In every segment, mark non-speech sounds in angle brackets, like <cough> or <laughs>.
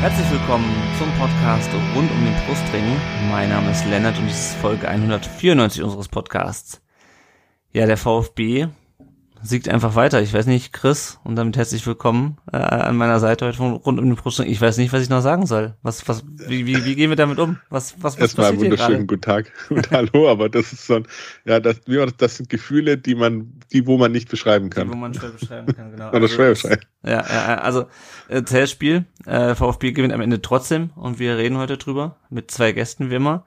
Herzlich willkommen zum Podcast rund um den Brustring. Mein Name ist Lennart und dies ist Folge 194 unseres Podcasts. Ja, der VfB siegt einfach weiter. Ich weiß nicht, Chris, und damit herzlich willkommen äh, an meiner Seite heute von rund um den Brustring. Ich weiß nicht, was ich noch sagen soll. Was, was, wie, wie, wie gehen wir damit um? Was, was, was Erstmal wunderschönen guten Tag <laughs> und Hallo, aber das ist so ein, ja, das, wie man, das sind Gefühle, die man, die, wo man nicht beschreiben kann. Die, wo man schwer beschreiben kann, genau. <laughs> Oder also, schwer beschreiben. Ja, ja, also, äh, Testspiel, äh, VfB gewinnt am Ende trotzdem und wir reden heute drüber mit zwei Gästen wie immer.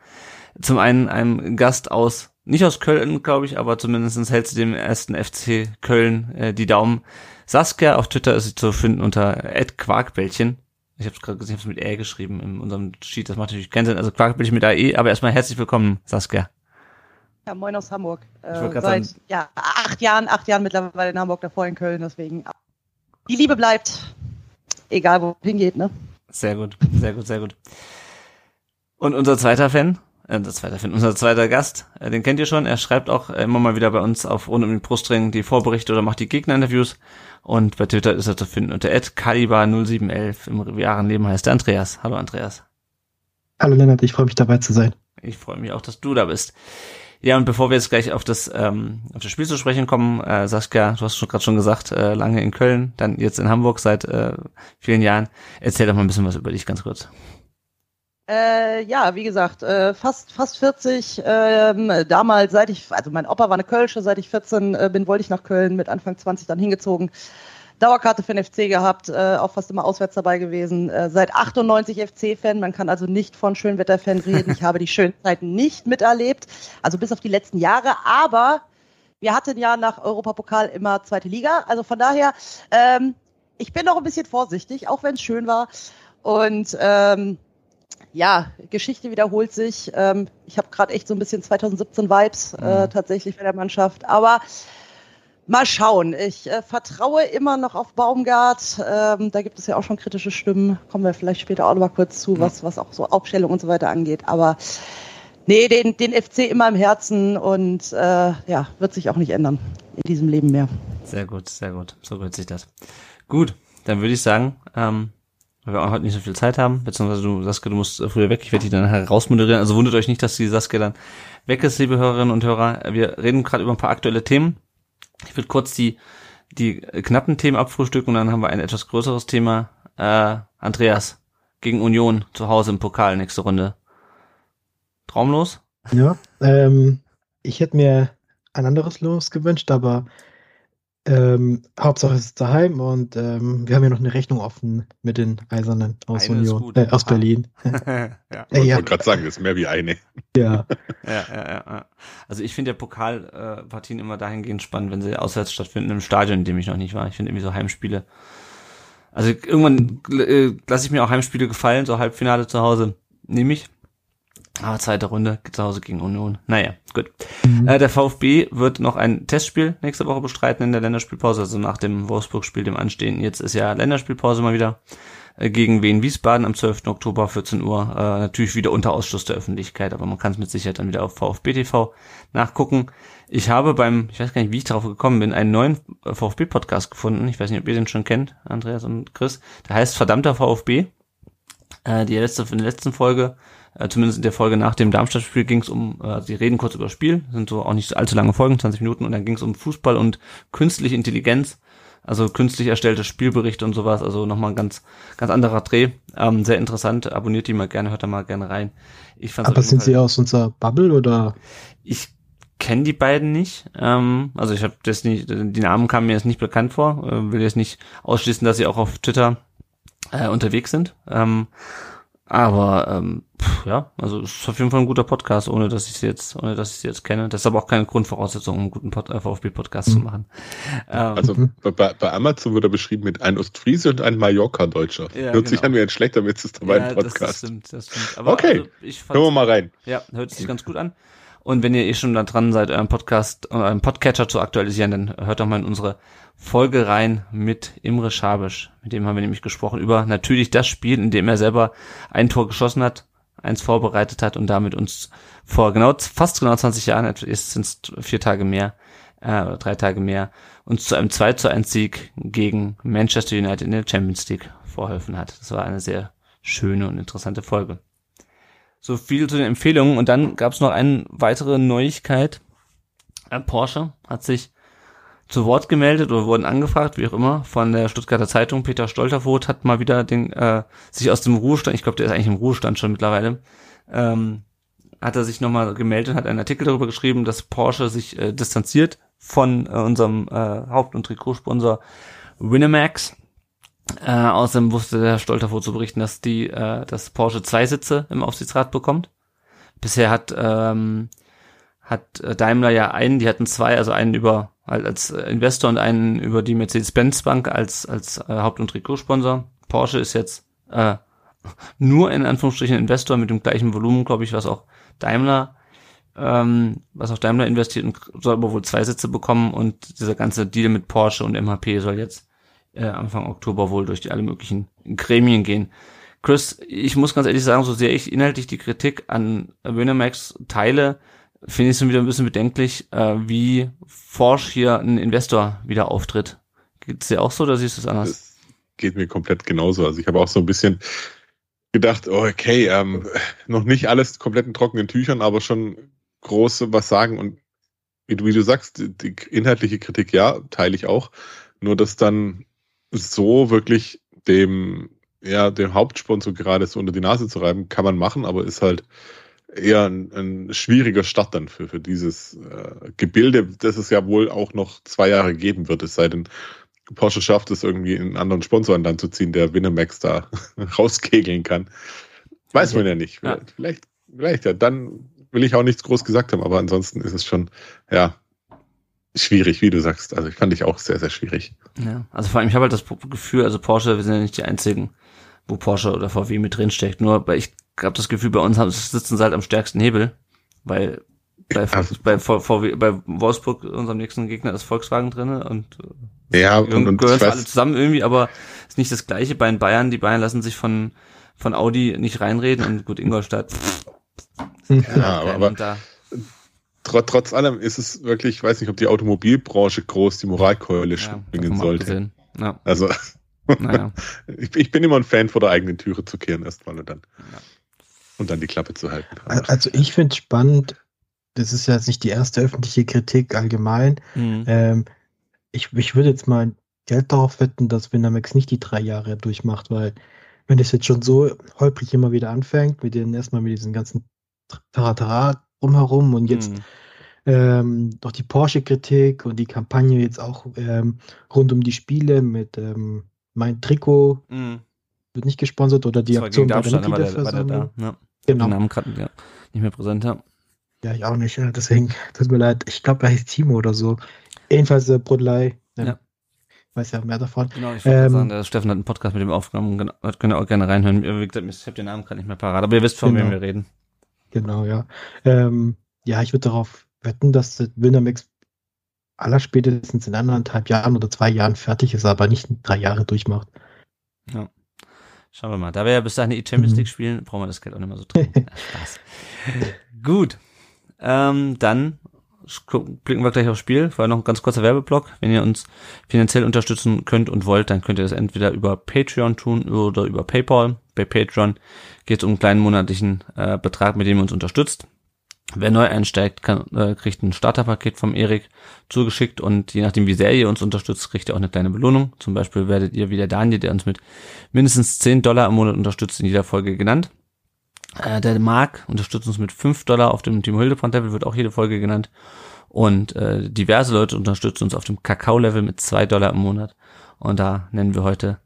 Zum einen einem Gast aus nicht aus Köln, glaube ich, aber zumindest hält sie dem ersten FC Köln äh, die Daumen. Saskia auf Twitter ist sie zu finden unter Quarkbällchen. Ich habe es gerade gesehen, ich habe es mit Ä geschrieben in unserem Sheet, das macht natürlich keinen Sinn. Also Quarkbällchen mit AE, aber erstmal herzlich willkommen, Saskia. Ja, moin aus Hamburg. Äh, seit sagen, ja, acht Jahren, acht Jahren mittlerweile in Hamburg, davor in Köln, deswegen die Liebe bleibt, egal wo hingeht, ne? Sehr gut, sehr gut, sehr gut. Und unser zweiter Fan, äh, unser zweiter Fan, unser zweiter Gast, äh, den kennt ihr schon. Er schreibt auch immer mal wieder bei uns auf rund um den Brustring die Vorberichte oder macht die Gegner-Interviews. Und bei Twitter ist er zu finden unter @caliber0711. Im realen Leben heißt er Andreas. Hallo Andreas. Hallo Lennart, ich freue mich dabei zu sein. Ich freue mich auch, dass du da bist. Ja, und bevor wir jetzt gleich auf das, ähm, auf das Spiel zu sprechen kommen, äh, Saskia, du hast schon gerade schon gesagt, äh, lange in Köln, dann jetzt in Hamburg seit äh, vielen Jahren. Erzähl doch mal ein bisschen was über dich ganz kurz. Äh, ja, wie gesagt, äh, fast fast 40. Ähm, damals, seit ich, also mein Opa war eine Kölsche, seit ich 14 äh, bin, wollte ich nach Köln, mit Anfang 20 dann hingezogen. Dauerkarte für den FC gehabt, äh, auch fast immer auswärts dabei gewesen. Äh, seit 98 FC-Fan, man kann also nicht von Schönwetter-Fan reden. Ich habe die schönen Zeiten nicht miterlebt, also bis auf die letzten Jahre, aber wir hatten ja nach Europapokal immer zweite Liga. Also von daher, ähm, ich bin noch ein bisschen vorsichtig, auch wenn es schön war. Und ähm, ja, Geschichte wiederholt sich. Ähm, ich habe gerade echt so ein bisschen 2017 Vibes äh, mhm. tatsächlich bei der Mannschaft. Aber mal schauen. Ich äh, vertraue immer noch auf Baumgart. Ähm, da gibt es ja auch schon kritische Stimmen. Kommen wir vielleicht später auch noch mal kurz zu, was, was auch so Aufstellung und so weiter angeht. Aber nee, den, den FC immer im Herzen und äh, ja, wird sich auch nicht ändern in diesem Leben mehr. Sehr gut, sehr gut. So wird sich das. Gut, dann würde ich sagen, ähm, weil wir auch heute nicht so viel Zeit haben, beziehungsweise du, Saskia, du musst früher weg, ich werde die dann herausmoderieren, also wundert euch nicht, dass die Saskia dann weg ist, liebe Hörerinnen und Hörer. Wir reden gerade über ein paar aktuelle Themen. Ich würde kurz die, die knappen Themen abfrühstücken und dann haben wir ein etwas größeres Thema. Äh, Andreas, gegen Union zu Hause im Pokal nächste Runde. Traumlos? Ja, ähm, ich hätte mir ein anderes Los gewünscht, aber ähm, Hauptsache es ist daheim und ähm, wir haben ja noch eine Rechnung offen mit den Eisernen aus eine Union, äh, aus Berlin. <laughs> ja. Ich ja. wollte gerade sagen, das ist mehr wie eine. Ja. ja, ja, ja. Also ich finde ja Pokalpartien äh, immer dahingehend spannend, wenn sie auswärts stattfinden im Stadion, in dem ich noch nicht war. Ich finde irgendwie so Heimspiele. Also irgendwann äh, lasse ich mir auch Heimspiele gefallen, so Halbfinale zu Hause nehme ich. Ah, zweite Runde zu Hause gegen Union. Naja, gut. Mhm. Äh, der VfB wird noch ein Testspiel nächste Woche bestreiten in der Länderspielpause, also nach dem Wolfsburg-Spiel, dem anstehen. Jetzt ist ja Länderspielpause mal wieder äh, gegen Wien Wiesbaden am 12. Oktober 14 Uhr. Äh, natürlich wieder unter Ausschluss der Öffentlichkeit, aber man kann es mit Sicherheit dann wieder auf VfB TV nachgucken. Ich habe beim, ich weiß gar nicht, wie ich darauf gekommen bin, einen neuen äh, VfB-Podcast gefunden. Ich weiß nicht, ob ihr den schon kennt, Andreas und Chris. Der heißt Verdammter VfB. Äh, die letzte, in der letzten Folge äh, zumindest in der Folge nach dem Darmstadt-Spiel ging es um, äh, sie reden kurz über das Spiel, sind so auch nicht allzu lange Folgen, 20 Minuten, und dann ging es um Fußball und künstliche Intelligenz, also künstlich erstellte Spielberichte und sowas, also nochmal ein ganz, ganz anderer Dreh. Ähm, sehr interessant, abonniert die mal gerne, hört da mal gerne rein. Ich fand's Aber sind Fall, sie aus unserer Bubble oder? Ich kenne die beiden nicht. Ähm, also ich habe das nicht, die Namen kamen mir jetzt nicht bekannt vor. Äh, will jetzt nicht ausschließen, dass sie auch auf Twitter äh, unterwegs sind. Ähm, aber ähm, pff, ja, also es ist auf jeden Fall ein guter Podcast, ohne dass ich sie jetzt, ohne dass ich sie jetzt kenne. Das ist aber auch keine Grundvoraussetzung, um einen guten Pod äh, VfB-Podcast mhm. zu machen. Ähm, also bei, bei Amazon wird er beschrieben mit ein Ostfriese und ein Mallorca-Deutscher. Ja, Hört genau. sich an wie ein schlechter Witz, ist dabei ja, ein Podcast. Das, das stimmt, das stimmt. Aber okay, also, ich hören wir mal rein. Ja, hört sich ganz gut an. Und wenn ihr eh schon da dran seid, euren Podcast, euren Podcatcher zu aktualisieren, dann hört doch mal in unsere Folge rein mit Imre Schabisch. Mit dem haben wir nämlich gesprochen über natürlich das Spiel, in dem er selber ein Tor geschossen hat, eins vorbereitet hat und damit uns vor genau, fast genau 20 Jahren, jetzt sind es vier Tage mehr, äh, drei Tage mehr, uns zu einem 2 zu 1 Sieg gegen Manchester United in der Champions League vorhelfen hat. Das war eine sehr schöne und interessante Folge. So viel zu den Empfehlungen. Und dann gab es noch eine weitere Neuigkeit. Äh, Porsche hat sich zu Wort gemeldet oder wurden angefragt, wie auch immer, von der Stuttgarter Zeitung. Peter Stolterfoth hat mal wieder den äh, sich aus dem Ruhestand, ich glaube, der ist eigentlich im Ruhestand schon mittlerweile, ähm, hat er sich nochmal gemeldet und hat einen Artikel darüber geschrieben, dass Porsche sich äh, distanziert von äh, unserem äh, Haupt- und Trikotsponsor Winamax äh, außerdem wusste der Stolz davor zu berichten, dass die, äh, dass Porsche zwei Sitze im Aufsichtsrat bekommt. Bisher hat ähm, hat äh, Daimler ja einen, die hatten zwei, also einen über halt als Investor und einen über die Mercedes-Benz Bank als als äh, Haupt- und Trikotsponsor. Porsche ist jetzt äh, <laughs> nur in Anführungsstrichen Investor mit dem gleichen Volumen, glaube ich, was auch Daimler ähm, was auch Daimler investiert und soll aber wohl zwei Sitze bekommen und dieser ganze Deal mit Porsche und MHP soll jetzt äh, Anfang Oktober wohl durch die alle möglichen Gremien gehen. Chris, ich muss ganz ehrlich sagen, so sehr ich inhaltlich die Kritik an Winamax teile, finde ich es wieder ein bisschen bedenklich, äh, wie forsch hier ein Investor wieder auftritt. Geht's dir auch so oder siehst du es anders? Geht mir komplett genauso. Also ich habe auch so ein bisschen gedacht, okay, ähm, noch nicht alles komplett in trockenen Tüchern, aber schon große was sagen und wie du, wie du sagst, die inhaltliche Kritik, ja, teile ich auch. Nur dass dann so wirklich dem, ja, dem Hauptsponsor gerade so unter die Nase zu reiben, kann man machen, aber ist halt eher ein, ein schwieriger Start dann für, für dieses äh, Gebilde, das es ja wohl auch noch zwei Jahre geben wird, es sei denn, Porsche schafft es irgendwie einen anderen Sponsor an Land zu ziehen, der Winamax da <laughs> rauskegeln kann. Weiß man ja nicht. Vielleicht, ja. vielleicht, vielleicht, ja. Dann will ich auch nichts groß gesagt haben, aber ansonsten ist es schon, ja, schwierig, wie du sagst. Also ich fand ich auch sehr, sehr schwierig. Ja, also vor allem, ich habe halt das Gefühl, also Porsche, wir sind ja nicht die einzigen, wo Porsche oder VW mit drin steckt. Nur bei, ich habe das Gefühl, bei uns haben, sitzen sie halt am stärksten Hebel, weil bei, also, bei, VW, bei Wolfsburg, unserem nächsten Gegner, ist Volkswagen drinne und ja, und, und gehören alle zusammen irgendwie, aber ist nicht das gleiche bei den Bayern. Die Bayern lassen sich von, von Audi nicht reinreden und gut, Ingolstadt. Pff, ja, <laughs> aber, aber da trotz, trotz allem ist es wirklich, ich weiß nicht, ob die Automobilbranche groß die Moralkeule schwingen ja, sollte. Ja. Also naja. <laughs> ich, ich, bin immer ein Fan, vor der eigenen Türe zu kehren erstmal und dann. Ja. Und dann die Klappe zu halten. Also ich finde spannend, das ist ja jetzt nicht die erste öffentliche Kritik allgemein. Mhm. Ähm, ich, ich würde jetzt mal Geld darauf wetten, dass Winamax nicht die drei Jahre durchmacht, weil wenn es jetzt schon so holprig immer wieder anfängt, mit den erstmal mit diesen ganzen Taratara drumherum und jetzt mhm. ähm, doch die Porsche-Kritik und die Kampagne jetzt auch ähm, rund um die Spiele mit ähm, mein Trikot mhm. wird nicht gesponsert oder die Aktion bei der Mitgliederversammlung. Ja. Genau. Den Namen gerade ja, nicht mehr präsent, ja. Ja, ich auch nicht. Deswegen tut mir leid. Ich glaube, er heißt Timo oder so. Jedenfalls äh, Brodelei. Ja. ja. Weiß ja mehr davon. Genau, ich ähm, sagen, der Steffen hat einen Podcast mit dem aufgenommen. Könnt ihr auch gerne reinhören. Wie gesagt, ich habe den Namen gerade nicht mehr parat, aber ihr wisst, von genau. wem wir reden. Genau, ja. Ähm, ja, ich würde darauf wetten, dass Winamax allerspätestens in anderthalb Jahren oder zwei Jahren fertig ist, aber nicht drei Jahre durchmacht. Ja. Schauen wir mal. Da wir ja bis dahin die Champions League mhm. spielen, brauchen wir das Geld auch nicht mehr so drin. <laughs> Spaß. Gut. Ähm, dann blicken wir gleich aufs Spiel. War noch ein ganz kurzer Werbeblock. Wenn ihr uns finanziell unterstützen könnt und wollt, dann könnt ihr das entweder über Patreon tun oder über PayPal. Bei Patreon geht es um einen kleinen monatlichen äh, Betrag, mit dem ihr uns unterstützt. Wer neu einsteigt, kann, äh, kriegt ein Starterpaket vom Erik zugeschickt und je nachdem, wie sehr ihr uns unterstützt, kriegt ihr auch eine kleine Belohnung. Zum Beispiel werdet ihr wie der Daniel, der uns mit mindestens 10 Dollar im Monat unterstützt, in jeder Folge genannt. Äh, der Mark unterstützt uns mit 5 Dollar auf dem Team Hildebrand Level, wird auch jede Folge genannt. Und äh, diverse Leute unterstützen uns auf dem Kakao-Level mit 2 Dollar im Monat. Und da nennen wir heute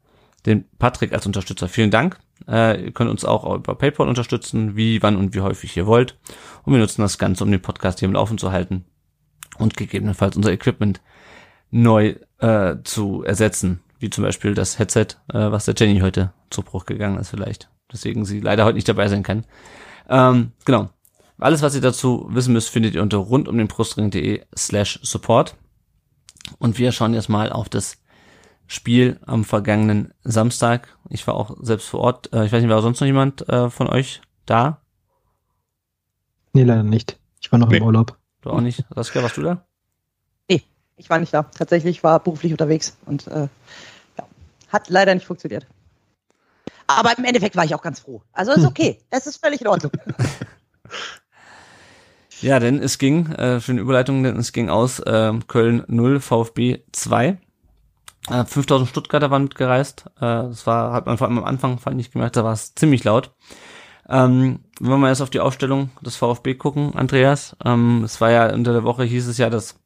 den Patrick als Unterstützer. Vielen Dank. Äh, ihr könnt uns auch über PayPal unterstützen, wie, wann und wie häufig ihr wollt. Und wir nutzen das Ganze, um den Podcast hier im Laufen zu halten und gegebenenfalls unser Equipment neu äh, zu ersetzen. Wie zum Beispiel das Headset, äh, was der Jenny heute zu Bruch gegangen ist vielleicht. Deswegen sie leider heute nicht dabei sein kann. Ähm, genau. Alles, was ihr dazu wissen müsst, findet ihr unter rundumdenbrustring.de slash support. Und wir schauen jetzt mal auf das Spiel am vergangenen Samstag. Ich war auch selbst vor Ort. Äh, ich weiß nicht, war sonst noch jemand äh, von euch da? Nee, leider nicht. Ich war noch Nee. im Urlaub. Du auch nicht? Saskia, warst du da? Ich war nicht da. Tatsächlich war beruflich unterwegs und äh, ja, hat leider nicht funktioniert. Aber im Endeffekt war ich auch ganz froh. Also ist okay. <laughs> Es ist völlig in Ordnung. <laughs> Ja, denn es ging, äh, schöne Überleitung, denn es ging aus äh, Köln 0, VfB 2. Äh, 5000 Stuttgarter waren mitgereist. Äh, das war, hat man vor allem am Anfang, fand ich gemerkt, da war es ziemlich laut. Ähm, wenn wir mal jetzt auf die Aufstellung des VfB gucken, Andreas, ähm, es war ja unter der Woche hieß es ja, dass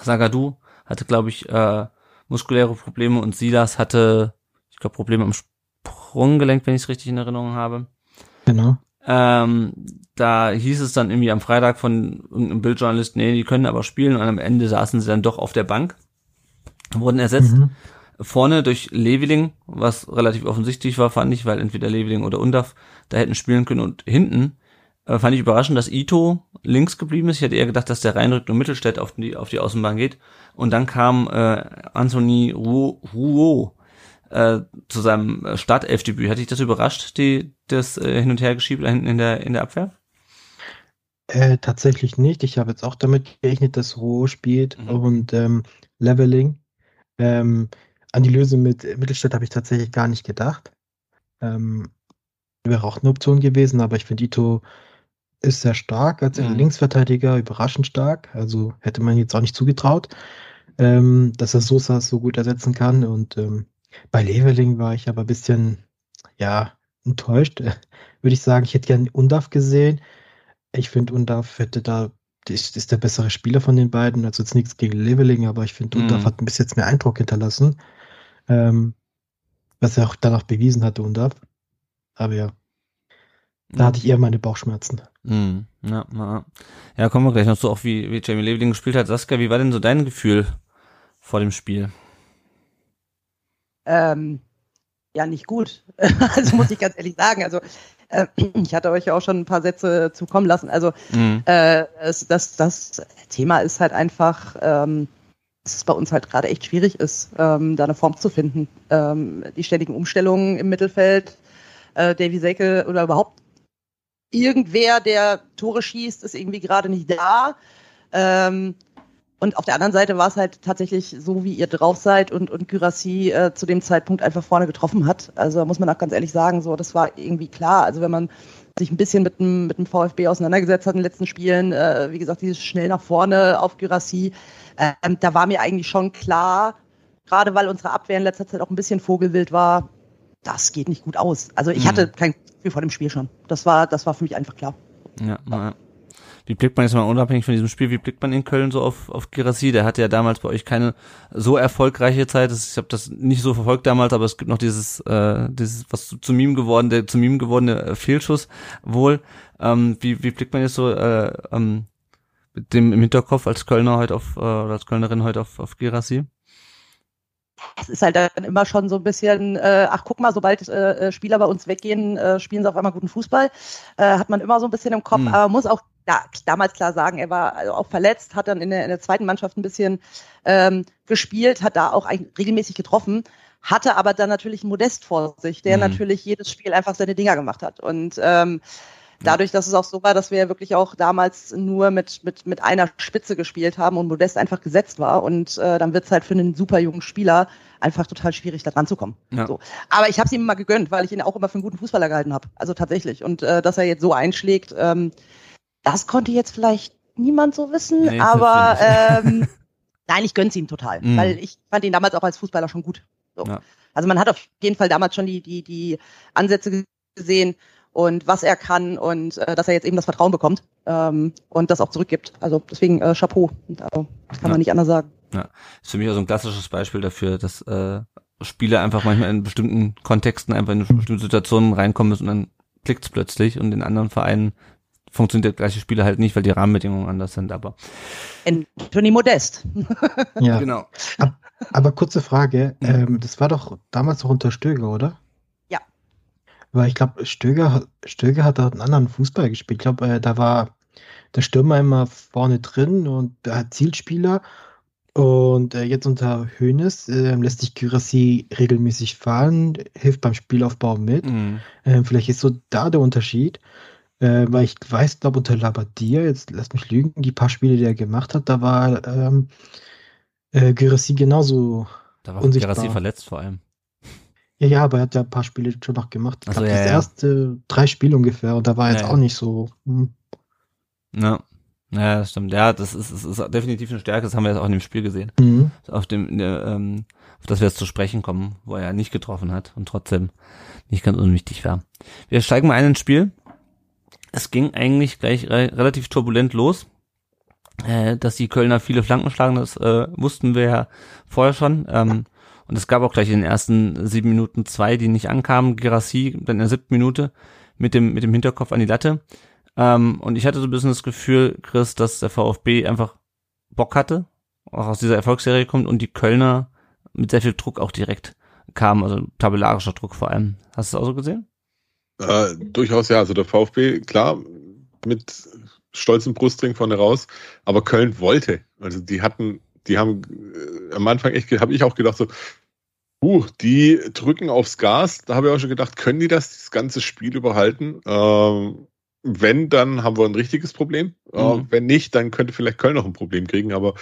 Sagadu hatte, glaube ich, äh, muskuläre Probleme und Silas hatte, ich glaube, Probleme am Sprunggelenk, wenn ich es richtig in Erinnerung habe. Genau. Ähm, da hieß es dann irgendwie am Freitag von irgendeinem Bildjournalist, nee, die können aber spielen und am Ende saßen sie dann doch auf der Bank, wurden ersetzt. Mhm. Vorne durch Leveling, was relativ offensichtlich war, fand ich, weil entweder Leveling oder Undaf da hätten spielen können und hinten äh, fand ich überraschend, dass Ito links geblieben ist. Ich hätte eher gedacht, dass der reinrückt und Mittelstädt auf die, auf die Außenbahn geht. Und dann kam äh, Anthony Ru- Rouault äh, zu seinem äh, Startelfdebüt. Hat dich das überrascht, die, das äh, Hin- und Hergeschiebe da hinten in der, in der Abwehr? Äh, tatsächlich nicht. Ich habe jetzt auch damit gerechnet, dass Roh spielt Mhm. und ähm, Leveling. Ähm, an die Lösung mit Mittelstadt habe ich tatsächlich gar nicht gedacht. Ähm, wäre auch eine Option gewesen, aber ich finde, Ito ist sehr stark als Mhm. Linksverteidiger, überraschend stark. Also hätte man jetzt auch nicht zugetraut, ähm, dass er Sosa so gut ersetzen kann. Und ähm, bei Leveling war ich aber ein bisschen, ja, enttäuscht. <laughs> Würde ich sagen, ich hätte gern Undaf gesehen. Ich finde, Undaf hätte da, ist, ist der bessere Spieler von den beiden. Also jetzt nichts gegen Leveling, aber ich finde, Undaf Mhm. hat bis jetzt mehr Eindruck hinterlassen. Ähm, was er auch danach bewiesen hatte, Undaf. Aber ja, da hatte ich eher meine Bauchschmerzen. Mhm. Ja, ja. ja, kommen wir gleich noch so auch, wie, wie Jamie Leveling gespielt hat. Saskia, wie war denn so dein Gefühl vor dem Spiel? Ähm, ja, nicht gut. <laughs> also muss ich ganz ehrlich sagen. Also äh, ich hatte euch ja auch schon ein paar Sätze zukommen lassen. Also Mhm. äh, es, das, das Thema ist halt einfach, ähm, dass es bei uns halt gerade echt schwierig ist, ähm, da eine Form zu finden. Ähm, die ständigen Umstellungen im Mittelfeld, äh, Davy Selke oder überhaupt irgendwer, der Tore schießt, ist irgendwie gerade nicht da. Ähm, und auf der anderen Seite war es halt tatsächlich so, wie ihr drauf seid und, und Gyrassi äh, zu dem Zeitpunkt einfach vorne getroffen hat. Also da muss man auch ganz ehrlich sagen, so, das war irgendwie klar. Also wenn man sich ein bisschen mit dem, mit dem VfB auseinandergesetzt hat in den letzten Spielen, äh, wie gesagt, dieses schnell nach vorne auf Gyrassi, ähm, da war mir eigentlich schon klar, gerade weil unsere Abwehr in letzter Zeit auch ein bisschen vogelwild war, das geht nicht gut aus. Also ich Mhm. hatte kein Gefühl vor dem Spiel schon. Das war, das war für mich einfach klar. Ja, ja. Wie blickt man jetzt mal unabhängig von diesem Spiel, wie blickt man in Köln so auf, auf Girassi? Der hatte ja damals bei euch keine so erfolgreiche Zeit. Ich habe das nicht so verfolgt damals, aber es gibt noch dieses, äh, dieses was zu, zu Meme geworden, der zu Meme gewordene äh, Fehlschuss wohl. Ähm, wie, wie blickt man jetzt so äh, ähm, mit dem im Hinterkopf als Kölner heute auf, äh, oder als Kölnerin heute auf, auf Girassi? Es ist halt dann immer schon so ein bisschen, äh, ach guck mal, sobald äh, Spieler bei uns weggehen, äh, spielen sie auf einmal guten Fußball. Äh, hat man immer so ein bisschen im Kopf, Hm. aber muss auch ja, damals klar sagen, er war also auch verletzt, hat dann in der, in der zweiten Mannschaft ein bisschen ähm, gespielt, hat da auch eigentlich regelmäßig getroffen, hatte aber dann natürlich einen Modest vor sich, der Mhm. natürlich jedes Spiel einfach seine Dinger gemacht hat. Und ähm, dadurch, dass es auch so war, dass wir ja wirklich auch damals nur mit, mit, mit einer Spitze gespielt haben und Modest einfach gesetzt war. Und äh, dann wird es halt für einen super jungen Spieler einfach total schwierig, da dran zu kommen. Ja. So. Aber ich habe es ihm immer gegönnt, weil ich ihn auch immer für einen guten Fußballer gehalten habe. Also tatsächlich. Und äh, dass er jetzt so einschlägt, ähm, das konnte jetzt vielleicht niemand so wissen, Nee, aber ähm, <laughs> nein, ich gönn's ihm total, Mhm. weil ich fand ihn damals auch als Fußballer schon gut. So. Ja. Also man hat auf jeden Fall damals schon die, die, die Ansätze gesehen und was er kann und äh, dass er jetzt eben das Vertrauen bekommt ähm, und das auch zurückgibt. Also deswegen äh, Chapeau. Also, das kann Ja. man nicht anders sagen. ist für mich auch so ein klassisches Beispiel dafür, dass äh, Spieler einfach manchmal in bestimmten Kontexten einfach in bestimmte Situationen reinkommen müssen und dann klickt's plötzlich und in anderen Vereinen funktioniert der gleiche Spieler halt nicht, weil die Rahmenbedingungen anders sind, aber Anthony Modest. Ja. <laughs> genau. Aber kurze Frage, Mhm. ähm, das war doch damals noch unter Stöger, oder? Weil ich glaube, Stöger, Stöger hat da einen anderen Fußball gespielt. Ich glaube, äh, da war der Stürmer immer vorne drin und der hat Zielspieler. Und äh, jetzt unter Hoeneß äh, lässt sich Gyrassi regelmäßig fahren, hilft beim Spielaufbau mit. Mhm. Äh, vielleicht ist so da der Unterschied. Äh, weil ich weiß, glaube unter Labadia, jetzt lass mich lügen, die paar Spiele, die er gemacht hat, da war ähm, äh, Gyrassi genauso. Da war. Gerassi verletzt vor allem. Ja, ja, aber er hat ja ein paar Spiele schon noch gemacht. Ich Ach so, glaube, ja, das ja. erste drei Spiele ungefähr und da war er jetzt Ja, auch ja. nicht so. Hm. Ja. Ja, das stimmt. Ja, das ist, das ist definitiv eine Stärke, das haben wir jetzt auch in dem Spiel gesehen. Mhm. Auf dem, der, ähm, auf das wir jetzt zu sprechen kommen, wo er ja nicht getroffen hat und trotzdem nicht ganz unwichtig war. Wir steigen mal ein ins Spiel. Es ging eigentlich gleich re relativ turbulent los. Äh, dass die Kölner viele Flanken schlagen, das äh, wussten wir ja vorher schon. Ähm, und es gab auch gleich in den ersten sieben Minuten zwei, die nicht ankamen. Girassi dann in der siebten Minute mit dem, mit dem Hinterkopf an die Latte. Ähm, und ich hatte so ein bisschen das Gefühl, Chris, dass der VfB einfach Bock hatte, auch aus dieser Erfolgsserie kommt und die Kölner mit sehr viel Druck auch direkt kamen, also tabellarischer Druck vor allem. Hast du es auch so gesehen? Äh, durchaus ja, also der VfB, klar, mit stolzem Brustring vorne raus, aber Köln wollte. Also die hatten, die haben äh, am Anfang echt, habe ich auch gedacht so, uh, die drücken aufs Gas. Da habe ich auch schon gedacht, können die das, das ganze Spiel überhalten? Ähm, wenn, dann haben wir ein richtiges Problem. Äh, Mhm. wenn nicht, dann könnte vielleicht Köln noch ein Problem kriegen, aber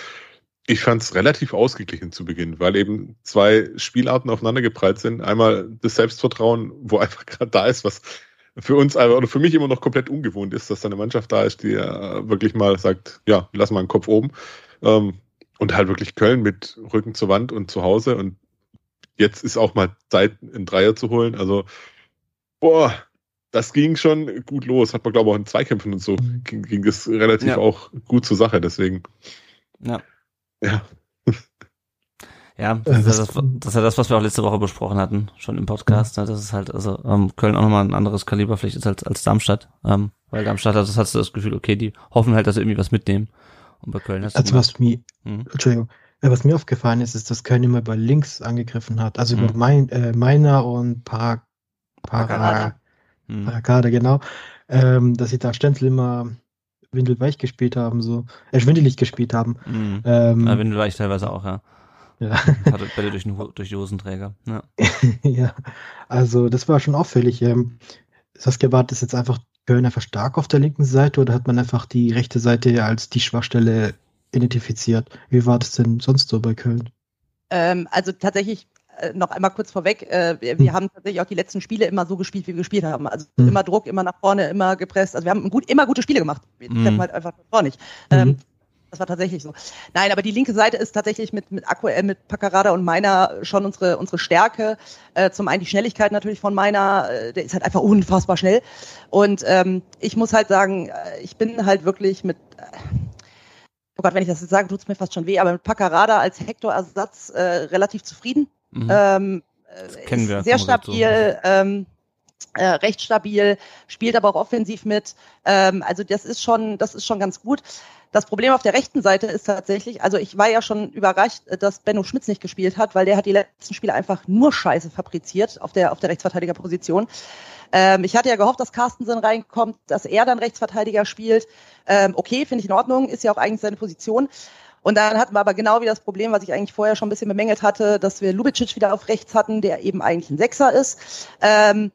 ich fand es relativ ausgeglichen zu Beginn, weil eben zwei Spielarten aufeinander geprallt sind. Einmal das Selbstvertrauen, wo <laughs> einfach gerade da ist, was für uns oder für mich immer noch komplett ungewohnt ist, dass da eine Mannschaft da ist, die äh, wirklich mal sagt, ja, lass mal einen Kopf oben. Ähm, und halt wirklich Köln mit Rücken zur Wand und zu Hause. Und jetzt ist auch mal Zeit, einen Dreier zu holen. Also, boah, das ging schon gut los. Hat man, glaube ich, auch in Zweikämpfen und so Mhm. ging, ging das relativ Ja. auch gut zur Sache. Deswegen, Ja. ja, <laughs> Ja, das, ist ja das, das ist ja das, was wir auch letzte Woche besprochen hatten, schon im Podcast. Ne? Das ist halt, also ähm, Köln auch nochmal ein anderes Kaliber vielleicht ist als, als Darmstadt. Ähm, weil Darmstadt hat, das hast du das Gefühl, okay, die hoffen halt, dass sie irgendwie was mitnehmen. Und bei Köln hast du Also immer- was mir, Mhm. Entschuldigung, was mir aufgefallen ist, ist, dass Köln immer bei links angegriffen hat. Also über Mhm. mein, äh, Meiner und Para, Paccarada. Para, Mhm. Paracada, genau. Ähm, dass sie da Stenzel immer windelweich gespielt haben, so, äh, schwindelig gespielt haben. Mhm. Ähm, Ja, Windel war ich teilweise auch, ja. ja. Hatte Bälle durch, den, durch die Hosenträger. Ja. <laughs> ja, also das war schon auffällig. Ähm, Saskia Barth ist jetzt einfach Köln einfach stark auf der linken Seite oder hat man einfach die rechte Seite als die Schwachstelle identifiziert? Wie war das denn sonst so bei Köln? Ähm, also tatsächlich äh, noch einmal kurz vorweg, äh, wir, wir Hm. haben tatsächlich auch die letzten Spiele immer so gespielt, wie wir gespielt haben. Also Hm. immer Druck, immer nach vorne, immer gepresst. Also wir haben gut, immer gute Spiele gemacht. Wir Hm. treffen halt einfach vorne nicht. Mhm. Ähm, das war tatsächlich so. Nein, aber die linke Seite ist tatsächlich mit, mit Aktuell, mit Paccarada und Meiner schon unsere, unsere Stärke. Äh, zum einen die Schnelligkeit natürlich von Meiner, äh, der ist halt einfach unfassbar schnell. Und ähm, ich muss halt sagen, äh, ich bin halt wirklich mit, äh, oh Gott, wenn ich das jetzt sage, tut's mir fast schon weh, aber mit Paccarada als Hector-Ersatz äh, relativ zufrieden. Mhm. Ähm, Das äh, kennen wir sehr Red so. stabil, ähm, äh, recht stabil, spielt aber auch offensiv mit. Ähm, also das ist schon, das ist schon ganz gut. Das Problem auf der rechten Seite ist tatsächlich, also ich war ja schon überrascht, äh, dass Benno Schmitz nicht gespielt hat, weil der hat die letzten Spiele einfach nur Scheiße fabriziert auf der auf der Rechtsverteidigerposition. Ähm, ich hatte ja gehofft, dass Carstensen reinkommt, dass er dann Rechtsverteidiger spielt. Ähm, okay, finde ich in Ordnung, ist ja auch eigentlich seine Position. Und dann hatten wir aber genau wie das Problem, was ich eigentlich vorher schon ein bisschen bemängelt hatte, dass wir Lubicic wieder auf rechts hatten, der eben eigentlich ein Sechser ist. Ähm,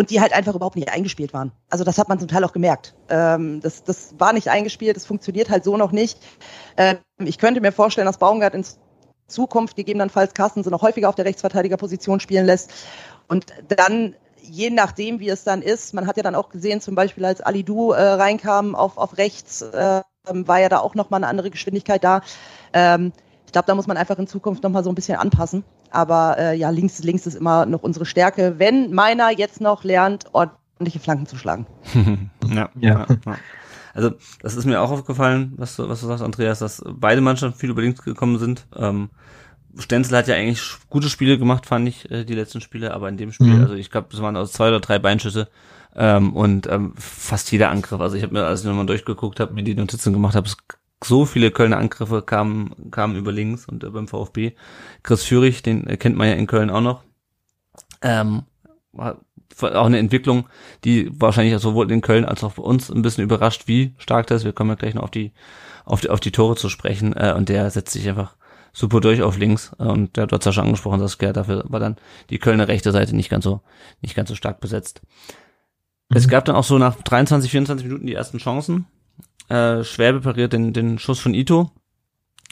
und die halt einfach überhaupt nicht eingespielt waren. Also das hat man zum Teil auch gemerkt. Ähm, das, das war nicht eingespielt, das funktioniert halt so noch nicht. Ähm, ich könnte mir vorstellen, dass Baumgart in Zukunft gegebenenfalls Carstensen noch häufiger auf der Rechtsverteidigerposition spielen lässt. Und dann, je nachdem, wie es dann ist, man hat ja dann auch gesehen, zum Beispiel als Alidu äh, reinkam auf, auf rechts, äh, war ja da auch nochmal eine andere Geschwindigkeit da. Ähm, ich glaube, da muss man einfach in Zukunft nochmal so ein bisschen anpassen. Aber äh, ja, links, links ist immer noch unsere Stärke, wenn meiner jetzt noch lernt, ordentliche Flanken zu schlagen. <laughs> ja, Ja. ja. Also, das ist mir auch aufgefallen, was du, was du sagst, Andreas, dass beide Mannschaften viel über links gekommen sind. Ähm, Stenzel hat ja eigentlich gute Spiele gemacht, fand ich, äh, die letzten Spiele, aber in dem Spiel, Mhm. also ich glaube, das waren aus zwei oder drei Beinschüsse ähm, und ähm, fast jeder Angriff. Also ich habe mir, als ich nochmal durchgeguckt habe, mir die Notizen gemacht habe, so viele Kölner Angriffe kamen, kamen über links und äh, beim VfB. Chris Führig, den äh, kennt man ja in Köln auch noch. Ähm, war auch eine Entwicklung, die wahrscheinlich sowohl in Köln als auch bei uns ein bisschen überrascht, wie stark das ist. Wir kommen ja gleich noch auf die, auf die, auf die Tore zu sprechen. Äh, und der setzt sich einfach super durch auf links. Äh, und der hat ja schon angesprochen, dass dafür war dann die Kölner rechte Seite nicht ganz so, nicht ganz so stark besetzt. Mhm. Es gab dann auch so nach 23, 24 Minuten die ersten Chancen. Äh, Schwäbe pariert den, den Schuss von Ito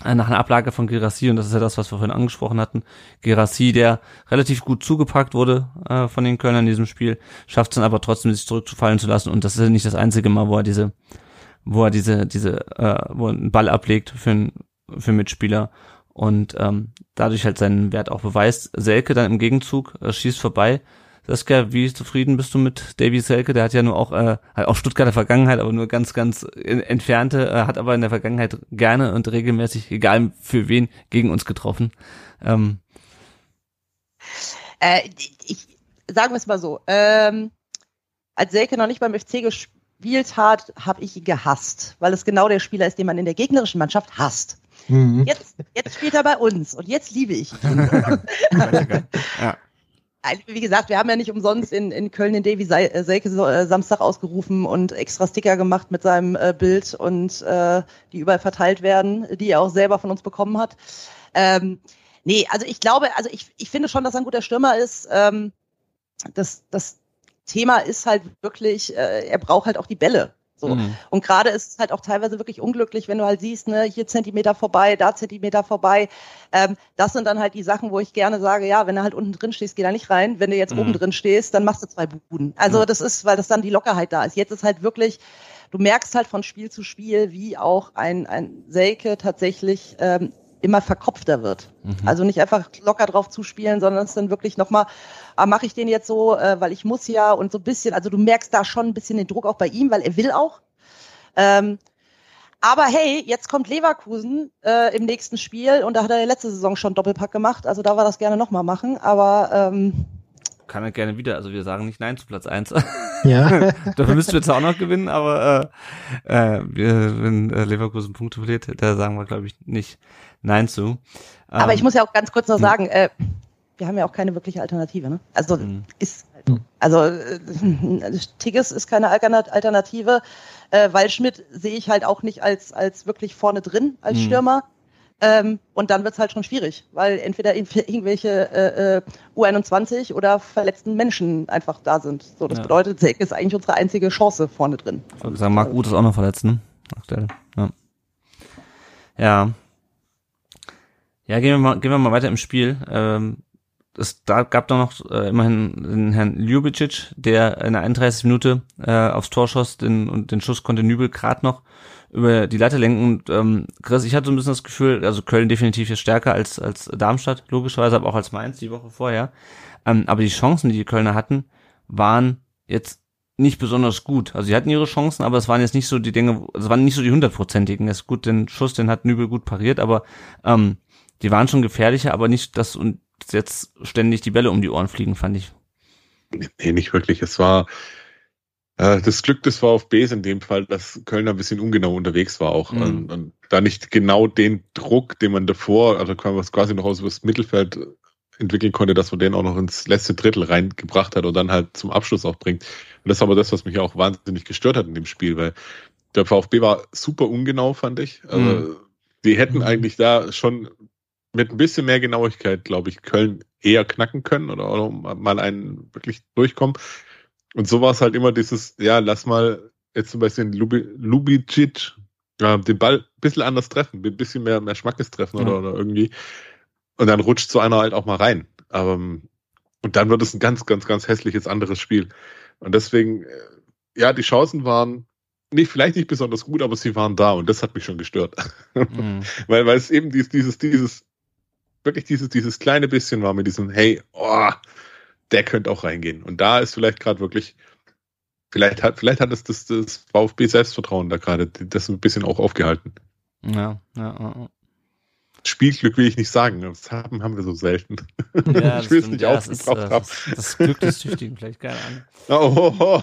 äh, nach einer Ablage von Girassi, und das ist ja das, was wir vorhin angesprochen hatten. Girassi, der relativ gut zugepackt wurde äh, von den Kölnern in diesem Spiel, schafft es dann aber trotzdem, sich zurückzufallen zu lassen. Und das ist ja nicht das einzige Mal, wo er diese, wo er diese, diese, äh, wo er einen Ball ablegt für einen, für einen Mitspieler und ähm, dadurch halt seinen Wert auch beweist. Selke dann im Gegenzug äh, schießt vorbei, Saskia, wie zufrieden bist du mit Davy Selke? Der hat ja nur auch, äh, hat auch Stuttgarter Vergangenheit, aber nur ganz, ganz entfernte, äh, hat aber in der Vergangenheit gerne und regelmäßig, egal für wen, gegen uns getroffen. Ähm. Äh, ich sagen wir es mal so. Ähm, als Selke noch nicht beim FC gespielt hat, habe ich ihn gehasst, weil es genau der Spieler ist, den man in der gegnerischen Mannschaft hasst. Mhm. Jetzt, jetzt spielt er bei uns und jetzt liebe ich ihn. <laughs> <laughs> ja wie gesagt, wir haben ja nicht umsonst in, in Köln den Davy äh, Selke äh, Samstag ausgerufen und extra Sticker gemacht mit seinem äh, Bild und äh, die überall verteilt werden, die er auch selber von uns bekommen hat. Ähm, nee, also ich glaube, also ich, ich finde schon, dass er ein guter Stürmer ist. Ähm, das, das Thema ist halt wirklich, äh, er braucht halt auch die Bälle. So. Mhm. Und gerade ist es halt auch teilweise wirklich unglücklich, wenn du halt siehst, ne, hier Zentimeter vorbei, da Zentimeter vorbei. Ähm, das sind dann halt die Sachen, wo ich gerne sage, ja, wenn du halt unten drin stehst, geh da nicht rein. Wenn du jetzt mhm. oben drin stehst, dann machst du zwei Buden. Also mhm. das ist, weil das dann die Lockerheit da ist. Jetzt ist halt wirklich, du merkst halt von Spiel zu Spiel, wie auch ein, ein Selke tatsächlich ähm, immer verkopfter wird. Mhm. Also nicht einfach locker drauf zuspielen, sondern es dann wirklich nochmal, ah, mache ich den jetzt so, äh, weil ich muss ja und so ein bisschen, also du merkst da schon ein bisschen den Druck auch bei ihm, weil er will auch. Ähm, aber hey, jetzt kommt Leverkusen äh, im nächsten Spiel und da hat er letzte Saison schon Doppelpack gemacht, also da war das gerne nochmal machen, aber ähm, kann er gerne wieder. Also wir sagen nicht Nein zu Platz eins. Ja. <laughs> Dafür müssten wir zwar auch noch gewinnen, aber äh, äh, wenn äh, Leverkusen Punkte verliert, da sagen wir, glaube ich, nicht Nein zu. Aber ich ähm, muss ja auch ganz kurz noch hm. sagen, äh, wir haben ja auch keine wirkliche Alternative. Ne? Also mhm. ist halt also äh, Tigges ist keine Alternative. Äh, Waldschmidt sehe ich halt auch nicht als als wirklich vorne drin als mhm. Stürmer. Ähm, und dann wird's halt schon schwierig, weil entweder irgendwelche äh, äh, U21 oder verletzten Menschen einfach da sind. So, das ja. bedeutet, Zek ist eigentlich unsere einzige Chance vorne drin. Ich würde sagen, Marc Uth ist auch noch verletzt, ne? Aktuell. Ja. ja. Ja, gehen wir mal, gehen wir mal weiter im Spiel. Ähm, es da gab da noch äh, immerhin den Herrn Ljubicic, der in der 31. Minute äh, aufs Tor schoss den, und den Schuss konnte Nübel gerade noch über die Latte lenken. Und ähm, Chris, ich hatte so ein bisschen das Gefühl, also Köln definitiv jetzt stärker als, als Darmstadt, logischerweise, aber auch als Mainz die Woche vorher. Ähm, aber die Chancen, die die Kölner hatten, waren jetzt nicht besonders gut. Also sie hatten ihre Chancen, aber es waren jetzt nicht so die Dinge, es waren nicht so die hundertprozentigen. Es ist gut, den Schuss, den hat Nübel gut pariert, aber ähm, die waren schon gefährlicher, aber nicht das und jetzt ständig die Bälle um die Ohren fliegen, fand ich. Nee, nicht wirklich. Es war das Glück des VfBs in dem Fall, dass Köln ein bisschen ungenau unterwegs war auch. Mhm. Und, und, da nicht genau den Druck, den man davor, also quasi noch aus das Mittelfeld entwickeln konnte, dass man den auch noch ins letzte Drittel reingebracht hat und dann halt zum Abschluss auch bringt. Und das ist aber das, was mich auch wahnsinnig gestört hat in dem Spiel, weil der VfB war super ungenau, fand ich. Also, mhm. die hätten mhm. eigentlich da schon mit ein bisschen mehr Genauigkeit, glaube ich, Köln eher knacken können oder, oder mal einen wirklich durchkommen. Und so war es halt immer dieses, ja, lass mal jetzt zum Beispiel Lubi, Lubicic äh, den Ball ein bisschen anders treffen, ein bisschen mehr, mehr Schmackes treffen oder, oder irgendwie. Und dann rutscht so einer halt auch mal rein. Aber, und dann wird es ein ganz, ganz, ganz hässliches anderes Spiel. Und deswegen, äh, ja, die Chancen waren nicht, vielleicht nicht besonders gut, aber sie waren da und das hat mich schon gestört. <laughs> Mhm. weil, weil es eben dieses, dieses, dieses wirklich dieses, dieses kleine bisschen war mit diesem, hey, oh, der könnte auch reingehen. Und da ist vielleicht gerade wirklich, vielleicht hat, vielleicht hat es das, das VfB Selbstvertrauen da gerade, das ein bisschen auch aufgehalten. Ja, ja, ja. Spielglück will ich nicht sagen, das haben, haben wir so selten. Ja, <laughs> ich will es nicht ja, aufgebraucht haben. Das, ist, das Glück des Tüchtigen, vielleicht keine Ahnung. <laughs> Oh, oh, oh.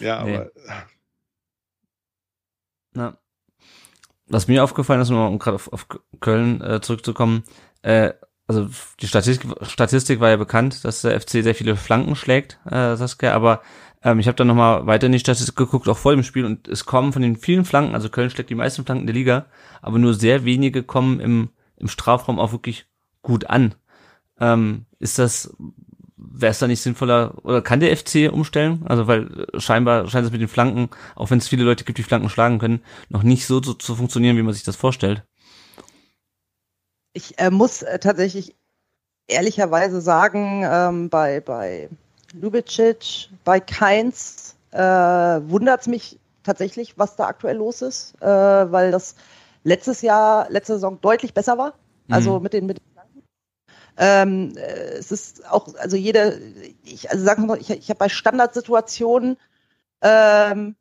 ja, nee. aber. Na was mir aufgefallen ist, um gerade auf, auf Köln äh, zurückzukommen, äh, also die Statistik, Statistik war ja bekannt, dass der FC sehr viele Flanken schlägt, äh, Saskia, aber ähm, ich habe dann nochmal weiter in die Statistik geguckt, auch vor dem Spiel, und es kommen von den vielen Flanken, also Köln schlägt die meisten Flanken der Liga, aber nur sehr wenige kommen im, im Strafraum auch wirklich gut an. Ähm, ist das, wäre es da nicht sinnvoller, oder kann der FC umstellen? Also weil scheinbar scheint es mit den Flanken, auch wenn es viele Leute gibt, die Flanken schlagen können, noch nicht so, so zu funktionieren, wie man sich das vorstellt. Ich äh, muss äh, tatsächlich ehrlicherweise sagen, ähm, bei, bei Lubicic, bei Keins äh, wundert es mich tatsächlich, was da aktuell los ist, äh, weil das letztes Jahr, letzte Saison deutlich besser war. Also Mhm. mit den mit den ähm, äh, es ist auch, also jede, ich, also sagen wir mal, ich, ich habe bei Standardsituationen ähm,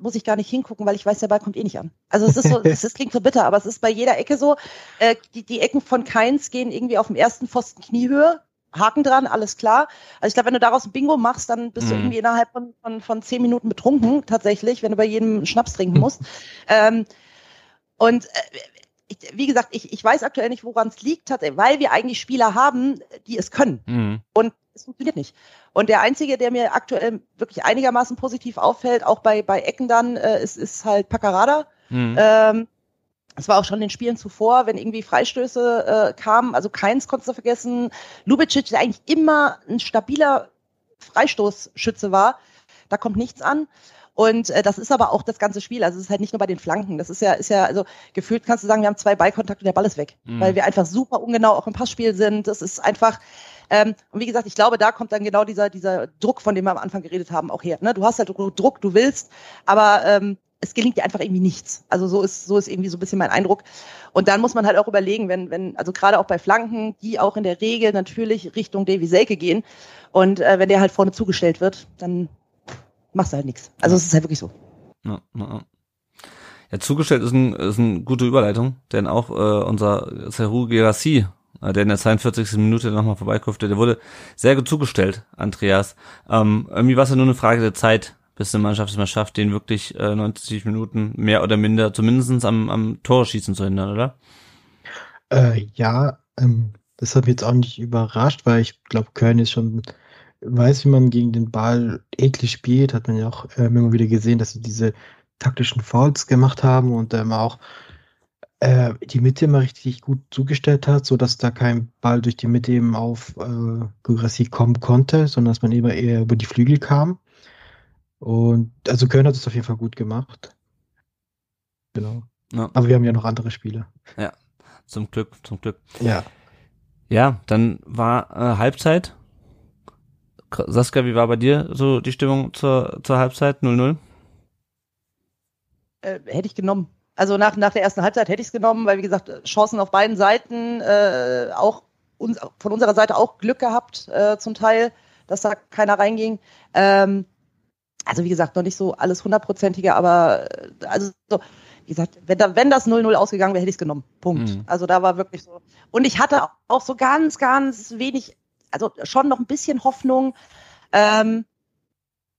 muss ich gar nicht hingucken, weil ich weiß, der Ball kommt eh nicht an. Also es ist so, <laughs> es ist, klingt so bitter, aber es ist bei jeder Ecke so. Äh, die, die Ecken von Keins gehen irgendwie auf dem ersten Pfosten Kniehöhe. Haken dran, alles klar. Also ich glaube, wenn du daraus ein Bingo machst, dann bist du Mhm. irgendwie innerhalb von, von, von zehn Minuten betrunken, tatsächlich, wenn du bei jedem Schnaps trinken <laughs> musst. ähm, und äh, ich, wie gesagt, ich, ich weiß aktuell nicht, woran es liegt, weil wir eigentlich Spieler haben, die es können. Mhm. Und es funktioniert nicht. Und der einzige, der mir aktuell wirklich einigermaßen positiv auffällt, auch bei, bei Ecken dann, äh, ist, ist halt Paccarada. Mhm. Ähm, das war auch schon in den Spielen zuvor, wenn irgendwie Freistöße äh, kamen. Also keins konntest du vergessen. Lubicic, der eigentlich immer ein stabiler Freistoßschütze war, da kommt nichts an. Und äh, das ist aber auch das ganze Spiel. Also es ist halt nicht nur bei den Flanken. Das ist ja, ist ja, also gefühlt kannst du sagen, wir haben zwei Ballkontakte und der Ball ist weg. Mhm. Weil wir einfach super ungenau auch im Passspiel sind. Das ist einfach, ähm, und wie gesagt, ich glaube, da kommt dann genau dieser, dieser Druck, von dem wir am Anfang geredet haben, auch her. Ne? Du hast halt Druck, du willst, aber ähm, es gelingt dir einfach irgendwie nichts. Also so ist, so ist irgendwie so ein bisschen mein Eindruck. Und dann muss man halt auch überlegen, wenn, wenn, also gerade auch bei Flanken, die auch in der Regel natürlich Richtung Davy Selke gehen. Und äh, wenn der halt vorne zugestellt wird, dann machst du halt nichts. Also es ist halt wirklich so. Ja, ja, ja. zugestellt ist, ein, ist eine gute Überleitung, denn auch äh, unser Seru Gerassi, äh, der in der 42. Minute nochmal vorbeikufte, der wurde sehr gut zugestellt, Andreas. Ähm, irgendwie war es ja nur eine Frage der Zeit, bis eine Mannschaft es mal schafft, den wirklich äh, 90 Minuten mehr oder minder zumindest am, am Torschießen zu hindern, oder? Äh, ja, ähm, das hat mich jetzt auch nicht überrascht, weil ich glaube, Köln ist schon, weiß, wie man gegen den Ball eklig spielt, hat man ja auch ähm, immer wieder gesehen, dass sie diese taktischen Fouls gemacht haben und ähm, auch äh, die Mitte immer richtig gut zugestellt hat, so dass da kein Ball durch die Mitte eben auf äh, Gugrassi kommen konnte, sondern dass man immer eher über die Flügel kam. Und also Köln hat es auf jeden Fall gut gemacht. Genau. Ja. Aber wir haben ja noch andere Spiele. Zum Glück, zum Glück. Ja. Ja, dann war äh, Halbzeit. Saskia, wie war bei dir so die Stimmung zur, zur Halbzeit 0-0? äh, hätte ich genommen. Also nach, nach der ersten Halbzeit hätte ich es genommen, weil wie gesagt, äh, Chancen auf beiden Seiten, äh, auch uns, von unserer Seite auch Glück gehabt äh, zum Teil, dass da keiner reinging. Ähm, also wie gesagt, noch nicht so alles hundertprozentige, aber äh, also so, wie gesagt, wenn, da, wenn das 0-0 ausgegangen wäre, hätte ich es genommen. Punkt. Mhm. Also da war wirklich so. Und ich hatte auch so ganz, ganz wenig, also schon noch ein bisschen Hoffnung, ähm,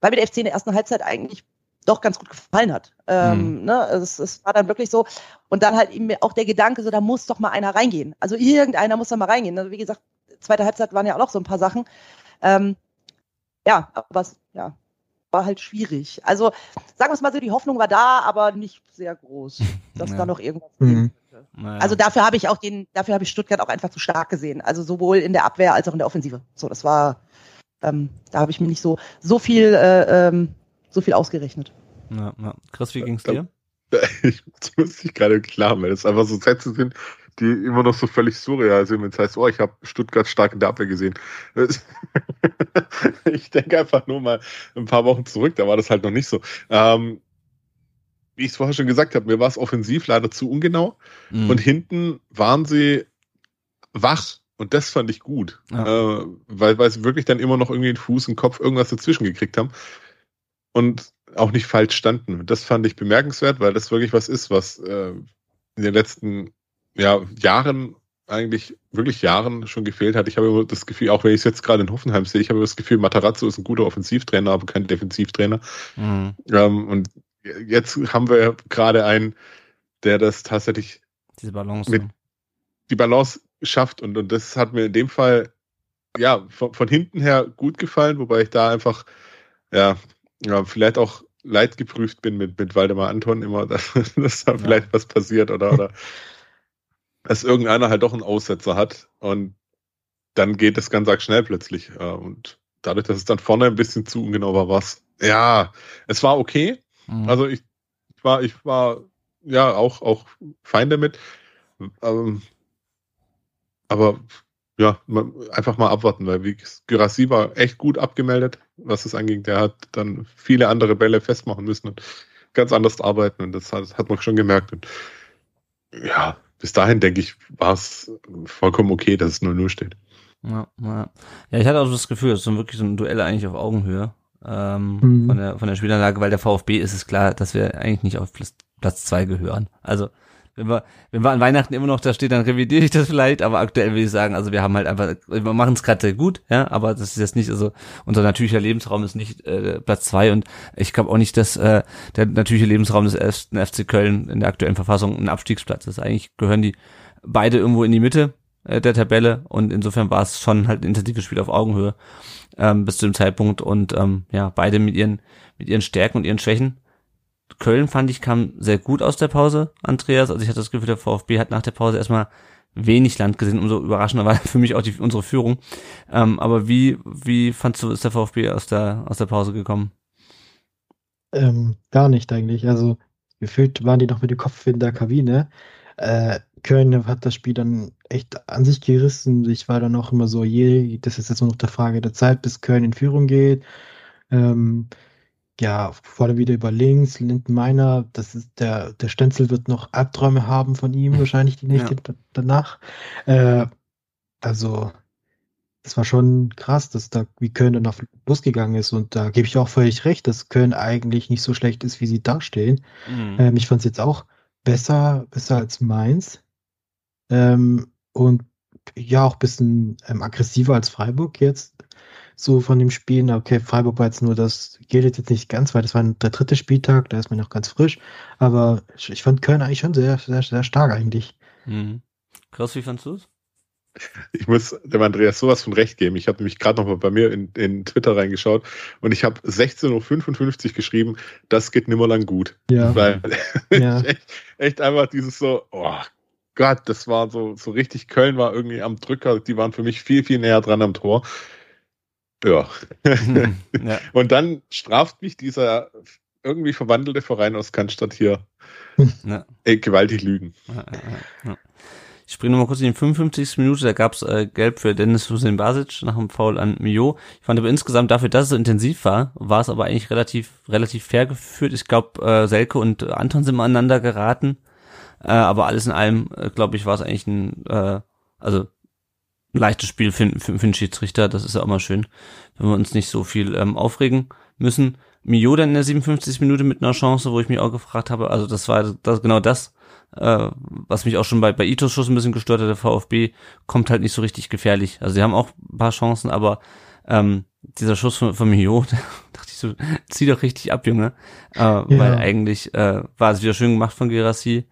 weil mir der FC in der ersten Halbzeit eigentlich doch ganz gut gefallen hat. Ähm, ne? Also es, es war dann wirklich so. Und dann halt eben auch der Gedanke, so da muss doch mal einer reingehen. Also irgendeiner muss da mal reingehen. Also wie gesagt, zweite Halbzeit waren ja auch noch so ein paar Sachen. Ähm, ja, aber es ja, war halt schwierig. Also sagen wir es mal so, die Hoffnung war da, aber nicht sehr groß, <laughs> dass Ja. da noch irgendwas Mhm. geben könnte. Naja. Also dafür habe ich auch den, dafür habe ich Stuttgart auch einfach zu stark gesehen. Also sowohl in der Abwehr als auch in der Offensive. So, das war, ähm, da habe ich mir nicht so so viel äh, ähm, so viel ausgerechnet. ja, ja. Chris, wie ging's Da- dir? <laughs> Ich das muss ich gerade klar machen, weil das einfach so Sätze sind, die immer noch so völlig surreal sind, wenn es heißt, oh, ich habe Stuttgart stark in der Abwehr gesehen. <laughs> Ich denke einfach nur mal ein paar Wochen zurück, da war das halt noch nicht so. Ähm, wie ich es vorher schon gesagt habe, mir war es offensiv leider zu ungenau Mhm. und hinten waren sie wach und das fand ich gut, Ja. äh, weil, weil sie wirklich dann immer noch irgendwie den Fuß, den Kopf, irgendwas dazwischen gekriegt haben und auch nicht falsch standen. Das fand ich bemerkenswert, weil das wirklich was ist, was äh, in den letzten ja, Jahren eigentlich wirklich Jahren schon gefehlt hat. Ich habe immer das Gefühl, auch wenn ich es jetzt gerade in Hoffenheim sehe, ich habe immer das Gefühl, Matarazzo ist ein guter Offensivtrainer, aber kein Defensivtrainer. Mhm. Ähm, und jetzt haben wir gerade einen, der das tatsächlich Diese Balance. Mit- ne? die Balance schafft. Und, und das hat mir in dem Fall ja von, von hinten her gut gefallen, wobei ich da einfach ja, ja vielleicht auch leidgeprüft bin mit, mit Waldemar Anton immer, <laughs> dass, dass da ja. vielleicht was passiert oder, oder <laughs> dass irgendeiner halt doch einen Aussetzer hat und dann geht das ganz arg schnell plötzlich. Und dadurch, dass es dann vorne ein bisschen zu ungenau war, war es, ja, es war okay. Mhm. Also ich war, ich war ja auch, auch fein damit. Ähm, aber ja, einfach mal abwarten, weil wie Gyrassi war echt gut abgemeldet, was es anging. Der hat dann viele andere Bälle festmachen müssen und ganz anders arbeiten und das hat, hat man schon gemerkt. Und ja, bis dahin denke ich, war es vollkommen okay, dass es 0-0 steht. Ja, ja. ja, ich hatte auch das Gefühl, es ist wirklich so ein Duell eigentlich auf Augenhöhe ähm, mhm. von, der, von der Spielanlage, weil der VfB ist es klar, dass wir eigentlich nicht auf Platz zwei gehören. Also wenn wir, wenn wir an Weihnachten immer noch da steht, dann revidiere ich das vielleicht, aber aktuell will ich sagen, also wir haben halt einfach, wir machen es gerade gut, ja, aber das ist jetzt nicht, also unser natürlicher Lebensraum ist nicht äh, Platz zwei und ich glaube auch nicht, dass äh, der natürliche Lebensraum des ersten FC Köln in der aktuellen Verfassung ein Abstiegsplatz ist. Eigentlich gehören die beide irgendwo in die Mitte äh, der Tabelle und insofern war es schon halt ein intensives Spiel auf Augenhöhe ähm, bis zu dem Zeitpunkt und ähm, ja, beide mit ihren, mit ihren Stärken und ihren Schwächen Köln fand ich kam sehr gut aus der Pause, Andreas. Also ich hatte das Gefühl, der VfB hat nach der Pause erstmal wenig Land gesehen. Umso überraschender war <laughs> für mich auch die, unsere Führung. Ähm, aber wie, wie fandst du, ist der VfB aus der, aus der Pause gekommen? Ähm, gar nicht eigentlich. Also gefühlt waren die noch mit dem Kopf in der Kabine. Äh, Köln hat das Spiel dann echt an sich gerissen. Ich war dann auch immer so, je, das ist jetzt nur noch der Frage der Zeit, bis Köln in Führung geht. Ähm, ja, vor allem wieder über links, Lindenmeiner, das ist der, der Stenzel wird noch Albträume haben von ihm, <laughs> wahrscheinlich die nächste ja. danach. Äh, also, das war schon krass, dass da, wie Köln dann auf losgegangen ist. Und da gebe ich auch völlig recht, dass Köln eigentlich nicht so schlecht ist, wie sie dastehen. Mhm. Ähm, ich fand es jetzt auch besser, besser als Mainz. Ähm, und ja, auch ein bisschen ähm, aggressiver als Freiburg jetzt so von dem Spielen. Okay, Freiburg war jetzt nur das, gilt jetzt nicht ganz, weil das war der dritte Spieltag, da ist man noch ganz frisch. Aber ich fand Köln eigentlich schon sehr, sehr, sehr stark eigentlich. Mhm. Krass, wie fandst du es? Ich muss dem Andreas sowas von recht geben. Ich habe nämlich gerade noch mal bei mir in, in Twitter reingeschaut und ich habe 16.55 Uhr geschrieben, das geht nimmer lang gut. Ja. Weil ja. <laughs> echt, echt einfach dieses so, oh Gott, das war so, so richtig, Köln war irgendwie am Drücker, die waren für mich viel, viel näher dran am Tor. Ja. ja. <laughs> Und dann straft mich dieser irgendwie verwandelte Verein aus Cannstatt hier ja. Ey, gewaltig lügen. Ja, ich springe nochmal kurz in die 55. Minute, da gab's äh, Gelb für Dennis Hussein Basic nach dem Foul an Mio. Ich fand aber insgesamt dafür, dass es so intensiv war, war es aber eigentlich relativ relativ fair geführt. Ich glaube, äh, Selke und Anton sind mal aneinander geraten. Äh, aber alles in allem, äh, glaube ich, war es eigentlich ein, äh, also leichtes Spiel für, für, für den Schiedsrichter. Das ist ja auch mal schön, wenn wir uns nicht so viel ähm, aufregen müssen. Mio dann in der 57. Minute mit einer Chance, wo ich mich auch gefragt habe, also das war das, genau das, äh, was mich auch schon bei, bei Itos Schuss ein bisschen gestört hat. Der VfB kommt halt nicht so richtig gefährlich. Also sie haben auch ein paar Chancen, aber ähm, dieser Schuss von, von Mio, da <laughs> dachte ich so, zieh doch richtig ab, Junge. Äh, ja. Weil eigentlich äh, war es wieder schön gemacht von Gerassi,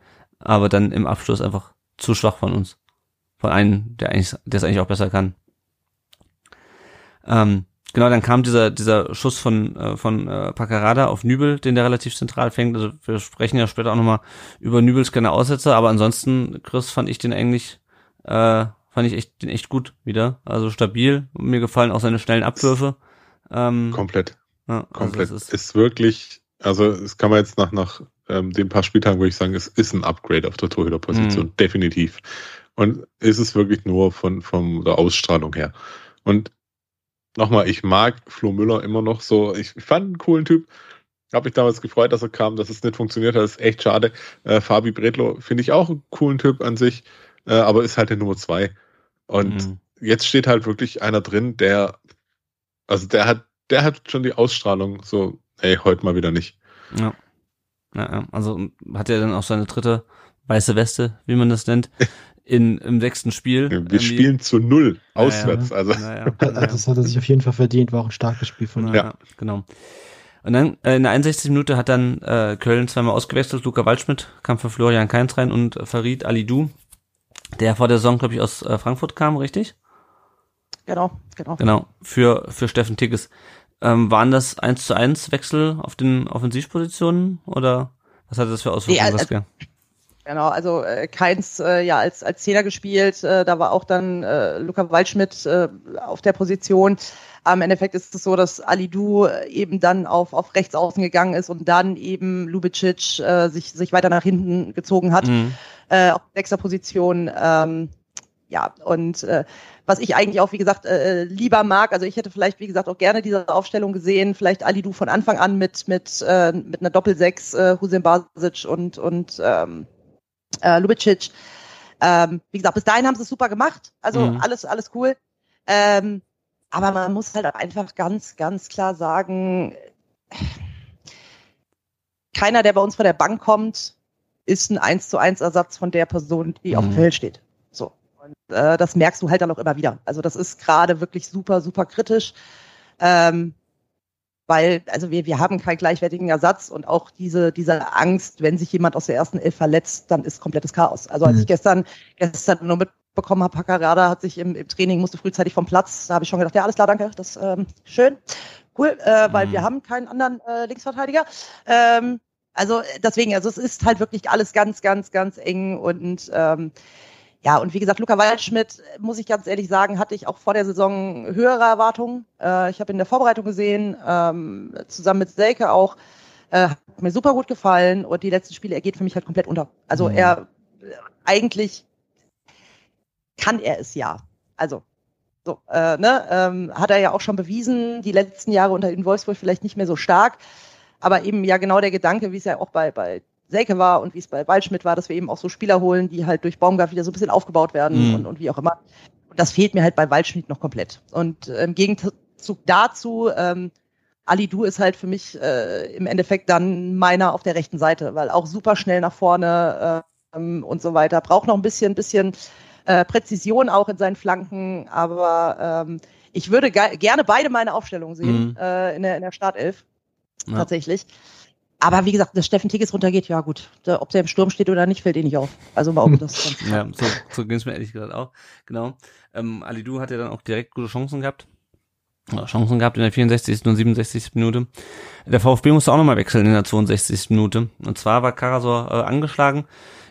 aber dann im Abschluss einfach zu schwach von uns von einem, der eigentlich, der es eigentlich auch besser kann. Ähm, genau, dann kam dieser dieser Schuss von äh, von äh, Paccarada auf Nübel, den der relativ zentral fängt. Also wir sprechen ja später auch nochmal über Nübels keine Aussätze, aber ansonsten, Chris, fand ich den eigentlich äh, fand ich echt den echt gut wieder. Also stabil. Mir gefallen auch seine schnellen Abwürfe. Ähm, Komplett. Ja, also Komplett. Ist, ist, wirklich, also es kann man jetzt nach nach ähm, den paar Spieltagen, wo ich sagen, es ist ein Upgrade auf der Torhüterposition, mhm. definitiv. Und ist es wirklich nur von, von der Ausstrahlung her. Und nochmal, ich mag Flo Müller immer noch so. Ich fand einen coolen Typ. Habe mich damals gefreut, dass er kam, dass es nicht funktioniert hat. Das ist echt schade. Äh, Fabi Bredlo finde ich auch einen coolen Typ an sich, äh, aber ist halt der Nummer zwei. Und mhm. jetzt steht halt wirklich einer drin, der, also der hat, der hat schon die Ausstrahlung, so, ey, heute mal wieder nicht. Ja. Ja also hat er dann auch seine dritte weiße Weste, wie man das nennt, in, im sechsten Spiel. Wir irgendwie. spielen zu null auswärts. Naja, also. Naja, naja. Das hat er sich auf jeden Fall verdient, war auch ein starkes Spiel von ihm. Ja, genau. Und dann äh, in der 61. Minute hat dann äh, Köln zweimal ausgewechselt. Luca Waldschmidt kam für Florian Kainz rein und Farid Alidou der vor der Saison, glaube ich, aus äh, Frankfurt kam, richtig? Genau, genau. Genau, für, für Steffen Tigges. Ähm, waren das 1 zu 1 Wechsel auf den Offensivpositionen oder was hatte das für Auswirkungen, Nee, also-? Genau, also äh, Keins äh, ja als als Zehner gespielt, äh, da war auch dann äh, Luca Waldschmidt äh, auf der Position. Am Endeffekt ist es so, dass Alidu äh, eben dann auf auf rechts außen gegangen ist und dann eben Lubicic äh, sich sich weiter nach hinten gezogen hat Mhm. äh, auf sechster Position. Ähm, ja, und äh, was ich eigentlich auch, wie gesagt, äh, lieber mag, also ich hätte vielleicht, wie gesagt, auch gerne diese Aufstellung gesehen, vielleicht Alidu von Anfang an mit, mit, äh, mit einer Doppel-Sechs, äh, Hussein Basic und, und ähm, äh, Lubicic. Ähm, wie gesagt, bis dahin haben sie es super gemacht, also Mhm. alles, alles cool. Ähm, aber man muss halt auch einfach ganz, ganz klar sagen, keiner, der bei uns von der Bank kommt, ist ein 1 zu 1 Ersatz von der Person, die auf dem Mhm. Feld steht. So. Und äh, das merkst du halt dann auch immer wieder. Also das ist gerade wirklich super, super kritisch. Ähm, weil, also wir, wir haben keinen gleichwertigen Ersatz und auch diese, diese Angst, wenn sich jemand aus der ersten Elf verletzt, dann ist komplettes Chaos. Also als Mhm. ich gestern, gestern nur mitbekommen habe, Paccarada hat sich im, im Training, musste frühzeitig vom Platz, da habe ich schon gedacht, ja, alles klar, danke, das ähm, schön, cool, äh, weil Mhm. wir haben keinen anderen äh, Linksverteidiger. Ähm, also deswegen, also es ist halt wirklich alles ganz, ganz, ganz eng und ähm, ja, und wie gesagt, Luca Waldschmidt, muss ich ganz ehrlich sagen, hatte ich auch vor der Saison höhere Erwartungen. Äh, ich habe in der Vorbereitung gesehen, ähm, zusammen mit Selke auch, äh, hat mir super gut gefallen und die letzten Spiele, er geht für mich halt komplett unter. Also Mhm. er, äh, eigentlich kann er es ja. Also, so, äh, ne, ähm, hat er ja auch schon bewiesen, die letzten Jahre unter in Wolfsburg vielleicht nicht mehr so stark, aber eben ja genau der Gedanke, wie es ja auch bei, bei Selke war und wie es bei Waldschmidt war, dass wir eben auch so Spieler holen, die halt durch Baumgart wieder so ein bisschen aufgebaut werden Mhm. und, und wie auch immer. Und das fehlt mir halt bei Waldschmidt noch komplett. Und äh, im Gegenzug dazu, ähm, Ali Du ist halt für mich äh, im Endeffekt dann meiner auf der rechten Seite, weil auch super schnell nach vorne äh, ähm, und so weiter. Braucht noch ein bisschen, bisschen äh, Präzision auch in seinen Flanken, aber ähm, ich würde ge gerne beide meine Aufstellungen sehen Mhm. äh, in, der, in der Startelf Ja. tatsächlich. Aber wie gesagt, dass Steffen Tigges runtergeht, ja gut. Da, ob der im Sturm steht oder nicht, fällt eh nicht auf. Also mal um <laughs> das Ja, so, so ging es mir ehrlich gesagt auch. Genau. Ähm, Alidu hat ja dann auch direkt gute Chancen gehabt. Ja, Chancen gehabt in der 64. und 67. Minute. Der VfB musste auch nochmal wechseln in der 62. Minute. Und zwar war Karasor äh, angeschlagen.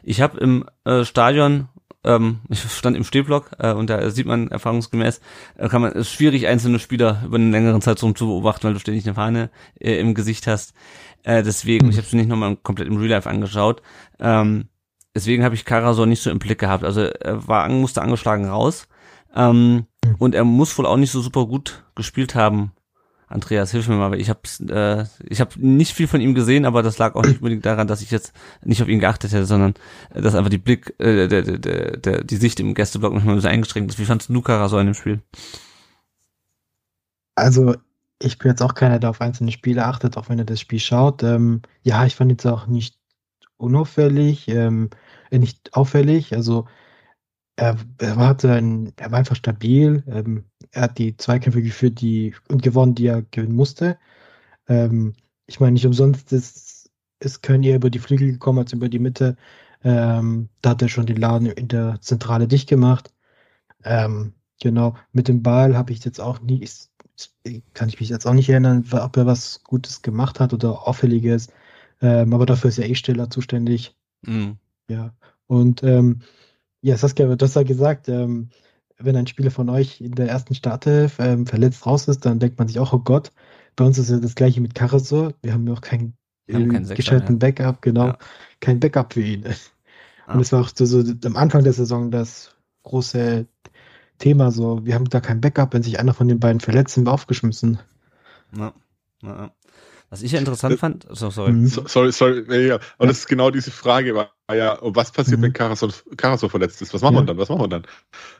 Ich habe im äh, Stadion, ähm, ich stand im Stehblock äh, und da sieht man erfahrungsgemäß, äh, kann man, ist schwierig, einzelne Spieler über einen längeren Zeitraum zu beobachten, weil du ständig eine Fahne äh, im Gesicht hast. Äh, deswegen, ich habe es nicht nochmal komplett im Real Life angeschaut. Ähm, deswegen habe ich Karasor nicht so im Blick gehabt. Also er war musste angeschlagen raus. Ähm, und er muss wohl auch nicht so super gut gespielt haben. Andreas, hilf mir mal, weil ich habe äh, ich habe nicht viel von ihm gesehen, aber das lag auch nicht unbedingt daran, dass ich jetzt nicht auf ihn geachtet hätte, sondern äh, dass einfach die Blick, äh, der, der, der, die Sicht im Gästeblock manchmal ein bisschen eingeschränkt ist. Wie fandst du Karasor in dem Spiel? Also, ich bin jetzt auch keiner, der auf einzelne Spiele achtet, auch wenn er das Spiel schaut. Ähm, ja, ich fand jetzt auch nicht unauffällig, ähm, äh, nicht auffällig. Also, er, er, war, hatte ein, er war einfach stabil. Ähm, er hat die Zweikämpfe geführt die, und gewonnen, die er gewinnen musste. Ähm, ich meine, nicht umsonst ist, ist Köln eher über die Flügel gekommen als über die Mitte. Ähm, da hat er schon den Laden in der Zentrale dicht gemacht. Ähm, genau, mit dem Ball habe ich jetzt auch nie, ist, kann ich mich jetzt auch nicht erinnern, ob er was Gutes gemacht hat oder Auffälliges. Ähm, aber dafür ist ja eh Stiller zuständig. Mhm. Ja. Und ähm, ja, Saskia, du hast ja gesagt, ähm, wenn ein Spieler von euch in der ersten Startelf ähm, verletzt raus ist, dann denkt man sich auch, oh Gott, bei uns ist ja das gleiche mit Karasor. Wir haben ja auch keinen äh, gescheiten mehr. Backup, genau. Ja. Kein Backup für ihn. Ah. Und es war auch so, so am Anfang der Saison das große Thema, so, wir haben da kein Backup, wenn sich einer von den beiden verletzt, sind wir aufgeschmissen. Ja. Ja. Was ich ja interessant Äh, fand, so, sorry. So, sorry, sorry, ja, aber das ist genau diese Frage, war ja, was passiert, Mhm. wenn Karasor verletzt ist? Was machen Ja. wir dann? Was machen wir dann?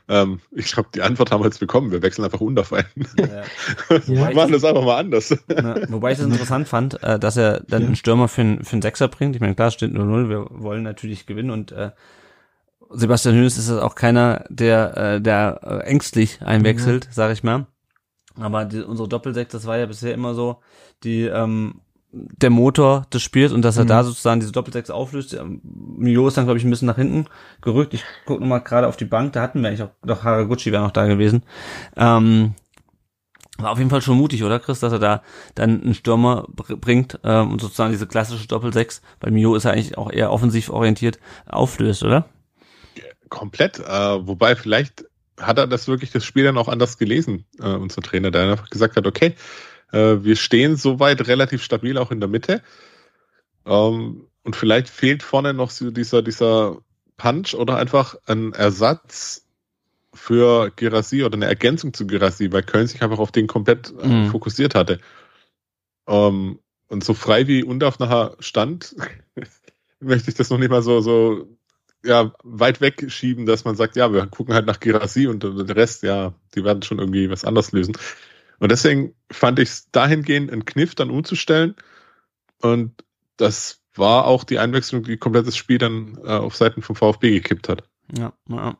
Ähm, ich glaube, die Antwort haben wir jetzt bekommen. Wir wechseln einfach Unterfallen. Ja. Ja. <laughs> Wir machen das einfach mal anders. Ja, wobei ich das interessant fand, äh, dass er dann Ja. einen Stürmer für, einen- für einen Sechser bringt. Ich meine, klar, es steht 0-0, wir wollen natürlich gewinnen und äh, Sebastian Hönes ist auch keiner, der, äh, der äh, ängstlich einwechselt, sag ich mal. Aber die, unsere Doppelsechs, das war ja bisher immer so, die ähm, der Motor des Spiels und dass er Mhm. da sozusagen diese Doppelsechs auflöst. Ähm, Mio ist dann, glaube ich, ein bisschen nach hinten gerückt. Ich gucke nochmal gerade auf die Bank, da hatten wir eigentlich auch, doch Haraguchi wäre noch da gewesen. Ähm, war auf jeden Fall schon mutig, oder Chris, dass er da dann einen Stürmer br bringt ähm, und sozusagen diese klassische Doppelsechs, weil Mio ist ja eigentlich auch eher offensiv orientiert, auflöst, oder? Komplett. Äh, wobei vielleicht hat er das wirklich das Spiel dann auch anders gelesen, äh, unser Trainer, der einfach gesagt hat, okay, äh, wir stehen soweit relativ stabil auch in der Mitte. Ähm, und vielleicht fehlt vorne noch so dieser, dieser Punch oder einfach ein Ersatz für Gerasi oder eine Ergänzung zu Gerasi, weil Köln sich einfach auf den komplett äh, Mhm. fokussiert hatte. Ähm, und so frei wie Undaf nachher stand, <laughs> möchte ich das noch nicht mal so, so ja, weit wegschieben, dass man sagt, ja, wir gucken halt nach Gerasi und den Rest, ja, die werden schon irgendwie was anderes lösen. Und deswegen fand ich es dahingehend einen Kniff dann umzustellen. Und das war auch die Einwechslung, die komplett das Spiel dann äh, auf Seiten vom VfB gekippt hat. Ja, ja.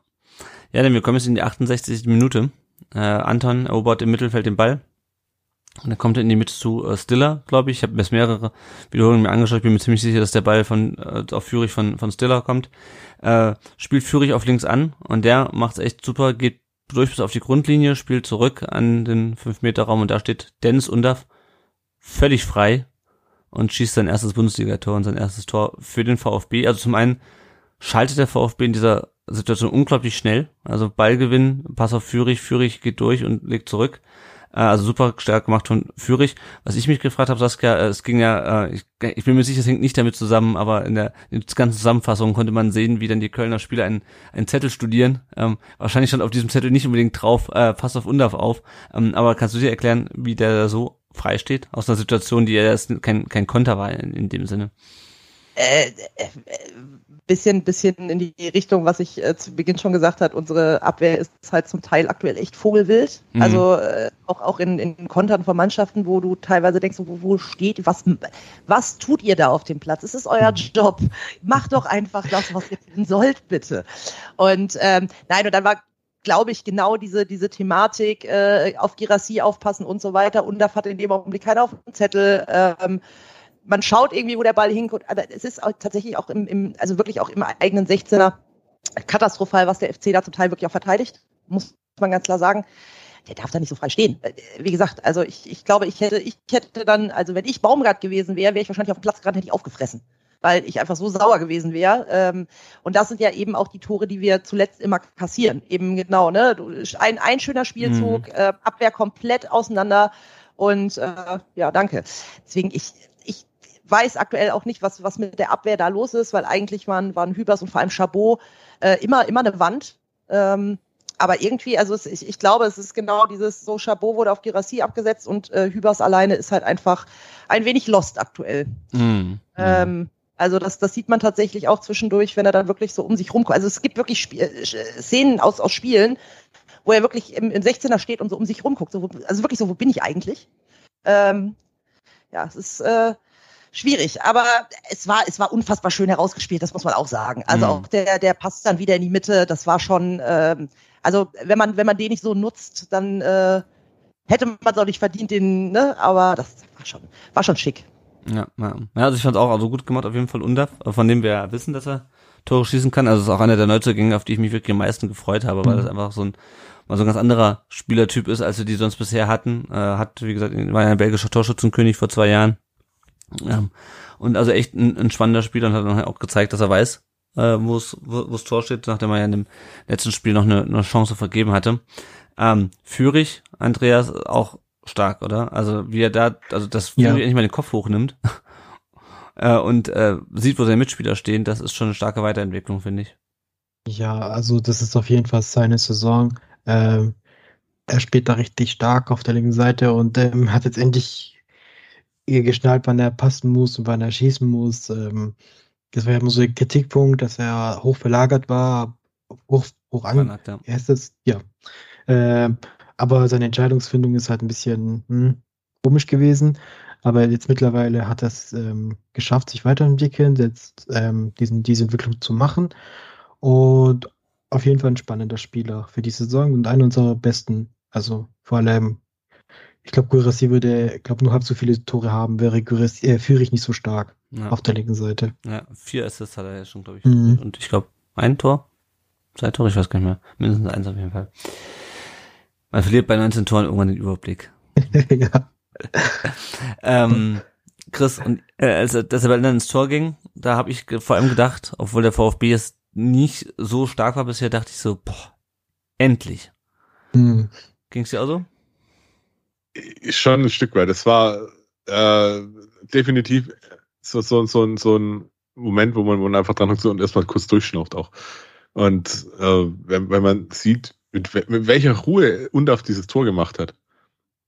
Ja, denn wir kommen jetzt in die 68. Minute. Äh, Anton erobert im Mittelfeld den Ball. Und dann kommt er in die Mitte zu äh, Stiller, glaube ich. Ich habe mir jetzt mehrere Wiederholungen mir angeschaut. Ich bin mir ziemlich sicher, dass der Ball von äh, auf Führig von, von Stiller kommt. Äh, spielt Führig auf links an und der macht's echt super, geht durch bis auf die Grundlinie, spielt zurück an den 5-Meter-Raum und da steht Dennis Undaff völlig frei und schießt sein erstes Bundesligator und sein erstes Tor für den VfB. Also zum einen schaltet der VfB in dieser Situation unglaublich schnell. Also Ballgewinn, Pass auf Führig, Führig geht durch und legt zurück. Äh, Also super stark gemacht von Führig. Was ich mich gefragt habe, Saskia, äh, es ging ja, äh, ich, bin mir sicher, es hängt nicht damit zusammen, aber in der, in der ganzen Zusammenfassung konnte man sehen, wie dann die Kölner Spieler einen, einen Zettel studieren. Ähm, wahrscheinlich stand auf diesem Zettel nicht unbedingt drauf, äh, pass auf Undaf auf. Ähm, aber kannst du dir erklären, wie der da so frei steht aus einer Situation, die ja erst kein, kein Konter war in, in dem Sinne? Äh, äh, bisschen, bisschen in die Richtung, was ich äh, zu Beginn schon gesagt hat. Unsere Abwehr ist halt zum Teil aktuell echt vogelwild. Mhm. Also äh, auch auch in, in Kontern von Mannschaften, wo du teilweise denkst, wo, wo steht, was was tut ihr da auf dem Platz? Es ist euer Job. Macht doch einfach das, was ihr tun sollt, bitte. Und ähm, nein, und dann war glaube ich, genau diese, diese Thematik, äh, auf Girassi aufpassen und so weiter. Und da hat in dem Augenblick keiner auf dem Zettel. Ähm, man schaut irgendwie, wo der Ball hinkommt, aber es ist auch tatsächlich auch im, im, also wirklich auch im eigenen 16er katastrophal, was der FC da zum Teil wirklich auch verteidigt, muss man ganz klar sagen. Der darf da nicht so frei stehen. Äh, Wie gesagt, also ich, ich glaube, ich hätte, ich hätte dann, also wenn ich Baumgart gewesen wäre, wäre ich wahrscheinlich auf dem Platz gerade hätte ich aufgefressen, weil ich einfach so sauer gewesen wäre. Ähm, und das sind ja eben auch die Tore, die wir zuletzt immer kassieren. Eben genau, ne? Ein, ein schöner Spielzug, äh, Abwehr komplett auseinander und äh, ja, danke. Deswegen, ich weiß aktuell auch nicht, was, was mit der Abwehr da los ist, weil eigentlich waren, waren Hübers und vor allem Chabot äh, immer, immer eine Wand. Ähm, aber irgendwie, also es, ich, ich glaube, es ist genau dieses, so Chabot wurde auf Girassi abgesetzt und äh, Hübers alleine ist halt einfach ein wenig lost aktuell. Mhm. Ähm, also das, das sieht man tatsächlich auch zwischendurch, wenn er dann wirklich so um sich rumkommt. Also es gibt wirklich Sp äh, Szenen aus, aus Spielen, wo er wirklich im, im 16er steht und so um sich rumguckt. So, also wirklich so, wo bin ich eigentlich? Ähm, ja, es ist äh, schwierig, aber es war, es war unfassbar schön herausgespielt, das muss man auch sagen. Also Mhm. auch der, der passt dann wieder in die Mitte, das war schon, ähm, also wenn man, wenn man den nicht so nutzt, dann äh, hätte man es auch nicht verdient, den, ne? Aber das war schon, war schon schick. Ja, ja. ja, also ich fand auch also gut gemacht, auf jeden Fall Undaf, von dem wir ja wissen, dass er Tore schießen kann. Also es ist auch einer der Neuzugänge, auf die ich mich wirklich am meisten gefreut habe, weil Mhm. das einfach so ein mal so ein ganz anderer Spielertyp ist, als wir die sonst bisher hatten. Äh, hat, wie gesagt, war ja ein belgischer Torschützenkönig vor zwei Jahren. Ähm, und also echt ein, ein spannender Spieler und hat dann auch gezeigt, dass er weiß, äh, wo es wo es Tor steht, nachdem er ja in dem letzten Spiel noch eine, eine Chance vergeben hatte. Ähm, Führig, Andreas, auch stark, oder? Also wie er da, also dass Ja. Führig endlich mal den Kopf hochnimmt <laughs> äh, und äh, sieht, wo seine Mitspieler stehen, das ist schon eine starke Weiterentwicklung, finde ich. Ja, also das ist auf jeden Fall seine Saison. Ähm, er spielt da richtig stark auf der linken Seite und ähm, hat jetzt endlich geschnallt, wann er passen muss und wann er schießen muss. Ähm, das war ja immer so ein Kritikpunkt, dass er hoch verlagert war, hoch, hoch an, ja. das? Ja. Ähm, aber seine Entscheidungsfindung ist halt ein bisschen hm, komisch gewesen. Aber jetzt mittlerweile hat er es ähm, geschafft, sich weiterentwickeln, jetzt ähm, diesen, diese Entwicklung zu machen. Und auf jeden Fall ein spannender Spieler für die Saison und einer unserer besten. Also vor allem Ich glaube, Gurassi würde, glaube nur halb so viele Tore haben, wäre Gurassi, äh, Führig nicht so stark Ja, auf der linken Seite. ja vier Assists hat er ja schon, glaube ich. Mhm. Und ich glaube, ein Tor? Zwei Tore, ich weiß gar nicht mehr. Mindestens eins auf jeden Fall. Man verliert bei 19 Toren irgendwann den Überblick. <laughs> ja. <laughs> Ähm, Chris, und äh, als er- dass er dann ins Tor ging, da habe ich vor allem gedacht, obwohl der VfB jetzt nicht so stark war bisher, dachte ich so, boah, endlich. Hm. Ging's dir auch so? Schon ein Stück weit. Es war äh, definitiv so, so, so, so ein Moment, wo man, wo man einfach dran so und erstmal kurz durchschnauft auch. Und äh, wenn, wenn man sieht, mit, mit welcher Ruhe Undaf dieses Tor gemacht hat,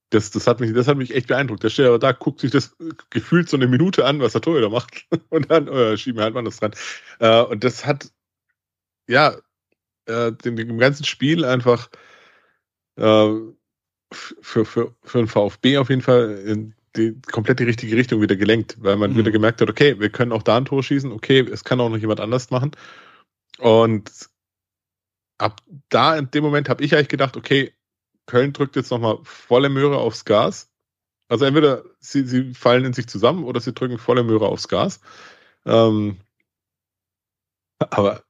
das, das, hat mich, das hat mich echt beeindruckt. Der steht aber da, guckt sich das gefühlt so eine Minute an, was der Torhüter macht. <laughs> Und dann äh, schieben wir halt mal das dran. Äh, und das hat, ja, äh, dem, dem ganzen Spiel einfach äh, für, für, für den VfB auf jeden Fall in die komplett die richtige Richtung wieder gelenkt, weil man Mhm. wieder gemerkt hat, okay, wir können auch da ein Tor schießen, okay, es kann auch noch jemand anders machen. Und ab da in dem Moment habe ich eigentlich gedacht, okay, Köln drückt jetzt nochmal volle Möhre aufs Gas. Also entweder sie, sie fallen in sich zusammen oder sie drücken volle Möhre aufs Gas. Ähm, aber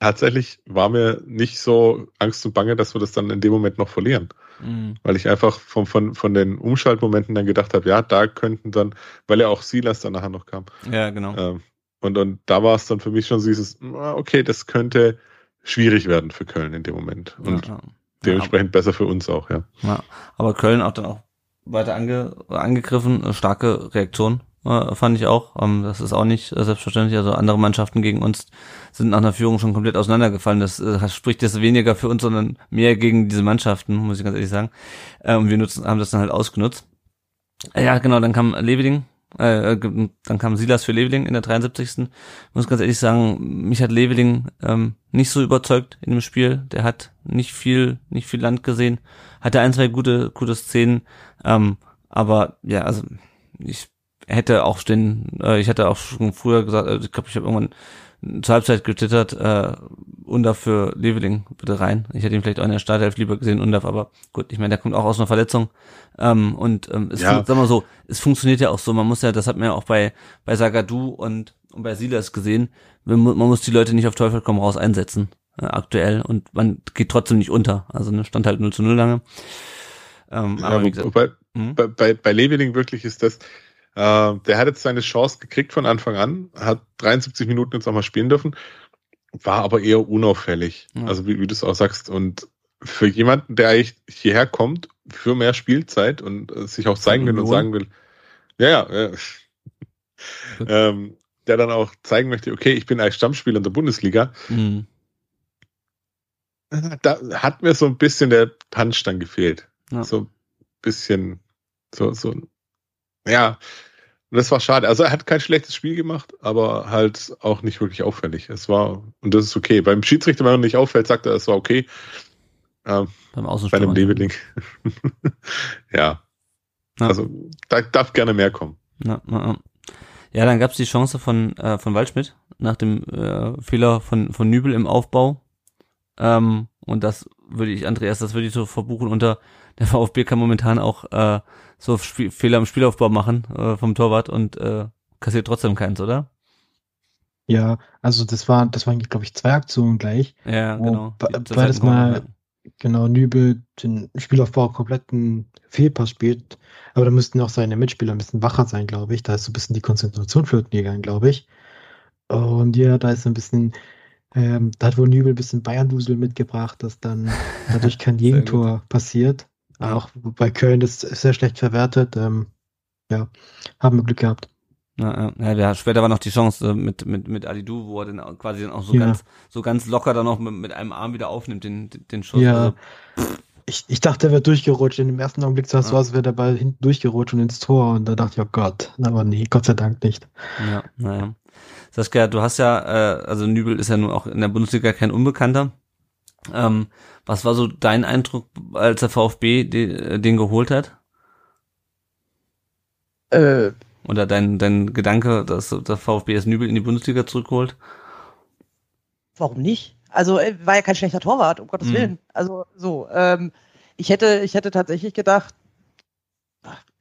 tatsächlich war mir nicht so Angst und Bange, dass wir das dann in dem Moment noch verlieren Mhm. weil ich einfach von, von, von den Umschaltmomenten dann gedacht habe, ja, da könnten dann, weil ja auch Silas dann nachher noch kam. Ja, genau. Ähm, und, und da war es dann für mich schon so dieses, ah, okay, das könnte schwierig werden für Köln in dem Moment. Und ja, ja. dementsprechend besser für uns auch, ja. Ja, aber Köln auch dann auch weiter ange, angegriffen, starke Reaktion äh, fand ich auch. Ähm, das ist auch nicht äh, selbstverständlich. Also andere Mannschaften gegen uns sind nach einer Führung schon komplett auseinandergefallen. Das äh, spricht jetzt weniger für uns, sondern mehr gegen diese Mannschaften, muss ich ganz ehrlich sagen. Äh, und wir nutzen, haben das dann halt ausgenutzt. Ja, genau, dann kam Leveling, äh, äh, dann kam Silas für Leveling in der 73. Ich muss ganz ehrlich sagen, mich hat Leveling ähm, nicht so überzeugt in dem Spiel. Der hat nicht viel, nicht viel Land gesehen, hatte ein, zwei gute, gute Szenen, ähm, aber ja, also ich hätte auch den, äh, ich hatte auch schon früher gesagt, äh, ich glaube, ich habe irgendwann zur Halbzeit getwittert, äh, Undaf für Leveling bitte rein. Ich hätte ihn vielleicht auch in der Startelf lieber gesehen, Undaf, aber gut, ich meine, der kommt auch aus einer Verletzung. Ähm, und ähm, es Ja. sag mal so, es funktioniert ja auch so. Man muss ja, das hat man ja auch bei bei Sagadu und, und bei Silas gesehen. Man, mu- man muss die Leute nicht auf Teufel komm raus einsetzen äh, aktuell und man geht trotzdem nicht unter. Also ne, stand halt 0 zu 0 lange. Ähm, aber ja wie wo- gesagt, wobei, hm? bei, bei, bei Leveling wirklich ist das, äh, der hat jetzt seine Chance gekriegt von Anfang an, hat 73 Minuten jetzt auch mal spielen dürfen, war aber eher unauffällig. Ja. Also wie, wie du es auch sagst. Und für jemanden, der eigentlich hierher kommt, für mehr Spielzeit und äh, sich auch zeigen will und sagen will, ja, ja, ähm, der dann auch zeigen möchte, okay, ich bin eigentlich Stammspieler in der Bundesliga, hm, da hat mir so ein bisschen der Punch dann gefehlt. Ja. So ein bisschen, so, so, ja. Und das war schade. Also er hat kein schlechtes Spiel gemacht, aber halt auch nicht wirklich auffällig. Es war, und das ist okay. Beim Schiedsrichter, wenn er nicht auffällt, sagt er, es war okay. Ähm, beim bei Außenstürmer. einem Leveling. <laughs> ja. Ja. Also da darf gerne mehr kommen. Ja, ja, ja. dann gab's die Chance von, äh, von Waldschmidt nach dem äh, Fehler von, von Nübel im Aufbau. Ähm, und das würde ich, Andreas, das würde ich so verbuchen unter, der VfB kann momentan auch äh, so Spiel, Fehler im Spielaufbau machen äh, vom Torwart und äh, kassiert trotzdem keins, oder? Ja, also das war, das waren, glaube ich, zwei Aktionen gleich. Ja, genau. beides mal-. Genau, Nübel den Spielaufbau kompletten Fehlpass spielt. Aber da müssten auch seine Mitspieler ein bisschen wacher sein, glaube ich. Da ist so ein bisschen die Konzentration flöten gegangen, glaube ich. Und ja, da ist so ein bisschen, ähm, da hat wohl Nübel ein bisschen Bayern-Dusel mitgebracht, dass dann <laughs> dadurch kein Gegentor passiert. Ja. Auch bei Köln ist sehr schlecht verwertet. Ähm, ja, haben wir Glück gehabt. Ja, ja, ja, später war noch die Chance äh, mit mit mit Alidu, wo er dann auch quasi dann auch so Ja. ganz so ganz locker dann noch mit, mit einem Arm wieder aufnimmt den den Schuss. Ja. Also, Ich, ich dachte, er wird durchgerutscht. In dem ersten Augenblick sah es so aus, wäre der Ball hinten durchgerutscht und ins Tor. Und da dachte ich, oh Gott. Aber nee, Gott sei Dank nicht. Ja, naja. Saskia, du hast ja, äh, also Nübel ist ja nun auch in der Bundesliga kein Unbekannter. Ähm, was war so dein Eindruck, als der VfB den, den geholt hat? Äh, Oder dein, dein Gedanke, dass der VfB jetzt Nübel in die Bundesliga zurückholt? warum nicht? Also äh, war ja kein schlechter Torwart, um Gottes Mhm. Willen. Also so, ähm, ich hätte, ich hätte tatsächlich gedacht,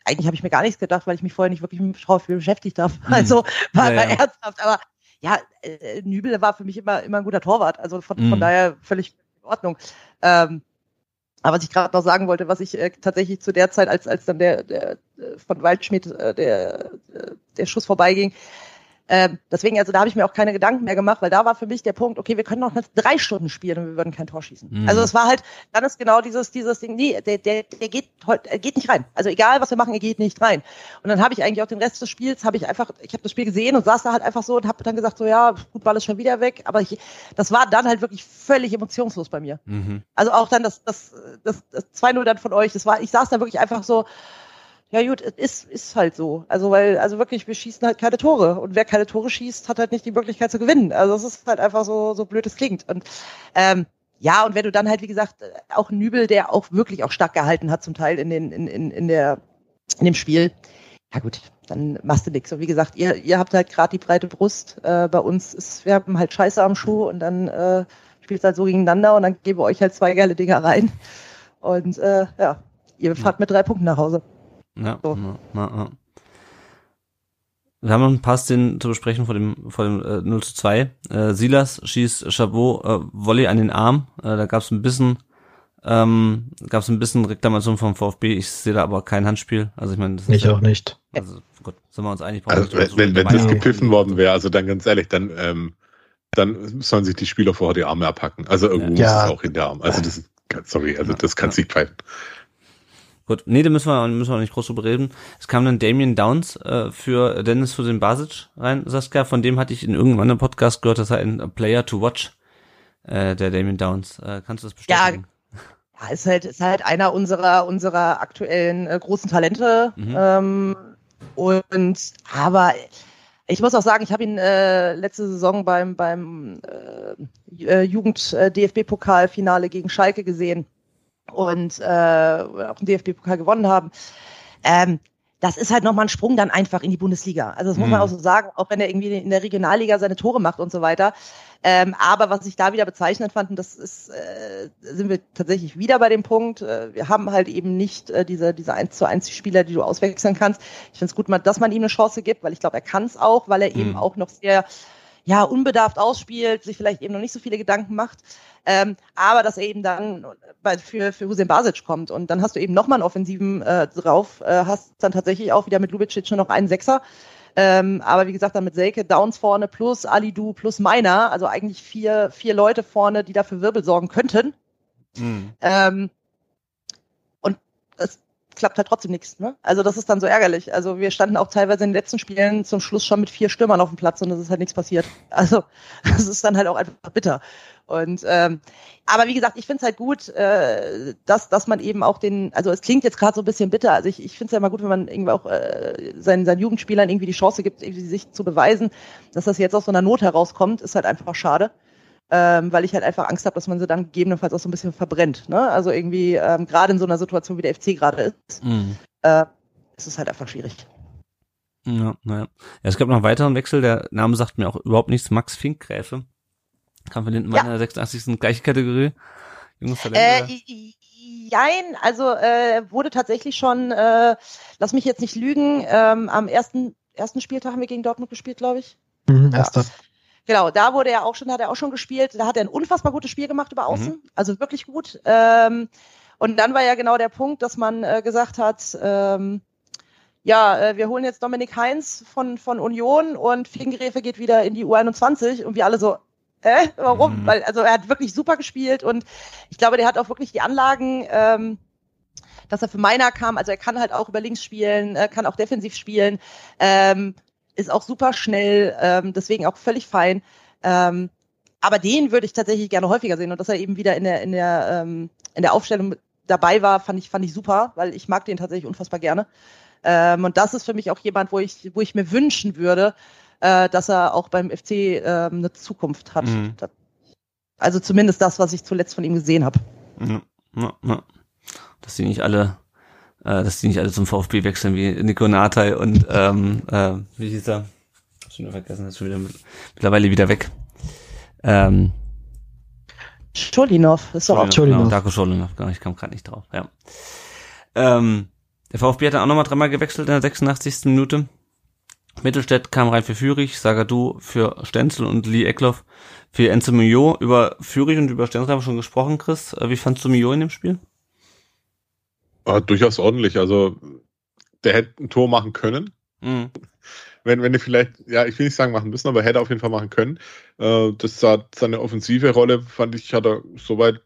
eigentlich habe ich mir gar nichts gedacht, weil ich mich vorher nicht wirklich mit dem Schauspiel beschäftigt habe. Mhm. Also war, ja, ja. ernsthaft. Aber ja, äh, Nübel war für mich immer, immer ein guter Torwart. Also von, mhm. von daher völlig Ordnung. Ähm, aber was ich gerade noch sagen wollte, was ich äh, tatsächlich zu der Zeit, als, als dann der, der äh, von Waldschmidt äh, der, äh, der Schuss vorbeiging, ähm, deswegen, also da habe ich mir auch keine Gedanken mehr gemacht, weil da war für mich der Punkt, okay, wir können noch drei Stunden spielen und wir würden kein Tor schießen. Mhm. Also es war halt, dann ist genau dieses, dieses Ding, nee, der, der, der geht er geht nicht rein. Also egal, was wir machen, er geht nicht rein. Und dann habe ich eigentlich auch den Rest des Spiels, habe ich einfach, ich habe das Spiel gesehen und saß da halt einfach so und habe dann gesagt, so ja, gut, Ball ist schon wieder weg. Aber ich, das war dann halt wirklich völlig emotionslos bei mir. Mhm. Also auch dann das, das, das, das 2-0 dann von euch, das war, ich saß da wirklich einfach so, ja gut, es ist, ist halt so. Also weil, also wirklich, wir schießen halt keine Tore. Und wer keine Tore schießt, hat halt nicht die Möglichkeit zu gewinnen. Also es ist halt einfach so, so blöd es klingt. Und ähm, ja, und wenn du dann halt, wie gesagt, auch Nübel, der auch wirklich auch stark gehalten hat, zum Teil in den, in, in, in der, in dem Spiel, ja gut, dann machst du nichts. Und wie gesagt, ihr, ihr habt halt gerade die breite Brust. Äh, bei uns ist, wir haben halt Scheiße am Schuh und dann äh, spielt es halt so gegeneinander und dann geben wir euch halt zwei geile Dinger rein. Und äh, ja, ihr fahrt mit drei Punkten nach Hause. Ja, so. na, na, na. Wir haben noch einen Pass, den zu besprechen vor dem, vor dem äh, 0 zu 2. Äh, Silas schießt Chabot äh, Volley an den Arm. Äh, da gab es ein bisschen ähm, gab es ein bisschen Reklamation vom VfB. Ich sehe da aber kein Handspiel. Also ich meine, das ich auch nicht. Also gut, sind wir uns einig. Also wenn, wenn, wenn das gepfiffen worden wäre, also dann ganz ehrlich, dann ähm, dann sollen sich die Spieler vorher die Arme abhacken. Also irgendwo ja. ist es auch in der Arm. Also das ist, sorry, also das kann ja. sich pfeifen. Gut, nee, da müssen wir, müssen wir nicht groß drüber reden. Es kam dann Damien Downs äh, für Dennis für den Basic rein, Saskia. Von dem hatte ich in irgendeinem anderen Podcast gehört, dass er ein Player to watch, äh, der Damien Downs. Äh, kannst du das bestätigen? Ja, ja, ist halt, ist halt einer unserer, unserer aktuellen äh, großen Talente. Mhm. Ähm, und, aber ich muss auch sagen, ich habe ihn äh, letzte Saison beim, beim äh, äh Jugend-DFB-Pokalfinale gegen Schalke gesehen und äh, auch den DFB-Pokal gewonnen haben. Ähm, das ist halt nochmal ein Sprung dann einfach in die Bundesliga. Also das muss man mhm. auch so sagen, auch wenn er irgendwie in der Regionalliga seine Tore macht und so weiter. Ähm, aber was ich da wieder bezeichnend fand, und das ist, äh, sind wir tatsächlich wieder bei dem Punkt, äh, wir haben halt eben nicht äh, diese, diese 1 zu 1 Spieler, die du auswechseln kannst. Ich finde es gut, dass man ihm eine Chance gibt, weil ich glaube, er kann es auch, weil er mhm. eben auch noch sehr ja, unbedarft ausspielt, sich vielleicht eben noch nicht so viele Gedanken macht, ähm, aber dass er eben dann bei, für, für Hussein Basic kommt und dann hast du eben nochmal einen Offensiven äh, drauf, äh, hast dann tatsächlich auch wieder mit Lubicic nur noch einen Sechser, ähm, aber wie gesagt, dann mit Selke Downs vorne plus Alidu plus Meiner, also eigentlich vier, vier Leute vorne, die dafür Wirbel sorgen könnten. Mhm. Ähm, und es klappt halt trotzdem nichts. Ne? Also das ist dann so ärgerlich. Also wir standen auch teilweise in den letzten Spielen zum Schluss schon mit vier Stürmern auf dem Platz und es ist halt nichts passiert. Also <laughs> das ist dann halt auch einfach bitter. Und ähm, aber wie gesagt, ich finde es halt gut, äh, dass, dass man eben auch den, also es klingt jetzt gerade so ein bisschen bitter, also ich, ich finde es ja immer gut, wenn man irgendwie auch äh, seinen, seinen Jugendspielern irgendwie die Chance gibt, irgendwie sich zu beweisen, dass das jetzt aus so einer Not herauskommt, ist halt einfach schade ähm, weil ich halt einfach Angst habe, dass man sie dann gegebenenfalls auch so ein bisschen verbrennt. Ne? Also irgendwie, ähm, gerade in so einer Situation, wie der FC gerade ist, mhm. äh, ist es halt einfach schwierig. Ja, naja. Ja, es gab noch einen weiteren Wechsel, der Name sagt mir auch überhaupt nichts, Max Finkgräfe. Kam von hinten ja. in der 86. gleiche Kategorie. Junges Talent. Äh, jein, also äh, wurde tatsächlich schon, äh, lass mich jetzt nicht lügen, ähm, am ersten, ersten Spieltag haben wir gegen Dortmund gespielt, glaube ich. Mhm, erster. Ja. Genau, da wurde er auch schon, hat er auch schon gespielt. Da hat er ein unfassbar gutes Spiel gemacht über Außen, mhm. also wirklich gut. Ähm, und dann war ja genau der Punkt, dass man äh, gesagt hat, ähm, ja, äh, wir holen jetzt Dominik Heinz von, von Union und Fingräfe geht wieder in die U21 und wir alle so, äh, warum? Mhm. Weil, also er hat wirklich super gespielt und ich glaube, der hat auch wirklich die Anlagen, ähm, dass er für meiner kam, also er kann halt auch über links spielen, äh, kann auch defensiv spielen. Ähm, ist auch super schnell, ähm, deswegen auch völlig fein. Ähm, aber den würde ich tatsächlich gerne häufiger sehen und dass er eben wieder in der in der ähm, in der Aufstellung dabei war, fand ich fand ich super, weil ich mag den tatsächlich unfassbar gerne. Ähm, und das ist für mich auch jemand, wo ich wo ich mir wünschen würde, äh, dass er auch beim FC ähm, eine Zukunft hat. Mhm. Also zumindest das, was ich zuletzt von ihm gesehen habe. Ja, ja, ja. Dass sie nicht alle äh, dass die nicht alle zum VfB wechseln wie Nico Natai und ähm, äh, wie hieß er? Schon wieder vergessen, ist schon wieder mittlerweile wieder weg. Ähm, Scholinov, ist doch auch Scholinov. Genau, Darko Scholinov, genau, ich kam gerade nicht drauf, ja. Ähm, Der VfB hat dann auch nochmal dreimal gewechselt in der 86. Minute. Mittelstädt kam rein für Fürich, Sagadu für Stenzel und Lee Eckloff für Enzo Mio. Über Fürich und über Stenzel haben wir schon gesprochen, Chris. Äh, Wie fandst du Mio in dem Spiel? Ah, durchaus ordentlich. Also der hätte ein Tor machen können. Mhm. Wenn, wenn er vielleicht, ja, ich will nicht sagen machen müssen, aber hätte auf jeden Fall machen können. Äh, das sah seine offensive Rolle, fand ich, hat er soweit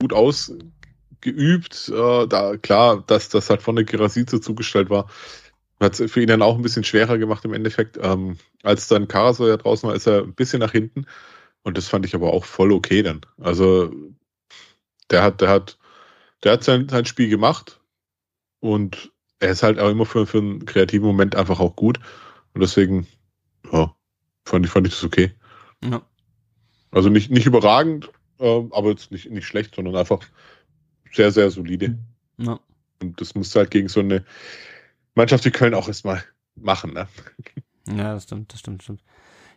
gut ausgeübt. Äh, da klar, dass das halt von der Gerasize zugestellt war, hat es für ihn dann auch ein bisschen schwerer gemacht im Endeffekt. Ähm, als dann Karasor ja draußen war, ist er ein bisschen nach hinten. Und das fand ich aber auch voll okay dann. Also der hat, der hat, der hat sein, sein Spiel gemacht und er ist halt auch immer für, für einen kreativen Moment einfach auch gut. Und deswegen, ja, fand ich, fand ich das okay. Ja. Also nicht, nicht überragend, äh, aber jetzt nicht, nicht schlecht, sondern einfach sehr, sehr solide. ja. Und das musst du halt gegen so eine Mannschaft wie Köln auch erstmal machen, ne? Ja, das stimmt, das stimmt, das stimmt.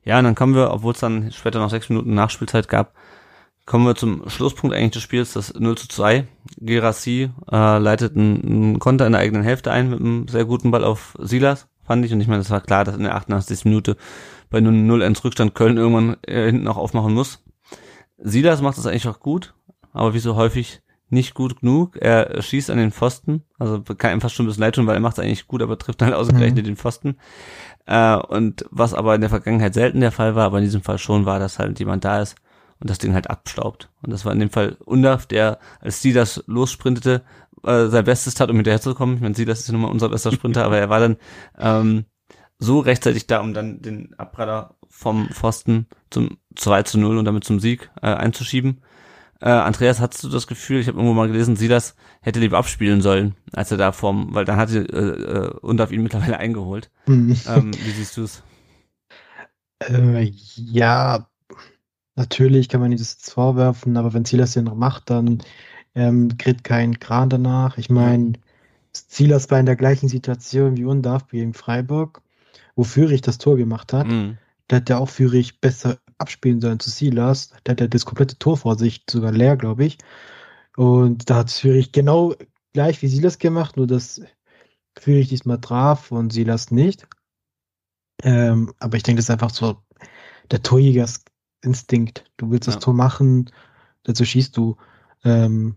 Ja, und dann kommen wir, obwohl es dann später noch sechs Minuten Nachspielzeit gab, kommen wir zum Schlusspunkt eigentlich des Spiels, das 0 zu 2. Gerassi äh, leitet einen, Konter in der eigenen Hälfte ein mit einem sehr guten Ball auf Silas, fand ich. Und ich meine, es war klar, dass in der 88. Minute bei 0 1 Rückstand Köln irgendwann äh, hinten auch aufmachen muss. Silas macht das eigentlich auch gut, aber wie so häufig nicht gut genug. Er schießt an den Pfosten, also kann ihm fast schon ein bisschen leid tun, weil er macht es eigentlich gut, aber trifft halt ausgerechnet den Pfosten. Äh, und was aber in der Vergangenheit selten der Fall war, aber in diesem Fall schon war, dass halt jemand da ist und das Ding halt abstaubt. Und das war in dem Fall Undaf, der, als sie das lossprintete, äh, sein Bestes tat, um hinterherzukommen. Ich meine, sie, das ist ja nun mal unser bester Sprinter, aber er war dann ähm, so rechtzeitig da, um dann den Abpraller vom Pfosten zum 2 zu 0 und damit zum Sieg äh, einzuschieben. Äh, Andreas, hattest du das Gefühl, ich habe irgendwo mal gelesen, sie das hätte lieber abspielen sollen, als er da vom, weil dann hatte äh, äh, Undaf ihn mittlerweile eingeholt. Mhm. Ähm, wie siehst du es? Äh, ja, natürlich kann man ihm das jetzt vorwerfen, aber wenn Silas den noch macht, dann ähm, kriegt kein Kran danach. Ich meine, Silas war in der gleichen Situation wie Undaf gegen Freiburg, wo Fürich das Tor gemacht hat. Mhm. Da hätte auch Fürich besser abspielen sollen zu Silas. Da hat er das komplette Tor vor sich, sogar leer, glaube ich. Und da hat Fürich genau gleich wie Silas gemacht, nur dass Fürich diesmal traf und Silas nicht. Ähm, aber ich denke, das ist einfach so der Torjägerinstinkt. Du willst Ja. das Tor machen, dazu schießt du. Ähm,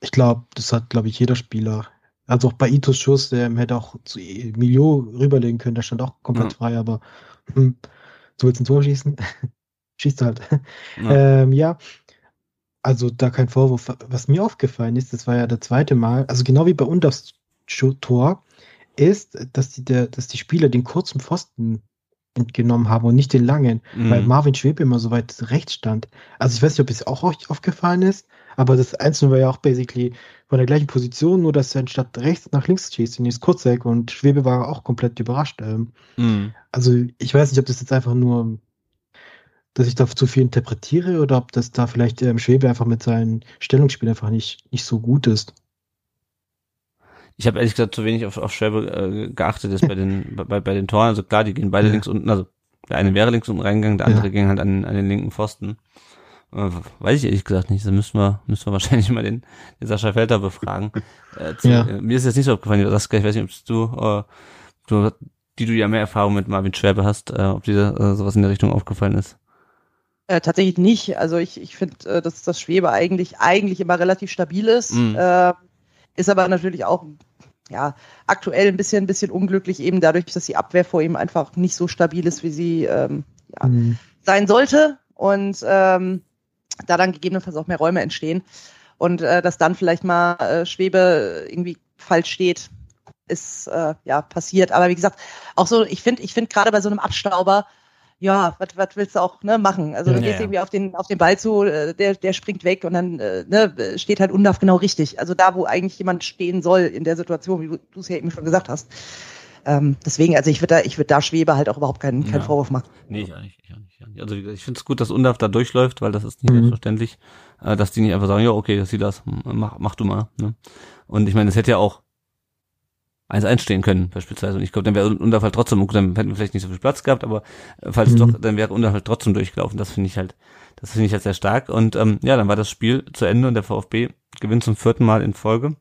ich glaube, das hat, glaube ich, jeder Spieler. Also auch bei Itos Schuss, der hätte auch zu Milio rüberlegen können, der stand auch komplett Ja. frei, aber hm, du willst ein Tor schießen? <laughs> Schießt halt. Ja. Ähm, ja, also da kein Vorwurf. Was mir aufgefallen ist, das war ja der zweite Mal, also genau wie bei Schu- Tor, ist, dass die, der, dass die Spieler den kurzen Pfosten entgenommen haben und nicht den langen, weil Mhm. Marvin Schwebe immer so weit rechts stand. Also ich weiß nicht, ob es auch euch aufgefallen ist, aber das Einzelne war ja auch basically von der gleichen Position, nur dass er anstatt rechts nach links schießt, in das Kurzeck und Schwebe war auch komplett überrascht. Ähm, Mhm. also ich weiß nicht, ob das jetzt einfach nur, dass ich da zu viel interpretiere oder ob das da vielleicht ähm, Schwebe einfach mit seinem Stellungsspiel einfach nicht, nicht so gut ist. Ich habe ehrlich gesagt zu wenig auf, auf Schwäbe äh, geachtet jetzt bei den <laughs> bei, bei den Toren. Also klar, die gehen beide Ja. links unten, also der eine wäre links unten reingegangen, der andere Ja. ging halt an, an den linken Pfosten. Äh, weiß ich ehrlich gesagt nicht. Da müssen wir, müssen wir <laughs> wahrscheinlich mal den, den Sascha Felter befragen. Äh, zu, Ja. äh, mir ist jetzt nicht so aufgefallen, Saskia, ich weiß nicht, ob du, äh, du, die du ja mehr Erfahrung mit Marvin Schwäbe hast, äh, ob dir äh, sowas in der Richtung aufgefallen ist. Äh, tatsächlich nicht. Also ich, ich finde, äh, dass das Schwebe eigentlich, eigentlich immer relativ stabil ist. Mhm. Äh, ist aber natürlich auch ja, aktuell ein bisschen, ein bisschen unglücklich, eben dadurch, dass die Abwehr vor ihm einfach nicht so stabil ist, wie sie ähm, ja, Hm. sein sollte. Und ähm, da dann gegebenenfalls auch mehr Räume entstehen. Und äh, dass dann vielleicht mal äh, Schwebe irgendwie falsch steht, ist äh, ja passiert. Aber wie gesagt, auch so, ich finde, ich finde gerade bei so einem Abstauber, ja, was was willst du auch ne, machen? Also du Ja, gehst ja. irgendwie auf den auf den Ball zu, äh, der der springt weg und dann äh, ne, steht halt Undaf genau richtig. Also da, wo eigentlich jemand stehen soll in der Situation, wie du es ja eben schon gesagt hast. Ähm, deswegen, also ich würde da, ich würde da Schwebe halt auch überhaupt keinen, keinen Ja. Vorwurf machen. Nee, ich auch nicht. Ich auch nicht, ich auch nicht. Also ich finde es gut, dass Undaf da durchläuft, weil das ist nicht Mhm. selbstverständlich, äh, dass die nicht einfach sagen, ja, okay, das sieht das, mach, mach du mal. Ne? Und ich meine, es hätte ja auch 1-1 stehen können, beispielsweise. Und ich glaube, dann wäre halt trotzdem, gut, dann hätten wir vielleicht nicht so viel Platz gehabt, aber äh, falls Mhm. doch, dann wäre halt trotzdem durchgelaufen. Das finde ich halt, das finde ich halt sehr stark. Und ähm, ja, dann war das Spiel zu Ende und der VfB gewinnt zum vierten Mal in Folge.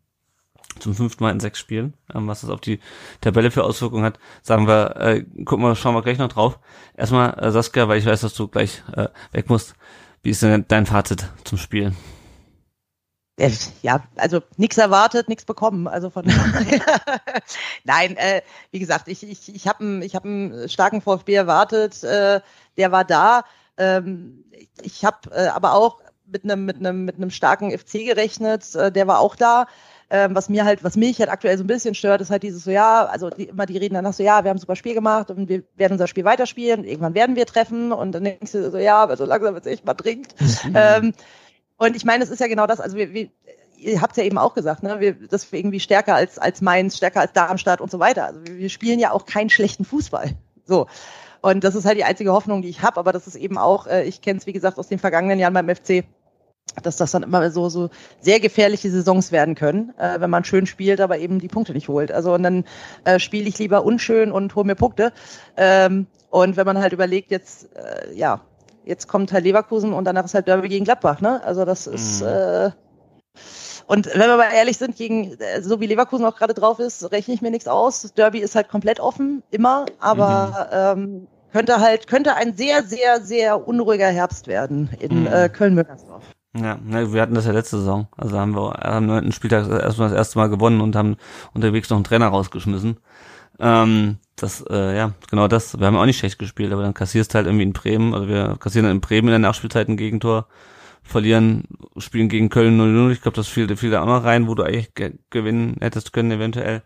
zum fünften Mal in sechs Spielen, ähm, was das auf die Tabelle für Auswirkungen hat, sagen wir, äh, gucken wir, schauen wir gleich noch drauf. Erstmal, äh, Saskia, weil ich weiß, dass du gleich äh, weg musst. Wie ist denn dein Fazit zum Spiel? Ja, also nichts erwartet, nichts bekommen. Also von <laughs> <laughs> nein, äh, wie gesagt, ich ich ich habe einen ich habe einen starken VfB erwartet, äh, der war da. Ähm, ich habe äh, aber auch mit einem mit einem mit einem starken FC gerechnet, äh, der war auch da. Ähm, was mir halt, was mich halt aktuell so ein bisschen stört, ist halt dieses so, ja, also die, immer die reden danach so, ja, wir haben ein super Spiel gemacht und wir werden unser Spiel weiterspielen, irgendwann werden wir treffen und dann denkst du so, ja, aber so langsam wird es echt mal trinkt. ähm, und ich meine, es ist ja genau das, also wir, wir ihr habt ja eben auch gesagt, ne, wir, das wir irgendwie stärker als, als Mainz, stärker als Darmstadt und so weiter. Also wir, wir spielen ja auch keinen schlechten Fußball. So. Und das ist halt die einzige Hoffnung, die ich habe, aber das ist eben auch, äh, ich kenne es wie gesagt aus den vergangenen Jahren beim FC, dass das dann immer so, so sehr gefährliche Saisons werden können, äh, wenn man schön spielt, aber eben die Punkte nicht holt. Also und dann äh, spiele ich lieber unschön und hole mir Punkte. Ähm, und wenn man halt überlegt, jetzt, äh, ja, jetzt kommt halt Leverkusen und danach ist halt Derby gegen Gladbach, ne? Also das ist, mhm. äh, und wenn wir mal ehrlich sind, gegen, äh, so wie Leverkusen auch gerade drauf ist, rechne ich mir nichts aus. Derby ist halt komplett offen, immer, aber mhm. ähm, könnte halt, könnte ein sehr, sehr, sehr unruhiger Herbst werden in mhm. äh, Köln-Müngersdorf. Ja, wir hatten das ja letzte Saison. Also haben wir am neunten Spieltag erstmal das erste Mal gewonnen und haben unterwegs noch einen Trainer rausgeschmissen. Ähm, das, äh, ja, genau das. Wir haben auch nicht schlecht gespielt, aber dann kassierst halt irgendwie in Bremen, also wir kassieren dann in Bremen in der Nachspielzeit ein Gegentor verlieren, spielen gegen Köln 0-0. Ich glaube, das fiel, fiel da auch noch rein, wo du eigentlich ge gewinnen hättest können, eventuell.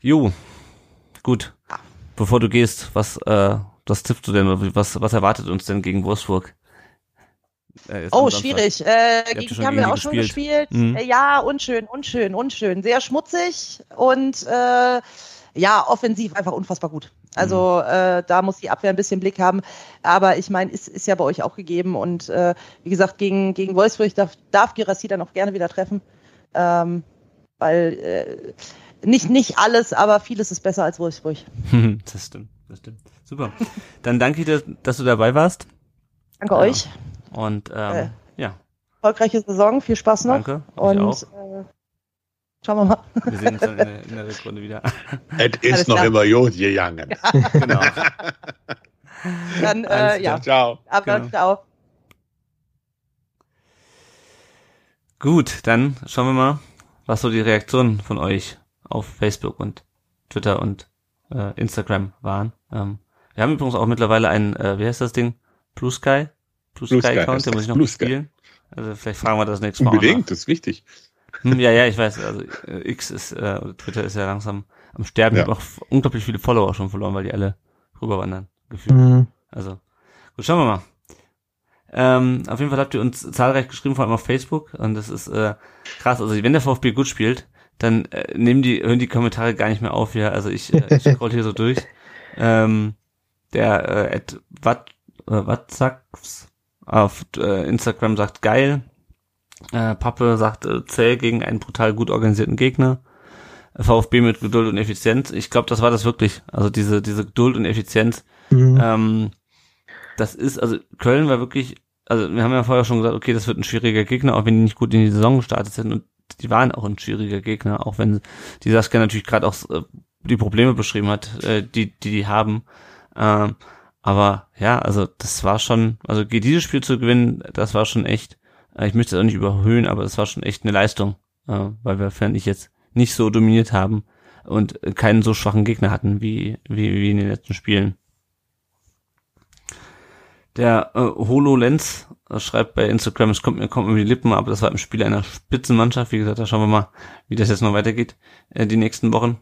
Jo, gut. Bevor du gehst, was, äh, was tippst du denn? Was, was erwartet uns denn gegen Wolfsburg? Äh, oh, schwierig. Äh, gegen die haben wir auch schon gespielt. Mhm. Äh, ja, unschön, unschön, unschön. Sehr schmutzig und äh, ja, offensiv einfach unfassbar gut. Also mhm. äh, da muss die Abwehr ein bisschen Blick haben. Aber ich meine, ist, ist ja bei euch auch gegeben. Und äh, wie gesagt, gegen, gegen Wolfsburg darf, darf Girassi dann auch gerne wieder treffen. Ähm, weil äh, nicht, nicht alles, aber vieles ist besser als Wolfsburg. <laughs> das stimmt, das stimmt. Super. Dann danke dir, dass du dabei warst. Danke ja. euch. Und ähm, äh, ja. Erfolgreiche Saison, viel Spaß noch. Danke. Und auch. Schauen wir mal. Wir sehen uns dann in der, in der Rückrunde wieder. Es ist noch klar. immer gut gegangen. Ja. Genau. dann, äh, ja. Ciao. Aber genau. ciao. Gut, dann schauen wir mal, was so die Reaktionen von euch auf Facebook und Twitter und äh, Instagram waren. Ähm, wir haben übrigens auch mittlerweile einen, äh, wie heißt das Ding? Blue Sky? Blue, Blue Sky Account, den muss ich noch Blue spielen. Also vielleicht fragen wir das nächste Mal. Unbedingt, das ist wichtig. Hm, ja, ja, ich weiß. Also äh, X ist, äh, Twitter ist ja langsam am Sterben. Ja. Ich habe auch unglaublich viele Follower schon verloren, weil die alle rüberwandern. Gefühlt. Mhm. Also, gut, schauen wir mal. Ähm, auf jeden Fall habt ihr uns zahlreich geschrieben, vor allem auf Facebook. Und das ist äh, krass. Also wenn der VfB gut spielt, dann äh, nehmen die, hören die Kommentare gar nicht mehr auf. Ja, also ich, äh, ich scroll hier so durch. Ähm, der äh, at wat, äh, wat sagt's auf äh, Instagram sagt geil. Äh, Pappe sagt äh, zäh gegen einen brutal gut organisierten Gegner. VfB mit Geduld und Effizienz. Ich glaube, das war das wirklich. Also diese, diese Geduld und Effizienz. Mhm. Ähm, das ist, also Köln war wirklich, also wir haben ja vorher schon gesagt, okay, das wird ein schwieriger Gegner, auch wenn die nicht gut in die Saison gestartet sind. Und die waren auch ein schwieriger Gegner, auch wenn die Saskia natürlich gerade auch äh, die Probleme beschrieben hat, äh, die, die die haben. Ähm, aber ja, also das war schon, also dieses Spiel zu gewinnen, das war schon echt ich möchte es auch nicht überhöhen, aber es war schon echt eine Leistung, äh, weil wir, fand ich jetzt, nicht so dominiert haben und keinen so schwachen Gegner hatten wie, wie, wie in den letzten Spielen. Der äh, HoloLens äh, schreibt bei Instagram, es kommt mir kommt mir die Lippen, aber das war im Spiel einer Spitzenmannschaft. Wie gesagt, da schauen wir mal, wie das jetzt noch weitergeht äh, die nächsten Wochen.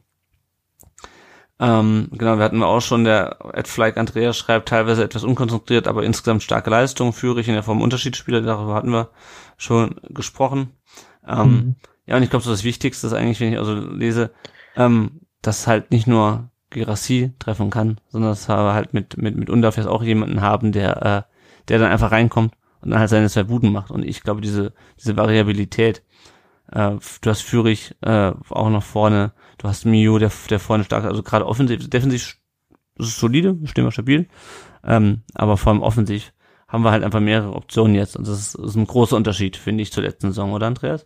Ähm, genau, wir hatten auch schon, der Ed Flyke Andreas schreibt teilweise etwas unkonzentriert, aber insgesamt starke Leistung, führe ich in der Form Unterschiedsspieler, darüber hatten wir schon gesprochen. Ähm, mhm. Ja, und ich glaube, so das Wichtigste ist eigentlich, wenn ich also lese, ähm, dass halt nicht nur Gerassi treffen kann, sondern dass wir halt mit, mit, mit Undorf jetzt auch jemanden haben, der, äh, der dann einfach reinkommt und dann halt seine zwei Buden macht. Und ich glaube, diese, diese Variabilität, äh, du hast Führig äh, auch noch vorne, du hast Mio, der, der vorne stark, also gerade offensiv, defensiv ist solide, stehen wir stabil, ähm, aber vor allem offensiv haben wir halt einfach mehrere Optionen jetzt und das ist, ist ein großer Unterschied, finde ich, zur letzten Saison, oder Andreas?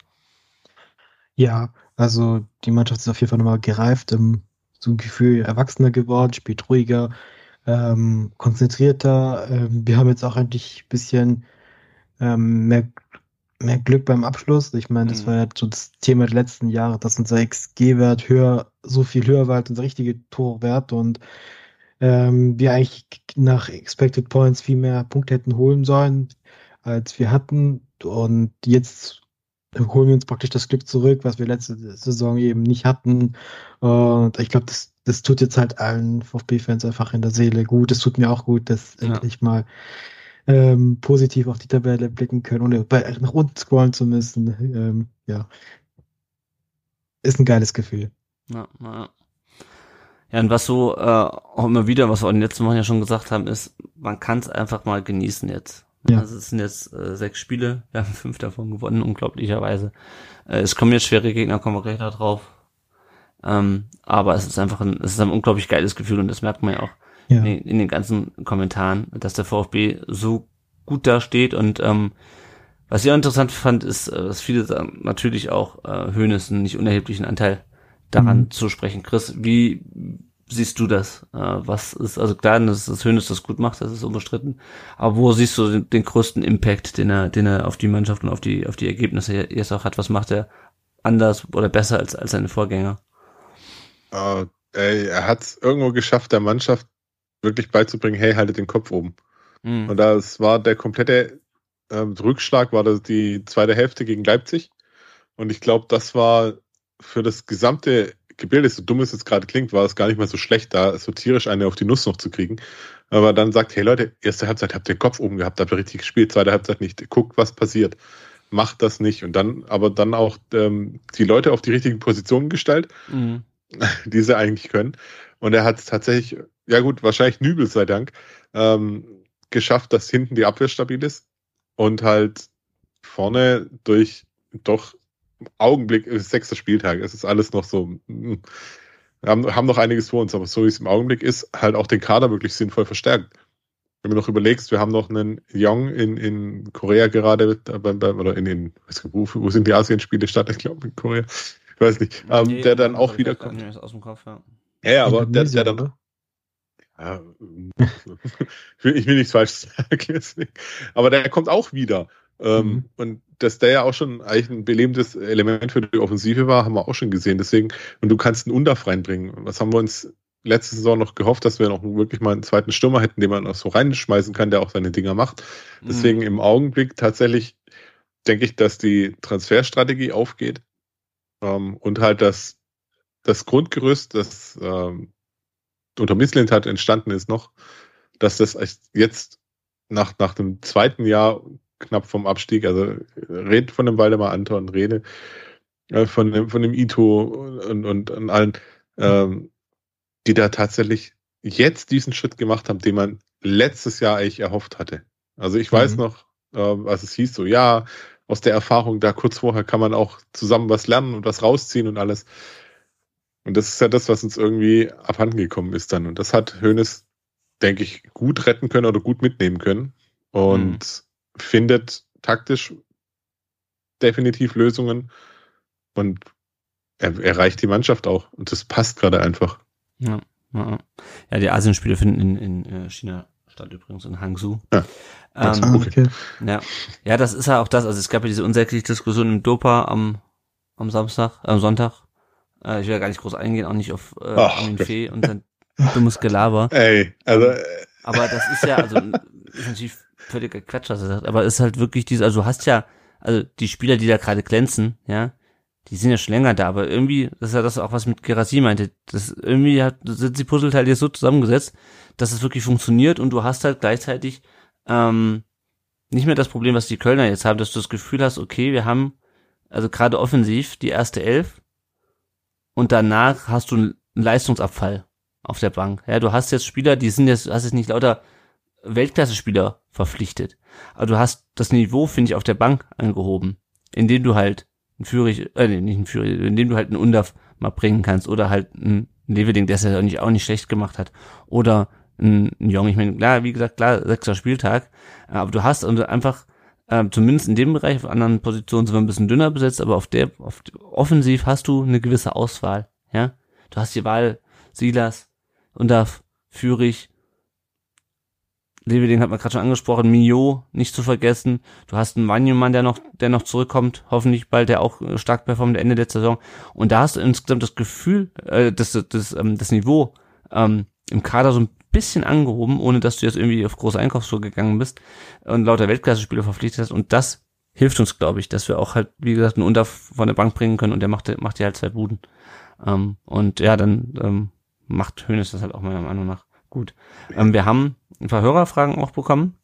Ja, Also die Mannschaft ist auf jeden Fall nochmal gereift, im, so ein Gefühl erwachsener geworden, spielt ruhiger, ähm, konzentrierter. Ähm, wir haben jetzt auch endlich bisschen ähm, mehr, mehr Glück beim Abschluss. Ich meine, das Mhm. war ja so das Thema der letzten Jahre, dass unser XG-Wert höher, so viel höher war als unser richtiger Torwert und ähm, wir eigentlich nach Expected Points viel mehr Punkte hätten holen sollen, als wir hatten. Und jetzt holen wir uns praktisch das Glück zurück, was wir letzte Saison eben nicht hatten. Und ich glaube, das, das tut jetzt halt allen VfB-Fans einfach in der Seele gut. Es tut mir auch gut, dass Ja. endlich mal ähm, positiv auf die Tabelle blicken können, ohne bei, nach unten scrollen zu müssen. Ähm, ja. Ist ein geiles Gefühl. Ja, ja. ja, und was so äh, auch immer wieder, was wir in den letzten Wochen ja schon gesagt haben, ist, man kann es einfach mal genießen jetzt. Ja. Also es sind jetzt äh, sechs Spiele, wir haben fünf davon gewonnen, unglaublicherweise. Äh, es kommen jetzt schwere Gegner, kommen wir gleich noch drauf. Ähm, aber es ist einfach ein, es ist ein unglaublich geiles Gefühl und das merkt man ja auch Ja. in, den- in den ganzen Kommentaren, dass der VfB so gut da steht und ähm, was ich auch interessant fand, ist, äh, dass viele sagen, natürlich auch äh, Hönes einen nicht unerheblichen Anteil daran Mhm. zu sprechen. Chris, wie siehst du das? Äh, was ist, also klar, dass das Hönes das gut macht, das ist unbestritten. Aber wo siehst du den, den größten Impact, den er, den er auf die Mannschaft und auf die, auf die Ergebnisse jetzt auch hat? Was macht er anders oder besser als, als seine Vorgänger? Äh, ey, er hat es irgendwo geschafft, der Mannschaft wirklich beizubringen, hey, haltet den Kopf oben. Mhm. Und das war der komplette ähm, Rückschlag, war das die zweite Hälfte gegen Leipzig. Und ich glaube, das war für das gesamte Gebilde, so dumm es jetzt gerade klingt, war es gar nicht mal so schlecht, da so tierisch eine auf die Nuss noch zu kriegen. Aber dann sagt, hey Leute, erste Halbzeit habt ihr den Kopf oben gehabt, habt ihr richtig gespielt, zweite Halbzeit nicht. Guckt, was passiert. Macht das nicht. Und dann, aber dann auch ähm, die Leute auf die richtigen Positionen gestellt Mhm. <laughs> die sie eigentlich können. Und er hat es tatsächlich, ja gut, wahrscheinlich Nübel sei Dank, ähm, geschafft, dass hinten die Abwehr stabil ist und halt vorne durch doch Augenblick, äh, sechster Spieltag, es ist alles noch so, mm, wir haben, haben noch einiges vor uns, aber so wie es im Augenblick ist, halt auch den Kader wirklich sinnvoll verstärkt. Wenn du noch überlegst, wir haben noch einen Young in, in Korea gerade, oder in den, wo, wo sind die Asienspiele statt? <laughs> Ich glaube in Korea. Ich weiß nicht. Ähm, Nee, der dann auch hab ich wieder grad kommt. nicht Aus dem Kopf, ja. Ja, ja, aber der, Indonesien, der dann. Ja, ähm, <laughs> ich, will, ich will nichts falsch <laughs> sagen. Aber der kommt auch wieder. Ähm, Mhm. Und dass der ja auch schon eigentlich ein belebendes Element für die Offensive war, haben wir auch schon gesehen. Deswegen, und du kannst einen Undaf reinbringen. Was haben wir uns letzte Saison noch gehofft, dass wir noch wirklich mal einen zweiten Stürmer hätten, den man auch so reinschmeißen kann, der auch seine Dinger macht. Deswegen Mhm. im Augenblick tatsächlich denke ich, dass die Transferstrategie aufgeht ähm, und halt das, das Grundgerüst, das unter Missland hat entstanden ist noch, dass das jetzt nach, nach dem zweiten Jahr knapp vom Abstieg, also red von dem Waldemar Anton, rede äh, von dem, von dem Ito und, und, und allen, ähm, die da tatsächlich jetzt diesen Schritt gemacht haben, den man letztes Jahr eigentlich erhofft hatte. Also ich weiß Mhm. noch, äh, was es hieß, so ja, aus der Erfahrung da kurz vorher kann man auch zusammen was lernen und was rausziehen und alles. Und das ist ja das, was uns irgendwie abhanden gekommen ist dann. Und das hat Hoeneß, denke ich, gut retten können oder gut mitnehmen können. Und findet taktisch definitiv Lösungen und er erreicht die Mannschaft auch. Und das passt gerade einfach. Ja, ja. ja, die Asienspiele finden in, in äh, China statt übrigens, in Hangzhou. Ja. Ähm, Ah, okay. ja. ja, das ist ja auch das. Also es gab ja diese unsägliche Diskussion im Dopa am, am Samstag, am Sonntag. Äh, ich will ja gar nicht groß eingehen, auch nicht auf äh, Ach, Armin. Fee und sein <laughs> dummes Gelaber. Ey, also äh, Aber das ist ja, also <laughs> ist natürlich völliger Quatsch, was er sagt, aber es ist halt wirklich diese, also du hast ja, also die Spieler, die da gerade glänzen, ja, die sind ja schon länger da, aber irgendwie, das ist ja das auch, was mit Gerasi meinte, das irgendwie hat, sind die Puzzleteile so zusammengesetzt, dass es wirklich funktioniert und du hast halt gleichzeitig ähm, nicht mehr das Problem, was die Kölner jetzt haben, dass du das Gefühl hast, okay, wir haben also gerade offensiv die erste Elf und danach hast du einen Leistungsabfall auf der Bank. Ja, du hast jetzt Spieler, die sind jetzt, hast jetzt nicht lauter Weltklasse-Spieler verpflichtet. Aber du hast das Niveau, finde ich, auf der Bank angehoben, indem du halt einen Führig, äh, nicht einen Führig, indem du halt einen Undaf mal bringen kannst oder halt einen Leveling, der es ja auch nicht, auch nicht schlecht gemacht hat. Oder ein, ein Jong, ich meine, klar, wie gesagt, klar, sechster Spieltag, aber du hast einfach Ähm, zumindest in dem Bereich, auf anderen Positionen sind wir ein bisschen dünner besetzt, aber auf der, auf offensiv hast du eine gewisse Auswahl, ja. Du hast die Wahl, Silas, Undaf, Führig, Leveling hat man gerade schon angesprochen, Mio nicht zu vergessen. Du hast einen Wanyumann, der noch, der noch zurückkommt, hoffentlich bald, der auch äh, stark performt Ende der Saison. Und da hast du insgesamt das Gefühl, äh, das, das, ähm, das Niveau ähm, im Kader so ein bisschen angehoben, ohne dass du jetzt irgendwie auf große Einkaufstour gegangen bist und lauter Weltklasse-Spieler verpflichtet hast. Und das hilft uns, glaube ich, dass wir auch halt, wie gesagt, einen Unter von der Bank bringen können und der macht, macht dir halt zwei Buden. Ähm, und ja, dann ähm, macht Hönes das halt auch meiner Meinung nach gut. Ähm, wir haben ein paar Hörerfragen auch bekommen.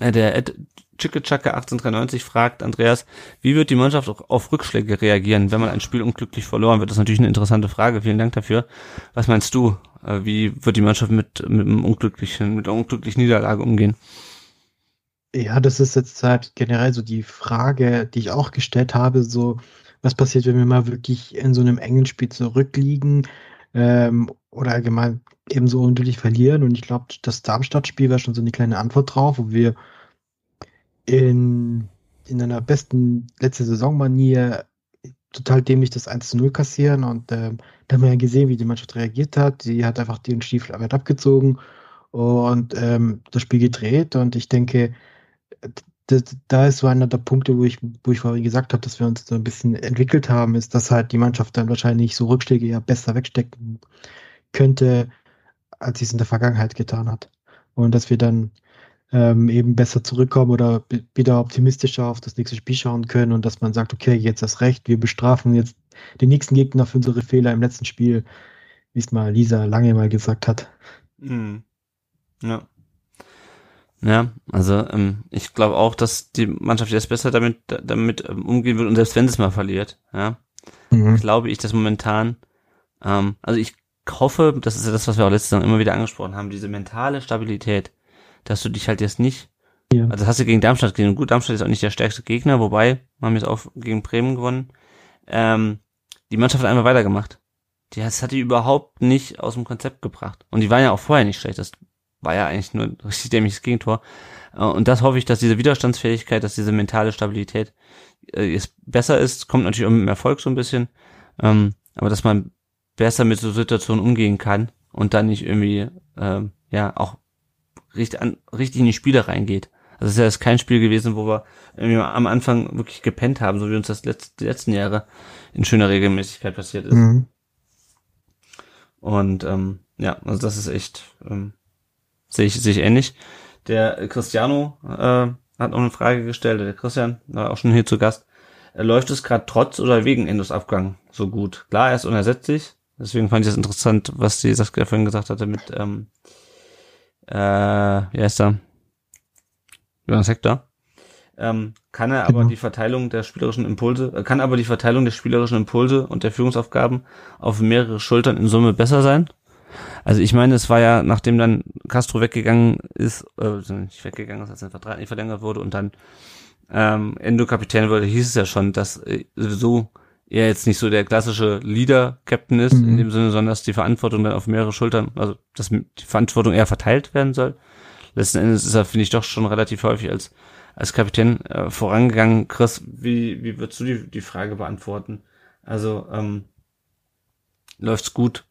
Äh, der Ed Chickechacke 1893 fragt Andreas, wie wird die Mannschaft auf Rückschläge reagieren, wenn man ein Spiel unglücklich verloren wird? Das ist natürlich eine interessante Frage. Vielen Dank dafür. Was meinst du? Äh, wie wird die Mannschaft mit, mit einem unglücklichen, mit einer unglücklichen Niederlage umgehen? Ja, das ist jetzt halt generell so die Frage, die ich auch gestellt habe, so, was passiert, wenn wir mal wirklich in so einem engen Spiel zurückliegen ähm, oder allgemein eben so unnötig verlieren. Und ich glaube, das Darmstadt-Spiel war schon so eine kleine Antwort drauf, wo wir in, in einer besten letzte Saison-Manier total dämlich das 1 zu 0 kassieren und ähm, da haben wir ja gesehen, wie die Mannschaft reagiert hat. Sie hat einfach den Stiefel weit abgezogen und ähm, das Spiel gedreht und ich denke, da ist so einer der Punkte, wo ich, wo ich vorhin gesagt habe, dass wir uns so ein bisschen entwickelt haben, ist, dass halt die Mannschaft dann wahrscheinlich so Rückschläge ja besser wegstecken könnte, als sie es in der Vergangenheit getan hat. Und dass wir dann ähm, eben besser zurückkommen oder wieder optimistischer auf das nächste Spiel schauen können und dass man sagt, okay, jetzt das Recht, wir bestrafen jetzt den nächsten Gegner für unsere Fehler im letzten Spiel, wie es mal Lisa lange mal gesagt hat. Mhm. Ja. Ja, also ähm, ich glaube auch, dass die Mannschaft jetzt besser damit damit ähm, umgehen wird und selbst wenn es mal verliert, ja, mhm. glaube ich, dass momentan, ähm, also ich hoffe, das ist ja das, was wir auch letztes Jahr immer wieder angesprochen haben, diese mentale Stabilität, dass du dich halt jetzt nicht, ja. also das hast du gegen Darmstadt gesehen, gut, Darmstadt ist auch nicht der stärkste Gegner, wobei, wir haben jetzt auch gegen Bremen gewonnen, ähm, die Mannschaft hat einfach weitergemacht. Die, das hat die überhaupt nicht aus dem Konzept gebracht. Und die waren ja auch vorher nicht schlecht, das war ja eigentlich nur ein <laughs> richtig dämliches Gegentor. Äh, und das hoffe ich, dass diese Widerstandsfähigkeit, dass diese mentale Stabilität äh, jetzt besser ist, kommt natürlich auch mit dem Erfolg so ein bisschen, ähm, aber dass man besser mit so Situationen umgehen kann und dann nicht irgendwie ähm, ja auch richtig, an, richtig in die Spiele reingeht. Also es ist ja jetzt kein Spiel gewesen, wo wir irgendwie am Anfang wirklich gepennt haben, so wie uns das letzt, die letzten Jahre in schöner Regelmäßigkeit passiert ist. Mhm. Und ähm, ja, also das ist echt, ähm, sehe ich, sehe ich ähnlich. Der Cristiano äh, hat noch eine Frage gestellt, der Christian war auch schon hier zu Gast. Äh, läuft es gerade trotz oder wegen Endos Abgang so gut? Klar, er ist unersetzlich, Deswegen fand ich das interessant, was die Saskia vorhin gesagt hatte mit, ähm, äh, wie heißt er? Jonas Hector. Ähm, kann er aber genau. die Verteilung der spielerischen Impulse, äh, kann aber die Verteilung der spielerischen Impulse und der Führungsaufgaben auf mehrere Schultern in Summe besser sein? Also ich meine, es war ja, nachdem dann Castro weggegangen ist, äh, nicht weggegangen ist, als sein Vertrag nicht verlängert wurde und dann ähm, Endo Kapitän wurde, hieß es ja schon, dass äh, sowieso er jetzt nicht so der klassische Leader-Captain ist, mhm. in dem Sinne, sondern dass die Verantwortung dann auf mehrere Schultern, also dass die Verantwortung eher verteilt werden soll. Letzten Endes ist er, finde ich, doch schon relativ häufig als, als Kapitän äh, vorangegangen. Chris, wie, wie würdest du die, die Frage beantworten? Also, ähm, läuft's gut,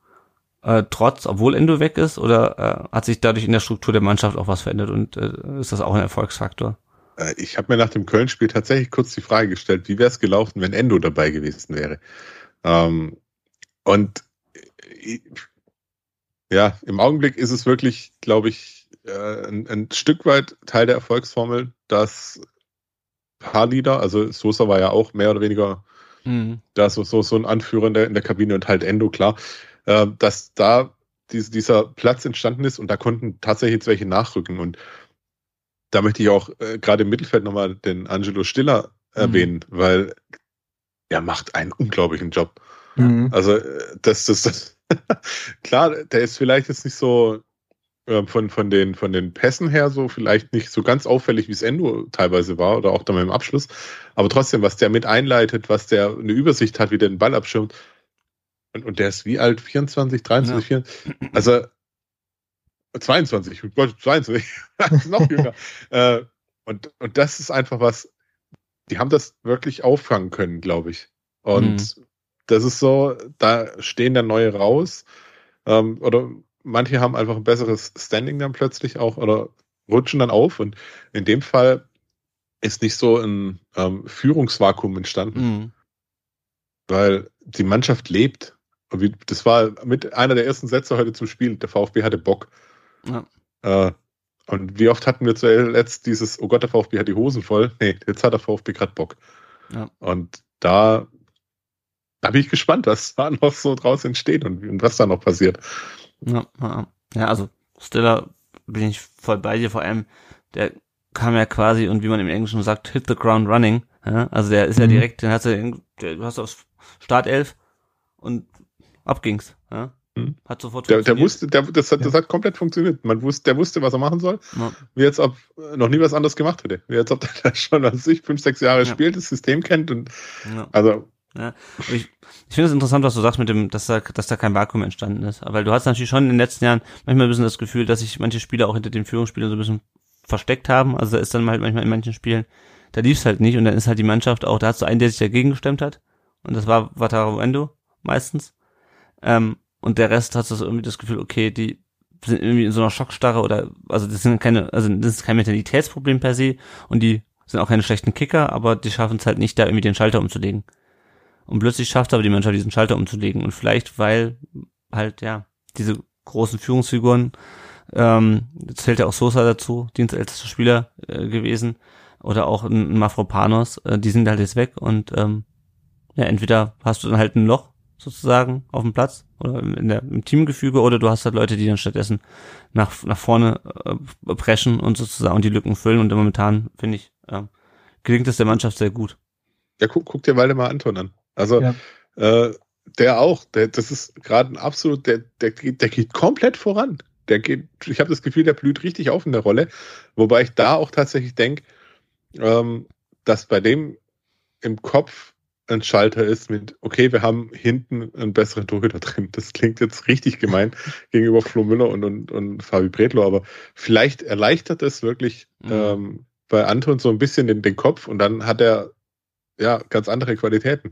äh, trotz, obwohl Endo weg ist, oder äh, hat sich dadurch in der Struktur der Mannschaft auch was verändert und äh, ist das auch ein Erfolgsfaktor? Äh, ich habe mir nach dem Köln-Spiel tatsächlich kurz die Frage gestellt, wie wäre es gelaufen, wenn Endo dabei gewesen wäre. Ähm, und äh, ja, im Augenblick ist es wirklich, glaube ich, äh, ein, ein, Stück weit Teil der Erfolgsformel, dass Haarlieder, also Sosa war ja auch mehr oder weniger mhm. da so, so, so ein Anführer in der, in der Kabine und halt Endo, klar, äh, dass da dies, dieser Platz entstanden ist und da konnten tatsächlich jetzt welche nachrücken und da möchte ich auch äh, gerade im Mittelfeld nochmal den Angelo Stiller erwähnen, mhm. weil er macht einen unglaublichen Job. Mhm. Also äh, das, das, das <laughs> klar, der ist vielleicht jetzt nicht so äh, von, von, den, von den Pässen her so vielleicht nicht so ganz auffällig, wie es Endo teilweise war oder auch dann im Abschluss. Aber trotzdem, was der mit einleitet, was der eine Übersicht hat, wie der den Ball abschirmt. Und, und der ist wie alt? 24, 23, ja. 24? Also 22, Gott, 22, <laughs> noch jünger. <laughs> äh, Und, und das ist einfach was, die haben das wirklich auffangen können, glaube ich. Und mhm. das ist so, da stehen dann neue raus. Ähm, oder manche haben einfach ein besseres Standing dann plötzlich auch oder rutschen dann auf. Und in dem Fall ist nicht so ein ähm, Führungsvakuum entstanden, mhm. weil die Mannschaft lebt. Und wie, das war mit einer der ersten Sätze heute zum Spiel. Der VfB hatte Bock. Ja. Äh, und wie oft hatten wir zuletzt dieses, oh Gott, der VfB hat die Hosen voll. Nee, jetzt hat der VfB gerade Bock. Ja. Und da, da bin ich gespannt, was da noch so draus entsteht und, und was da noch passiert. Ja, ja, also Stiller bin ich voll bei dir, vor allem der kam ja quasi und wie man im Englischen sagt, hit the ground running. Ja, also der ist ja mhm. direkt, den hast du, du hast aufs Startelf und ab ging's. Ja. Mhm. Hat sofort der, der wusste, der, das, hat, das hat komplett funktioniert. Man wusste, der wusste, was er machen soll. Ja. Wie jetzt ob noch nie was anderes gemacht hätte. Wie jetzt ob <laughs> der schon, was ich, fünf, sechs Jahre ja. spielt, das System kennt und also. Ja. Ich, ich finde es interessant, was du sagst mit dem, dass da, dass da kein Vakuum entstanden ist. Aber du hast natürlich schon in den letzten Jahren manchmal ein bisschen das Gefühl, dass sich manche Spieler auch hinter den Führungsspielern so ein bisschen versteckt haben. Also da ist dann halt manchmal in manchen Spielen, da lief es halt nicht und dann ist halt die Mannschaft auch, da hast du einen, der sich dagegen gestemmt hat. Und das war Wataru Endo meistens. Ähm, und der Rest hat das irgendwie das Gefühl, okay, die sind irgendwie in so einer Schockstarre oder, also das sind keine, also das ist kein Mentalitätsproblem per se und die sind auch keine schlechten Kicker, aber die schaffen es halt nicht, da irgendwie den Schalter umzulegen. Und plötzlich schafft aber die Mannschaft diesen Schalter umzulegen und vielleicht, weil halt, ja, diese großen Führungsfiguren, ähm, zählt ja auch Sosa dazu, dienstältester Spieler äh, gewesen, oder auch ein, Mafropanos, äh, die sind halt jetzt weg und ähm, ja, entweder hast du dann halt ein Loch sozusagen auf dem Platz oder in der, im Teamgefüge oder du hast halt Leute, die dann stattdessen nach, nach vorne äh, preschen und sozusagen die Lücken füllen und momentan, finde ich, äh, gelingt es der Mannschaft sehr gut. Ja, guck, guck dir Waldemar Anton an. Also ja. äh, der auch, der, das ist gerade ein absolut, der, der, der geht komplett voran. Der geht, ich habe das Gefühl, der blüht richtig auf in der Rolle. Wobei ich da auch tatsächlich denke, ähm, dass bei dem im Kopf ein Schalter ist mit, okay, wir haben hinten einen besseren Torhüter drin. Das klingt jetzt richtig gemein <laughs> gegenüber Flo Müller und, und, und Fabi Bredlo, aber vielleicht erleichtert es wirklich mhm. ähm, bei Anton so ein bisschen den, den Kopf und dann hat er ja ganz andere Qualitäten.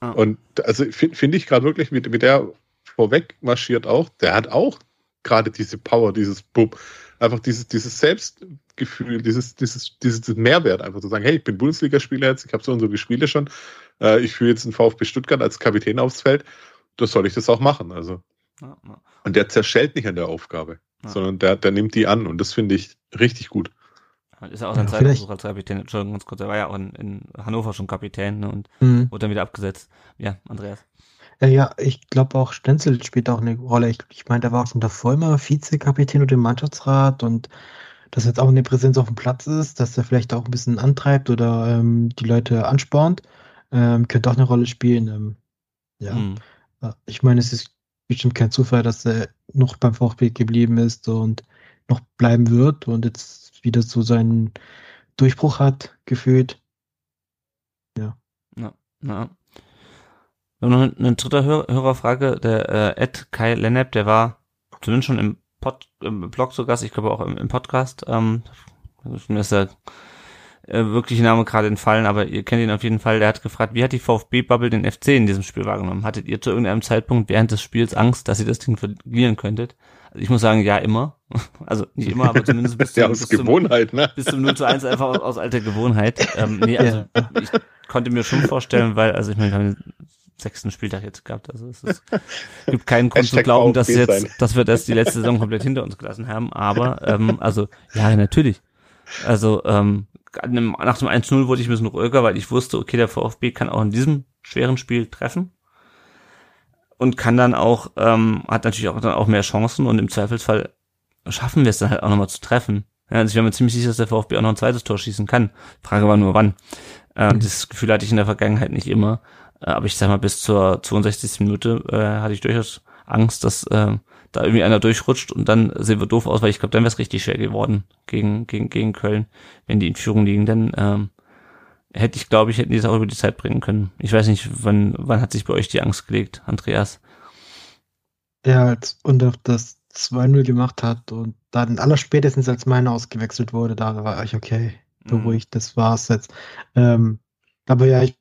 Ah. Und also finde find ich gerade wirklich, wie, wie der vorweg marschiert auch, der hat auch gerade diese Power, dieses Bum, einfach dieses, dieses Selbstgefühl, dieses, dieses, dieses Mehrwert, einfach zu sagen, hey, ich bin Bundesligaspieler jetzt, ich habe so und so die Spiele schon, äh, ich führe jetzt einen VfB Stuttgart als Kapitän aufs Feld, das soll ich das auch machen. Also. Ja, ja. Und der zerschellt nicht an der Aufgabe, ja. sondern der, der nimmt die an und das finde ich richtig gut. Ist ja auch sein ja, Zeitversuch als Kapitän. Entschuldigung, ganz kurz, er war ja auch in, in Hannover schon Kapitän ne, und mhm. wurde dann wieder abgesetzt. Ja, Andreas. Ja, ja ich glaube auch Stenzel spielt auch eine Rolle. Ich, ich meine, der war auch schon davor immer Vizekapitän und im Mannschaftsrat und dass jetzt auch eine Präsenz auf dem Platz ist, dass er vielleicht auch ein bisschen antreibt oder ähm, die Leute anspornt, ähm, könnte auch eine Rolle spielen. Ähm, ja. Mhm. Ich meine, es ist bestimmt kein Zufall, dass er noch beim VfB geblieben ist und noch bleiben wird und jetzt wieder so seinen Durchbruch hat, gefühlt. Ja. Ja, ja. Wir haben noch eine, dritte Hör Hörerfrage, der äh, Ed Kai Lennep, der war zumindest schon im, Pod, im Blog zu Gast, ich glaube auch im, im Podcast. Ähm, mir ist der äh, wirkliche Name gerade entfallen, aber ihr kennt ihn auf jeden Fall. Der hat gefragt, wie hat die VfB-Bubble den FC in diesem Spiel wahrgenommen? Hattet ihr zu irgendeinem Zeitpunkt während des Spiels Angst, dass ihr das Ding verlieren könntet? Also ich muss sagen, ja, immer. <laughs> Also nicht immer, aber zumindest bis, <laughs> zum, ja, bis, Gewohnheit, zum, ne? bis zum 0 zu 1 einfach aus, aus alter Gewohnheit. Ähm, nee, also <laughs> ja. ich konnte mir schon vorstellen, weil, also ich meine, sechsten Spieltag jetzt gehabt. Also es ist, gibt keinen <laughs> Grund zu glauben, dass jetzt, dass wir das die letzte Saison komplett hinter uns gelassen haben. Aber ähm, also ja, natürlich. Also ähm, nach dem 1-0 wurde ich ein bisschen ruhiger, weil ich wusste, okay, der VfB kann auch in diesem schweren Spiel treffen und kann dann auch, ähm, hat natürlich auch dann auch mehr Chancen und im Zweifelsfall schaffen wir es dann halt auch nochmal zu treffen. Ja, also ich bin mir ziemlich sicher, dass der VfB auch noch ein zweites Tor schießen kann. Frage war nur wann. Äh, mhm. Das Gefühl hatte ich in der Vergangenheit nicht immer. Äh, aber ich sag mal, bis zur 62. Minute äh, hatte ich durchaus Angst, dass äh, da irgendwie einer durchrutscht und dann sehen wir doof aus, weil ich glaube, dann wäre es richtig schwer geworden gegen, gegen, gegen Köln, wenn die in Führung liegen. Dann ähm, hätte ich, glaube ich, hätten die es auch über die Zeit bringen können. Ich weiß nicht, wann, wann hat sich bei euch die Angst gelegt, Andreas? Ja, als Undorf das 2-0 gemacht hat und dann allerspätestens als meine ausgewechselt wurde, da war ich okay. beruhigt. Das war's jetzt. Ähm, aber ja, ich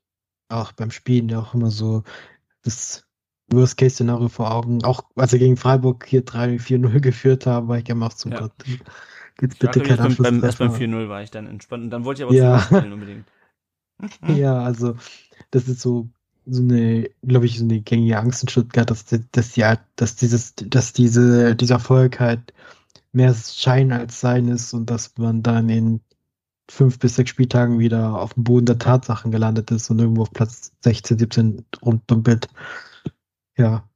auch beim Spielen ja auch immer so das Worst-Case-Szenario vor Augen. Auch als er gegen Freiburg hier 3-4-0 <laughs> geführt haben, war ich immer auch so, Ja. Gott, jetzt bitte kein beim, beim, erst beim Anschlusstreffer. 4-0 war ich dann entspannt. Und dann wollte ich aber Ja. zurückspielen unbedingt. <laughs> Ja, also das ist so so eine, glaube ich, so eine gängige Angst in Stuttgart, dass, dass die, dass dieses, dass diese, dieser Erfolg halt mehr Schein als Sein ist und dass man dann in fünf bis sechs Spieltagen wieder auf dem Boden der Tatsachen gelandet ist und irgendwo auf Platz 16, 17 rumdumpelt. Ja,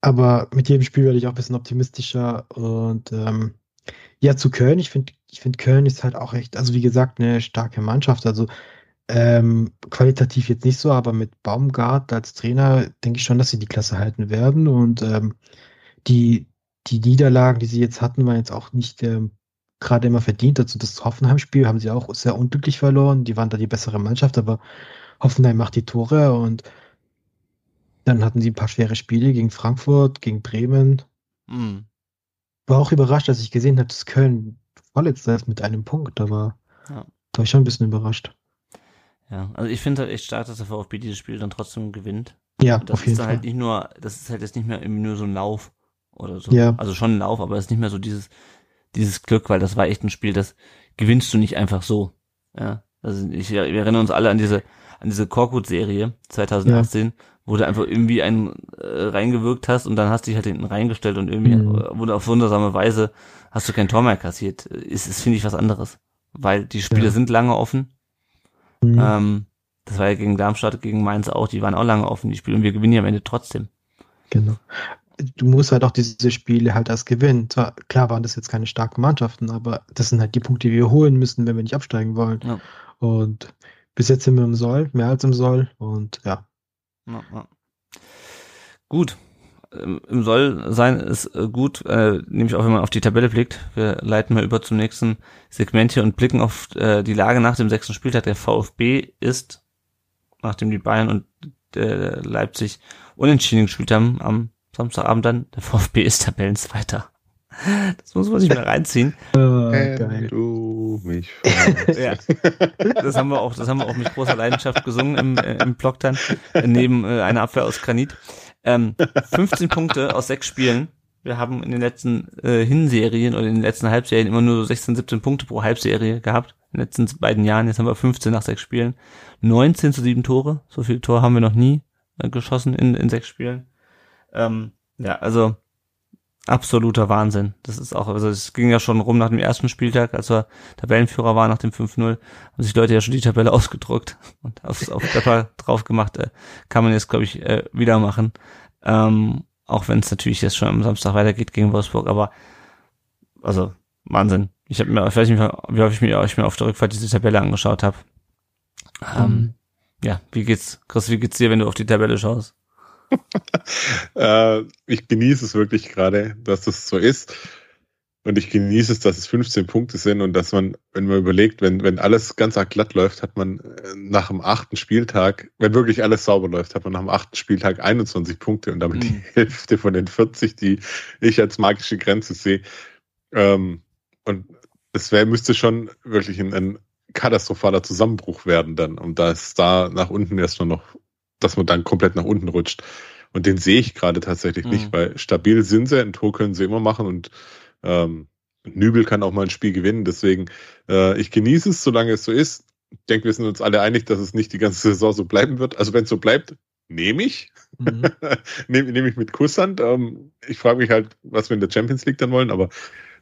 aber mit jedem Spiel werde ich auch ein bisschen optimistischer und ähm, ja, zu Köln, ich finde, ich finde Köln ist halt auch echt, also wie gesagt, eine starke Mannschaft. Also ähm, qualitativ jetzt nicht so, aber mit Baumgart als Trainer denke ich schon, dass sie die Klasse halten werden. Und ähm, die, die Niederlagen, die sie jetzt hatten, waren jetzt auch nicht ähm, gerade immer verdient. Also das Hoffenheim-Spiel haben sie auch sehr unglücklich verloren. Die waren da die bessere Mannschaft, aber Hoffenheim macht die Tore und dann hatten sie ein paar schwere Spiele gegen Frankfurt, gegen Bremen. Mhm. War auch überrascht, als ich gesehen habe, dass Köln vorletzter ist mit einem Punkt, aber Ja. da war ich schon ein bisschen überrascht. Ja, also ich finde halt echt stark, dass der VfB dieses Spiel dann trotzdem gewinnt. Ja, das auf jeden ist dann Fall. halt nicht nur, das ist halt jetzt nicht mehr nur so ein Lauf oder so. Ja. Also schon ein Lauf, aber es ist nicht mehr so dieses, dieses Glück, weil das war echt ein Spiel, das gewinnst du nicht einfach so. Ja. Also ich, wir erinnern uns alle an diese, an diese Korkut-Serie 2018, wo du einfach irgendwie einen äh, reingewirkt hast und dann hast du dich halt hinten reingestellt und irgendwie Mhm. wurde auf wundersame Weise hast du kein Tor mehr kassiert. Ist, ist finde ich, was anderes. Weil die Spiele Ja. sind lange offen. Mhm. Ähm, das war ja gegen Darmstadt, gegen Mainz auch, die waren auch lange offen, die Spiele, und wir gewinnen ja am Ende trotzdem. Genau. Du musst halt auch diese Spiele halt erst gewinnen. Zwar, klar waren das jetzt keine starken Mannschaften, aber das sind halt die Punkte, die wir holen müssen, wenn wir nicht absteigen wollen. Ja. Und bis jetzt sind wir im Soll, mehr als im Soll. Und ja, Ja, ja. Gut. Ähm, Im Soll sein ist äh, gut, äh, nämlich auch wenn man auf die Tabelle blickt. Wir leiten mal über zum nächsten Segment hier und blicken auf äh, die Lage nach dem sechsten Spieltag. Der VfB ist, nachdem die Bayern und äh, Leipzig unentschieden gespielt haben, am Samstagabend dann, der <laughs> VfB ist Tabellenzweiter. Das muss man sich mal reinziehen. <laughs> äh, Wenn geil. du mich. <laughs> Ja. Das haben wir auch, das haben wir auch mit großer Leidenschaft gesungen im, äh, im Blog dann, äh, neben äh, einer Abwehr aus Granit. Ähm, 15 Punkte aus sechs Spielen. Wir haben in den letzten äh, Hinserien oder in den letzten Halbserien immer nur so 16, 17 Punkte pro Halbserie gehabt. In den letzten beiden Jahren. Jetzt haben wir 15 nach sechs Spielen. 19 zu 7 Tore. So viel Tor haben wir noch nie äh, geschossen in, in sechs Spielen. Ähm, ja, also absoluter Wahnsinn. Das ist auch, also es ging ja schon rum nach dem ersten Spieltag, als wir Tabellenführer waren nach dem 5-0, haben sich Leute ja schon die Tabelle <laughs> ausgedruckt und aufs, auf Treffer drauf gemacht. Äh, kann man jetzt, glaube ich, äh, wieder machen. Ähm, auch wenn es natürlich jetzt schon am Samstag weitergeht gegen Wolfsburg, aber also Wahnsinn. Ich habe mir, ich weiß nicht, wie häufig mir, ich mir auf der Rückfahrt diese Tabelle angeschaut habe. Ähm, Mhm. Ja, wie geht's, Chris, wie geht's dir, wenn du auf die Tabelle schaust? <laughs> äh, ich genieße es wirklich gerade, dass das so ist. Und ich genieße es, dass es 15 Punkte sind und dass man, wenn man überlegt, wenn, wenn alles ganz arg glatt läuft, hat man äh, nach dem achten Spieltag, wenn wirklich alles sauber läuft, hat man nach dem achten Spieltag 21 Punkte und damit Mhm. die Hälfte von den 40, die ich als magische Grenze sehe. Ähm, und das wäre, müsste schon wirklich ein, ein katastrophaler Zusammenbruch werden dann. Und da ist da nach unten erstmal noch, dass man dann komplett nach unten rutscht. Und den sehe ich gerade tatsächlich Mhm. nicht, weil stabil sind sie, ein Tor können sie immer machen und ähm, Nübel kann auch mal ein Spiel gewinnen. Deswegen, äh, ich genieße es, solange es so ist. Ich denke, wir sind uns alle einig, dass es nicht die ganze Saison so bleiben wird. Also wenn es so bleibt, nehme ich. Mhm. <laughs> nehme nehm ich mit Kusshand. Ähm, ich frage mich halt, was wir in der Champions League dann wollen, aber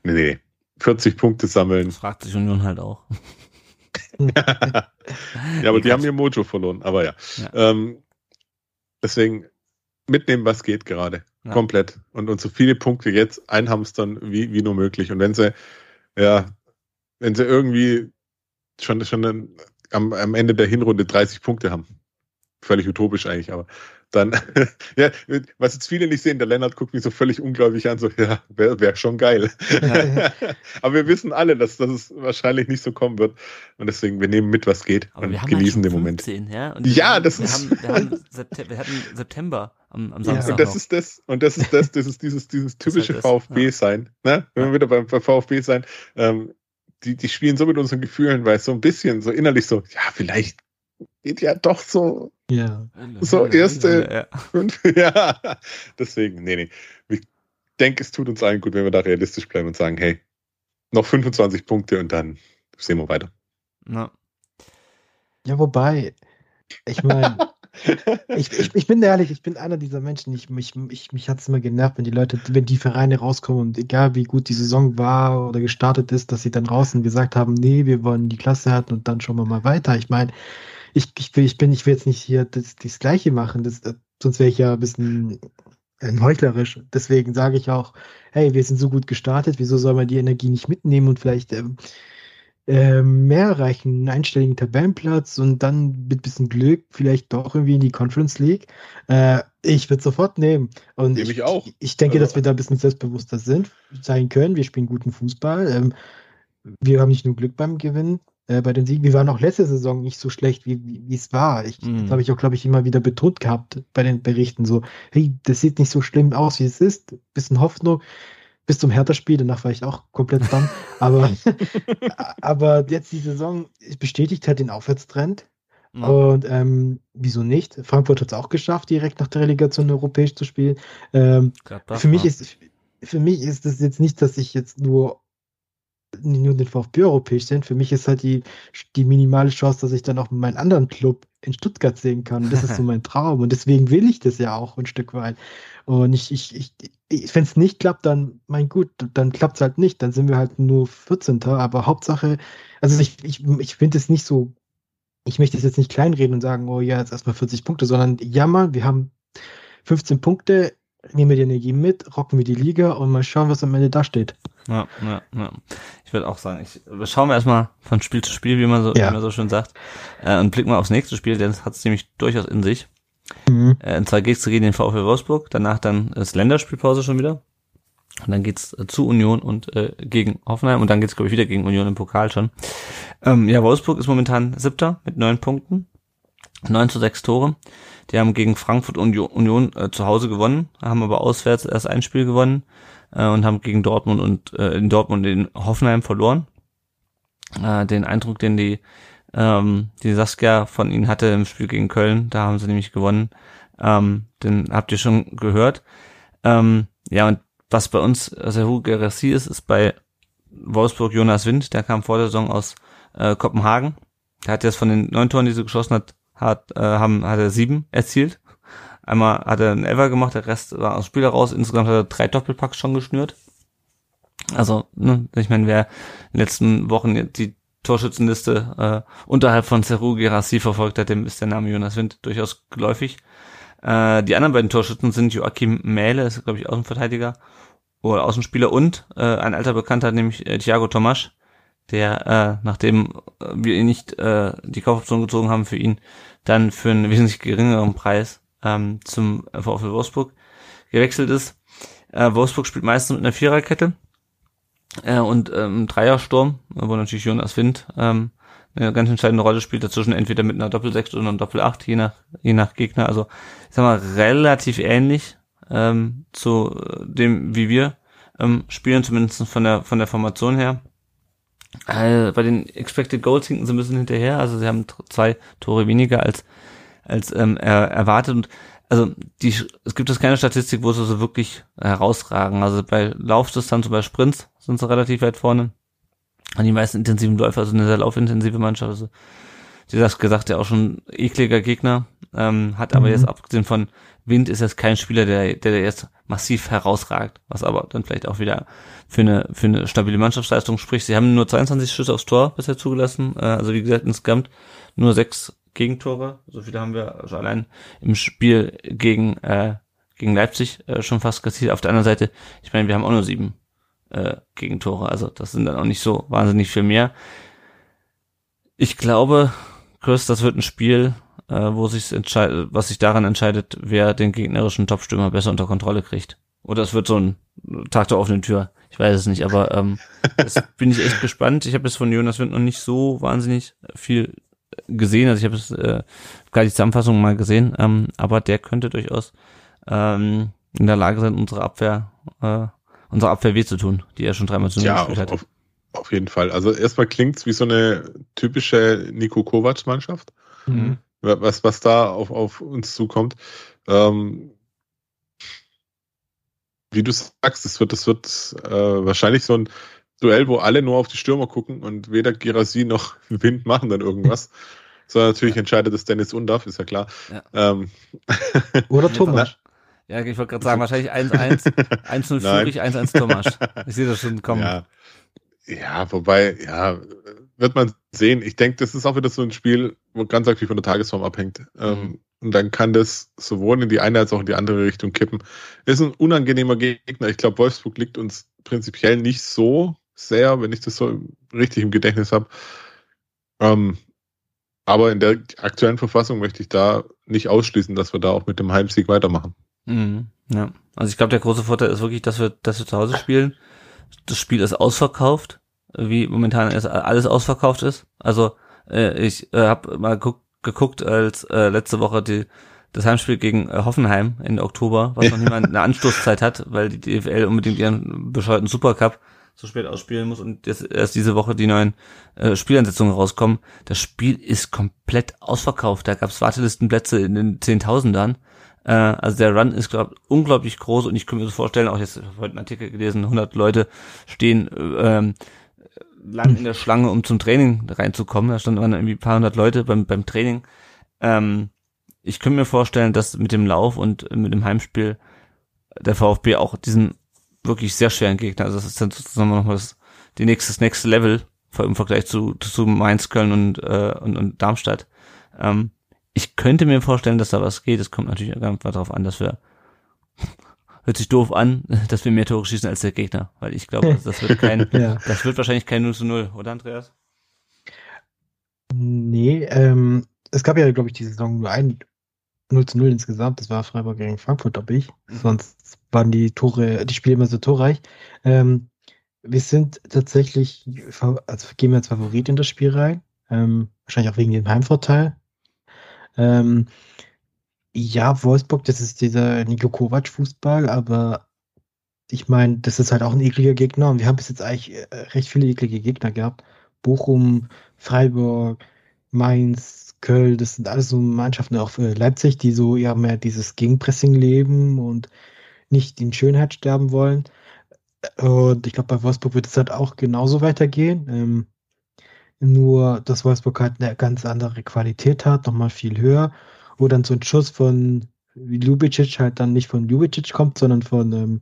nee, nee. 40 Punkte sammeln. Das fragt sich Union halt auch. <laughs> ja, aber <laughs> die haben ihr Mojo verloren. Aber ja. Ja. Ähm, deswegen mitnehmen, was geht gerade. Ja. Komplett. Und, und so viele Punkte jetzt einhamstern, wie, wie nur möglich. Und wenn sie, ja, wenn sie irgendwie schon, schon am, am Ende der Hinrunde 30 Punkte haben. Völlig utopisch eigentlich, aber dann, <laughs> ja, was jetzt viele nicht sehen, der Lennart guckt mich so völlig ungläubig an, so, ja, wäre wär schon geil. <laughs> aber wir wissen alle, dass, dass es wahrscheinlich nicht so kommen wird. Und deswegen, wir nehmen mit, was geht Aber und wir haben genießen halt den schon Moment. 15, ja? Und Ja, wir, das wir ist- Haben, wir, haben <laughs> September, wir hatten September am, am Ja, Samstag Und das noch. ist das, und das ist das, das ist dieses, dieses typische halt das, VfB sein, ne? Wenn Ja. wir wieder beim, beim VfB sein, ähm, die, die spielen so mit unseren Gefühlen, weil so ein bisschen, so innerlich so, ja, vielleicht geht ja doch so, Ja. so erste <laughs> Ja. Deswegen, nee, nee. Ich denke, es tut uns allen gut, wenn wir da realistisch bleiben und sagen, hey, noch 25 Punkte und dann sehen wir weiter. Ja. Ja, wobei, ich meine, <laughs> ich, ich, ich bin ehrlich, ich bin einer dieser Menschen, ich, mich, mich, mich hat es immer genervt, wenn die Leute, wenn die Vereine rauskommen und egal wie gut die Saison war oder gestartet ist, dass sie dann draußen gesagt haben, nee, wir wollen die Klasse halten und dann schauen wir mal weiter. Ich meine, ich, ich, will, ich bin, ich will jetzt nicht hier das, das Gleiche machen, das, äh, sonst wäre ich ja ein bisschen äh, heuchlerisch. Deswegen sage ich auch, hey, wir sind so gut gestartet, wieso soll man die Energie nicht mitnehmen und vielleicht ähm, äh, mehr erreichen, einen einstelligen Tabellenplatz und dann mit bisschen Glück vielleicht doch irgendwie in die Conference League. Äh, ich würde sofort nehmen. Und Nehme ich auch. Ich denke, Also- dass wir da ein bisschen selbstbewusster sind, sein können. Wir spielen guten Fußball. Ähm, wir haben nicht nur Glück beim Gewinnen, äh, bei den Siegen. Wir waren auch letzte Saison nicht so schlecht, wie, es war. Ich, Mhm. Das habe ich auch, glaube ich, immer wieder betont gehabt bei den Berichten. So, hey, das sieht nicht so schlimm aus, wie es ist. Bisschen Hoffnung bis zum Hertha-Spiel. Danach war ich auch komplett dran. <laughs> aber, <laughs> aber jetzt die Saison bestätigt halt den Aufwärtstrend. Ja. Und ähm, wieso nicht? Frankfurt hat es auch geschafft, direkt nach der Relegation europäisch zu spielen. Ähm, für mich ist für mich ist es jetzt nicht, dass ich jetzt nur nur den VfB europäisch sehe. Für mich ist halt die, die minimale Chance, dass ich dann auch meinen anderen Club in Stuttgart sehen kann. Und das ist so <laughs> mein Traum. Und deswegen will ich das ja auch ein Stück weit. Und ich, ich, ich, ich wenn es nicht klappt, dann, mein gut, dann klappt es halt nicht. Dann sind wir halt nur 14. Aber Hauptsache, also ich, ich, ich finde es nicht so, ich möchte es jetzt nicht kleinreden und sagen, oh ja, jetzt erstmal 40 Punkte, sondern ja, Mann, wir haben 15 Punkte, nehmen wir die Energie mit, rocken wir die Liga und mal schauen, was am Ende da steht. Ja, ja, ja. Ich würde auch sagen, ich, wir schauen erstmal von Spiel zu Spiel, wie man so, Ja. wie man so schön sagt, äh, und blicken mal aufs nächste Spiel, denn es hat es nämlich durchaus in sich. Mhm. Äh, und zwar geht's gegen den VfL Wolfsburg, danach dann ist Länderspielpause schon wieder. Und dann geht's äh, zu Union und äh, gegen Hoffenheim und dann geht's glaube ich wieder gegen Union im Pokal schon. Ähm, ja, Wolfsburg ist momentan siebter mit neun Punkten, neun zu sechs Tore. Die haben gegen Frankfurt und Union, Union äh, zu Hause gewonnen, haben aber auswärts erst ein Spiel gewonnen äh, und haben gegen Dortmund und äh, in Dortmund in Hoffenheim verloren. Äh, den Eindruck, den die ähm, die Saskia von ihnen hatte im Spiel gegen Köln, da haben sie nämlich gewonnen. Ähm, den habt ihr schon gehört. Ähm, ja, und was bei uns Serhu Gerassi ist, ist bei Wolfsburg Jonas Wind, der kam vor der Saison aus äh, Kopenhagen. Der hat jetzt von den neun Toren, die sie geschossen hat, hat, äh, haben, hat er sieben erzielt. Einmal hat er einen Ever gemacht, der Rest war aus Spiel heraus. Insgesamt hat er drei Doppelpacks schon geschnürt. Also, ne, ich meine, wer in den letzten Wochen die Torschützenliste äh, unterhalb von Seru Gerassi verfolgt hat, dem ist der Name Jonas Wind durchaus geläufig. Äh, die anderen beiden Torschützen sind Joachim Mähle, ist glaube ich Außenverteidiger oder Außenspieler und äh, ein alter Bekannter, nämlich äh, Thiago Tomasch, der, äh, nachdem äh, wir ihn nicht äh, die Kaufoption gezogen haben für ihn, dann für einen wesentlich geringeren Preis ähm, zum VfL Wolfsburg gewechselt ist. Äh, Wolfsburg spielt meistens mit einer Viererkette äh, und ähm, Dreiersturm, wo natürlich Jonas Wind ähm, eine ganz entscheidende Rolle spielt, dazwischen entweder mit einer Doppel-6 oder einer Doppel-8, je nach, je nach Gegner. Also ich sag mal, relativ ähnlich ähm, zu dem, wie wir ähm, spielen, zumindest von der von der Formation her. Äh, bei den Expected Goals hinken sie ein bisschen hinterher, also sie haben zwei Tore weniger als als ähm, er, erwartet und also die es gibt jetzt keine Statistik, wo sie so wirklich herausragen. Also bei Laufdistanz und bei Sprints sind sie relativ weit vorne. Und die meisten intensiven Läufer, also eine sehr laufintensive Mannschaft. Also, wie das gesagt, ja auch schon ekliger Gegner. Ähm, hat aber Mhm. jetzt abgesehen von Wind ist jetzt kein Spieler, der, der jetzt massiv herausragt, was aber dann vielleicht auch wieder für eine, für eine stabile Mannschaftsleistung spricht. Sie haben nur 22 Schüsse aufs Tor bisher zugelassen. Äh, also wie gesagt, insgesamt nur sechs Gegentore. So viele haben wir also allein im Spiel gegen, äh, gegen Leipzig äh, schon fast kassiert. Auf der anderen Seite, ich meine, wir haben auch nur sieben äh, Gegentore. Also das sind dann auch nicht so wahnsinnig viel mehr. Ich glaube, Chris, das wird ein Spiel, äh, wo sich entscheidet, was sich daran entscheidet, wer den gegnerischen Topstürmer besser unter Kontrolle kriegt. Oder es wird so ein Tag der offenen Tür. Ich weiß es nicht, aber ähm, <laughs> das bin ich echt gespannt. Ich habe jetzt von Jonas Wind noch nicht so wahnsinnig viel gesehen. Also ich habe es äh, gar die Zusammenfassung mal gesehen, ähm, aber der könnte durchaus ähm, in der Lage sein, unsere Abwehr, äh, unsere Abwehr weh zu tun, die er schon dreimal zu Ja, gespielt hat. auf, Auf jeden Fall. Also erstmal klingt's wie so eine typische Nico Kovac-Mannschaft. Mhm. Was, was da auf, auf uns zukommt. Ähm, wie du sagst, es wird, es wird äh, wahrscheinlich so ein Duell, wo alle nur auf die Stürmer gucken und weder Girassi noch <laughs> Wind machen dann irgendwas. <laughs> Sondern natürlich entscheidet es Dennis Undaff, ist ja klar. Ja. Ähm, <laughs> Oder Thomas. Ja, ich wollte gerade sagen, wahrscheinlich 1-1, 1-0 Nein. Führig, 1-1 Thomas. Ich sehe das schon kommen. Ja. ja, wobei, ja, wird man sehen. Ich denke, das ist auch wieder so ein Spiel, wo ganz aktiv von der Tagesform abhängt. Ähm, Mhm. und dann kann das sowohl in die eine als auch in die andere Richtung kippen. Ist ein unangenehmer Gegner. Ich glaube, Wolfsburg liegt uns prinzipiell nicht so sehr, wenn ich das so richtig im Gedächtnis habe. Ähm, aber in der aktuellen Verfassung möchte ich da nicht ausschließen, dass wir da auch mit dem Heimsieg weitermachen. Mhm. Ja. Also ich glaube, der große Vorteil ist wirklich, dass wir, dass wir zu Hause spielen. Das Spiel ist ausverkauft, wie momentan es alles ausverkauft ist. Also äh, ich äh, habe mal guck, geguckt, als äh, letzte Woche die das Heimspiel gegen äh, Hoffenheim Ende Oktober, was noch <laughs> niemand eine Anstoßzeit hat, weil die DFL unbedingt ihren bescheuerten Supercup so spät ausspielen muss und jetzt erst diese Woche die neuen äh, Spielansetzungen rauskommen. Das Spiel ist komplett ausverkauft. Da gab es Wartelistenplätze in den Zehntausendern. Äh, also der Run ist glaub, unglaublich groß und ich könnte mir so vorstellen, auch jetzt ich heute einen Artikel gelesen, 100 Leute stehen äh, ähm, lang in der Schlange, um zum Training reinzukommen. Da standen irgendwie ein paar hundert Leute beim, beim Training. Ähm, ich könnte mir vorstellen, dass mit dem Lauf und mit dem Heimspiel der VfB auch diesen wirklich sehr schweren Gegner, also das ist dann sozusagen nochmal das, die nächste, das nächste Level im Vergleich zu, zu Mainz, Köln und, äh, und, und Darmstadt. Ähm, ich könnte mir vorstellen, dass da was geht. Es kommt natürlich ganz darauf an, dass wir <laughs> hört sich doof an, <laughs> dass wir mehr Tore schießen als der Gegner, weil ich glaube, das, <laughs> das wird kein, Ja. das wird wahrscheinlich kein 0 zu 0, oder Andreas? Nee, ähm, es gab ja, glaube ich, die Saison nur ein 0 zu 0 insgesamt. Das war Freiburg gegen Frankfurt, glaube ich. Sonst waren die Tore, die Spiele immer so torreich. Ähm, wir sind tatsächlich, also gehen wir als Favorit in das Spiel rein. Ähm, wahrscheinlich auch wegen dem Heimvorteil. Ähm, ja, Wolfsburg, das ist dieser Niko Kovac-Fußball, aber ich meine, das ist halt auch ein ekliger Gegner und wir haben bis jetzt eigentlich äh, recht viele eklige Gegner gehabt. Bochum, Freiburg, Mainz, Köln, das sind alles so Mannschaften, auch äh, Leipzig, die so ja mehr dieses Gegenpressing leben und nicht in Schönheit sterben wollen. Und ich glaube, bei Wolfsburg wird es halt auch genauso weitergehen. Ähm, nur, dass Wolfsburg halt eine ganz andere Qualität hat, nochmal viel höher. Wo dann so ein Schuss von Ljubicic halt dann nicht von Ljubicic kommt, sondern von, ähm,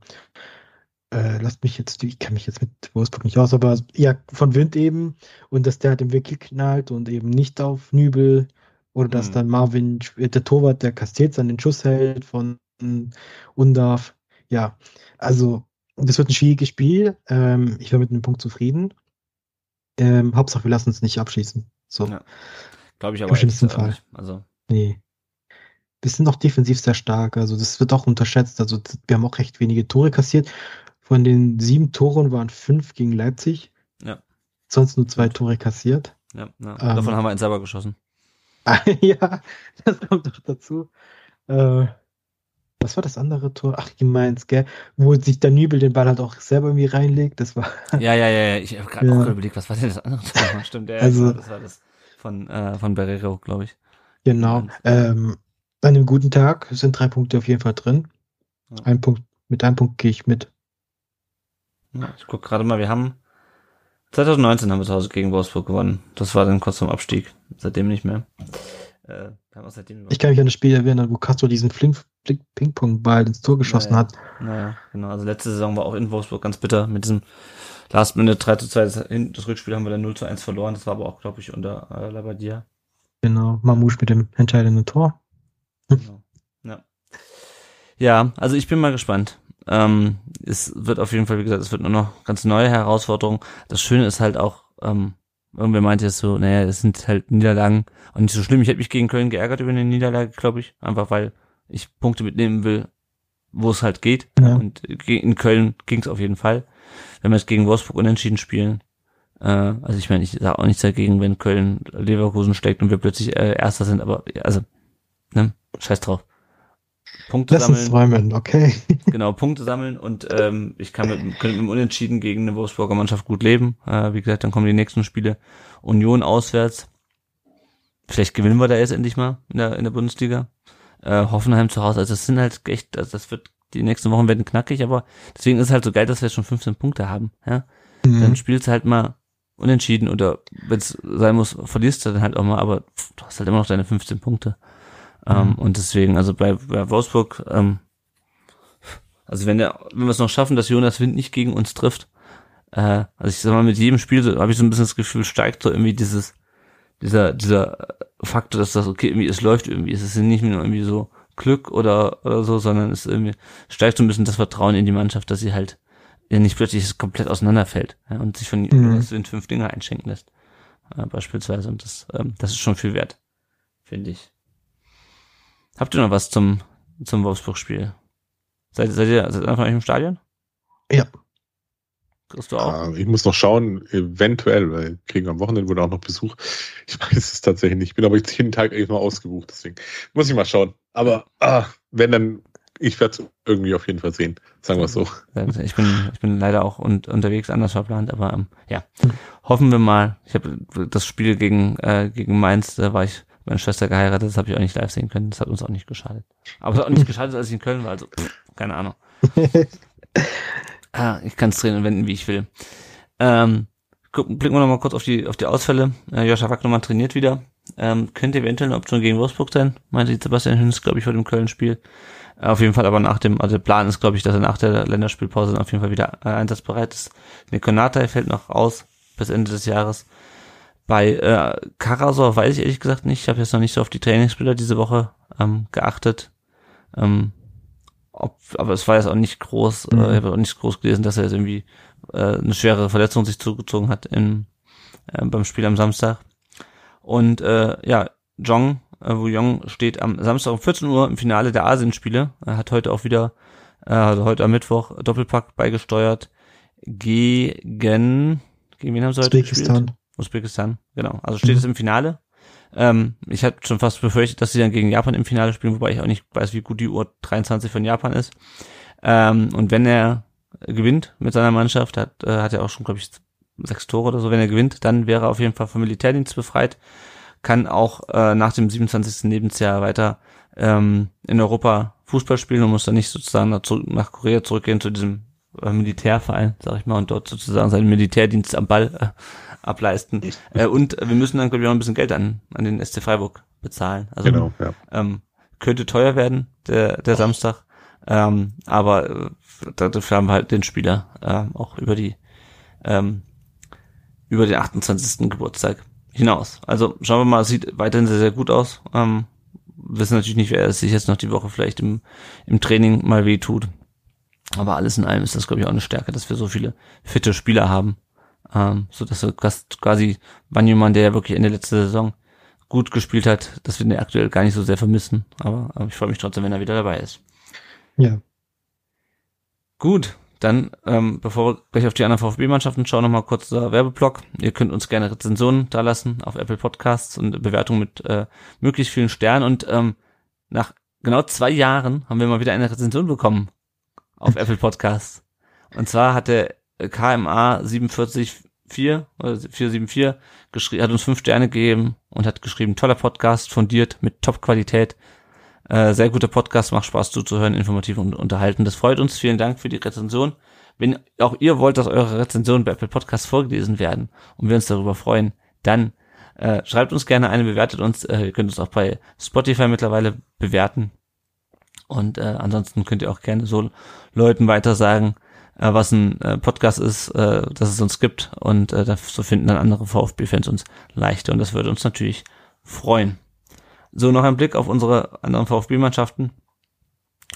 äh, lasst mich jetzt, ich kenne mich jetzt mit Wolfsburg nicht aus, aber ja, von Wind eben. Und dass der halt im Winkel knallt und eben nicht auf Nübel. Oder dass Mhm. dann Marvin, äh, der Torwart, der Castells an den Schuss hält von Undarf. Ja, also das wird ein schwieriges Spiel. Ähm, ich war mit einem Punkt zufrieden. Ähm, Hauptsache, wir lassen uns nicht abschießen. So, Ja. Glaube ich Im aber schlimmsten ehrlich gesagt Fall. auch nicht. Also, nee. Wir sind noch defensiv sehr stark. Also das wird auch unterschätzt. Also wir haben auch recht wenige Tore kassiert. Von den sieben Toren waren fünf gegen Leipzig. Ja. Sonst nur zwei Tore kassiert. ja, ja. Ähm. Davon haben wir einen selber geschossen. <laughs> ja, das kommt doch dazu. Äh, was war das andere Tor? Ach, gegen Mainz, gell? Wo sich der Nübel den Ball halt auch selber irgendwie reinlegt. Das war, <laughs> Ja, ja, ja, ja. Ich habe gerade Ja. auch überlegt, was war denn das andere Tor? <laughs> Stimmt, ja, Also- das war das von, äh, von Barrero, glaube ich. genau. Ähm, an einem guten Tag sind drei Punkte auf jeden Fall drin. Ja. Ein Punkt, mit einem Punkt gehe ich mit. Ich guck gerade mal, wir haben 2019 haben wir zu Hause gegen Wolfsburg gewonnen. Das war dann kurz zum Abstieg. Seitdem nicht mehr. Äh, seitdem Ich kann mich an das Spiel erinnern, wo Castro diesen Flink- Flink- Ping-Pong-Ball ins Tor geschossen Ja, ja. hat. Naja, genau. Also letzte Saison war auch in Wolfsburg ganz bitter mit diesem Last Minute 3 zu 2. Das, das Rückspiel haben wir dann 0 zu 1 verloren. Das war aber auch, glaube ich, unter äh, Labadia. Genau, Mamouche mit dem entscheidenden Tor. Genau. Ja. ja, also ich bin mal gespannt. Ähm, es wird auf jeden Fall, wie gesagt, es wird nur noch ganz neue Herausforderungen. Das Schöne ist halt auch, ähm, irgendwer meinte jetzt so, naja, es sind halt Niederlagen und nicht so schlimm. Ich hätte mich gegen Köln geärgert über eine Niederlage, glaube ich. Einfach weil ich Punkte mitnehmen will, wo es halt geht. Ja. Und in Köln ging es auf jeden Fall. Wenn wir jetzt gegen Wolfsburg unentschieden spielen, äh, also ich meine, ich sage auch nichts dagegen, wenn Köln Leverkusen steckt und wir plötzlich äh, Erster sind, aber also, ne, scheiß drauf. Punkte Lass sammeln. träumen, okay. <laughs> Genau, Punkte sammeln und ähm, ich kann mit, könnte mit dem Unentschieden gegen eine Wolfsburger Mannschaft gut leben. Äh, wie gesagt, dann kommen die nächsten Spiele. Union auswärts. Vielleicht gewinnen wir da jetzt endlich mal in der, in der Bundesliga. Äh, Hoffenheim zu Hause. Also das sind halt echt, also das wird, die nächsten Wochen werden knackig, aber deswegen ist es halt so geil, dass wir jetzt schon 15 Punkte haben. Ja? Dann Mhm. spielst du halt mal unentschieden oder wenn es sein muss, verlierst du dann halt auch mal, aber pff, du hast halt immer noch deine 15 Punkte. Ähm, Mhm. und deswegen, also bei, bei Wolfsburg, ähm, also wenn der, wenn wir es noch schaffen, dass Jonas Wind nicht gegen uns trifft, äh, also ich sag mal, mit jedem Spiel so, habe ich so ein bisschen das Gefühl, steigt so irgendwie dieses, dieser, dieser Faktor, dass das, okay, irgendwie, es läuft irgendwie, es ist nicht nur irgendwie so Glück oder, oder so, sondern es irgendwie steigt so ein bisschen das Vertrauen in die Mannschaft, dass sie halt ja nicht plötzlich komplett auseinanderfällt ja, und sich von Mhm. Jonas Wind fünf Dinger einschenken lässt. Äh, beispielsweise. Und das, ähm, das ist schon viel wert, finde ich. Habt ihr noch was zum, zum Wolfsburg-Spiel? Seid, seid ihr, seid ihr im Stadion? Ja. Kriegst du auch? Ich muss noch schauen, eventuell, weil wir kriegen am Wochenende wohl auch noch Besuch. Ich weiß es tatsächlich nicht. Ich bin aber jetzt jeden Tag eigentlich mal ausgebucht, deswegen muss ich mal schauen. Aber ah, wenn dann, ich werde es irgendwie auf jeden Fall sehen. Sagen wir es so. Ich bin, ich bin leider auch un, unterwegs anders verplant, aber ähm, ja, hoffen wir mal. Ich habe das Spiel gegen äh, gegen Mainz, da war ich meine Schwester geheiratet, das habe ich auch nicht live sehen können. Das hat uns auch nicht geschadet. Aber es hat auch nicht <laughs> geschadet, als ich in Köln war. Also pff, keine Ahnung. <laughs> ah, ich kann es drehen und wenden, wie ich will. Ähm, gucken, blicken wir noch mal kurz auf die auf die Ausfälle. Äh, Joscha Wagnermann trainiert wieder. Ähm, könnte eventuell eine Option gegen Wolfsburg sein, meinte Sebastian Hüns, glaube ich, vor dem Köln-Spiel. Äh, Auf jeden Fall aber nach dem, also der Plan ist, glaube ich, dass er nach der Länderspielpause dann auf jeden Fall wieder äh, einsatzbereit ist. Nekonata fällt noch aus bis Ende des Jahres. Bei äh, Karasor weiß ich ehrlich gesagt nicht. Ich habe jetzt noch nicht so auf die Trainingsbilder diese Woche ähm, geachtet. Ähm, ob, aber es war jetzt auch nicht groß, Mhm. äh, ich habe auch nicht groß gelesen, dass er jetzt irgendwie äh, eine schwere Verletzung sich zugezogen hat im, äh, beim Spiel am Samstag. Und äh, ja, Jong, äh, Wu Jong steht am Samstag um 14 Uhr im Finale der Asienspiele. Er hat heute auch wieder, äh, also heute am Mittwoch Doppelpack beigesteuert gegen, gegen wen haben sie heute gespielt? Usbekistan. Genau. Also steht Mhm. es im Finale. Ähm, ich hatte schon fast befürchtet, dass sie dann gegen Japan im Finale spielen, wobei ich auch nicht weiß, wie gut die Uhr 23 von Japan ist. Ähm, und wenn er gewinnt mit seiner Mannschaft, hat, äh, hat er auch schon, glaube ich, sechs Tore oder so, wenn er gewinnt, dann wäre er auf jeden Fall vom Militärdienst befreit, kann auch äh, nach dem 27. Lebensjahr weiter ähm, in Europa Fußball spielen und muss dann nicht sozusagen nach, zurück, nach Korea zurückgehen zu diesem Militärverein, sag ich mal, und dort sozusagen seinen Militärdienst am Ball äh, ableisten. Äh, und wir müssen dann, glaube ich, auch ein bisschen Geld an, an den SC Freiburg bezahlen. Also Genau, ja. ähm, könnte teuer werden, der, der Samstag. Ähm, aber äh, dafür haben wir halt den Spieler äh, auch über die ähm, über den 28. Geburtstag hinaus. Also schauen wir mal, sieht weiterhin sehr, sehr gut aus. Ähm, wissen natürlich nicht, wer es sich jetzt noch die Woche vielleicht im, im Training mal weh tut. Aber alles in allem ist das, glaube ich, auch eine Stärke, dass wir so viele fitte Spieler haben. Ähm, so dass wir quas- quasi Banjumann, der ja wirklich in der letzten Saison gut gespielt hat, dass wir den aktuell gar nicht so sehr vermissen. Aber, aber ich freue mich trotzdem, wenn er wieder dabei ist. Ja. Gut, dann, ähm, bevor wir gleich auf die anderen VfB-Mannschaften schauen, nochmal kurz der Werbeblock. Ihr könnt uns gerne Rezensionen da lassen auf Apple Podcasts und Bewertungen mit äh, möglichst vielen Sternen. Und ähm, nach genau zwei Jahren haben wir mal wieder eine Rezension bekommen auf Apple Podcasts. Und zwar hat der KMA 474 oder 474 geschrieben, hat uns fünf Sterne gegeben und hat geschrieben, toller Podcast, fundiert, mit Top-Qualität. Äh, sehr guter Podcast, macht Spaß zuzuhören, informativ und unterhalten. Das freut uns. Vielen Dank für die Rezension. Wenn auch ihr wollt, dass eure Rezensionen bei Apple Podcasts vorgelesen werden und wir uns darüber freuen, dann äh, schreibt uns gerne eine, bewertet uns. Äh, ihr könnt uns auch bei Spotify mittlerweile bewerten. Und äh, ansonsten könnt ihr auch gerne so Leuten weiter sagen, äh, was ein äh, Podcast ist, äh, dass es uns gibt. Und äh, das, so finden dann andere VfB-Fans uns leichter. Und das würde uns natürlich freuen. So, noch ein Blick auf unsere anderen VfB-Mannschaften.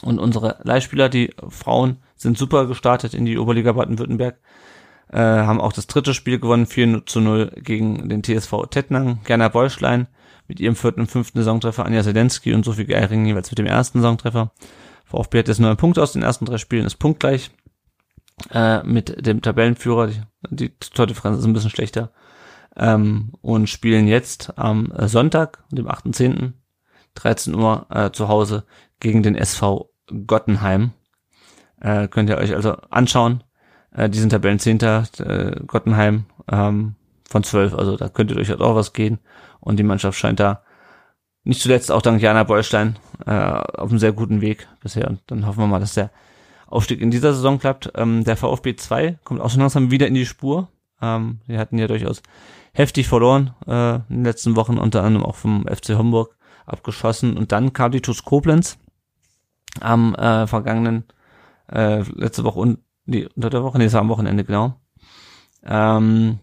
Und unsere Leihspieler, die Frauen, sind super gestartet in die Oberliga Baden-Württemberg. Äh, haben auch das dritte Spiel gewonnen, 4 zu 0 gegen den TSV Tettnang. Gerner Beuschlein mit ihrem vierten und fünften Saisontreffer, Anja Sedensky und Sophie Geiring jeweils mit dem ersten Saisontreffer. VfB hat jetzt neun Punkte aus den ersten drei Spielen, ist punktgleich äh, mit dem Tabellenführer. Die, die Tordifferenz ist ein bisschen schlechter. Ähm, und spielen jetzt am Sonntag, dem 8.10., 13 Uhr äh, zu Hause gegen den SV Gottenheim. Äh, könnt ihr euch also anschauen. Äh, die sind Tabellenzehnter, äh, Gottenheim ähm, von zwölf, also da könnte durchaus auch was gehen. Und die Mannschaft scheint da nicht zuletzt auch dank Jana Beulstein äh, auf einem sehr guten Weg bisher. Und dann hoffen wir mal, dass der Aufstieg in dieser Saison klappt. Ähm, der VfB 2 kommt auch schon langsam wieder in die Spur. Ähm, die hatten ja durchaus heftig verloren äh, in den letzten Wochen, unter anderem auch vom FC Homburg abgeschossen. Und dann kam die TuS Koblenz am äh, vergangenen, äh, letzte Woche und nee, unter der Woche, nee, es war am Wochenende, genau. Ähm,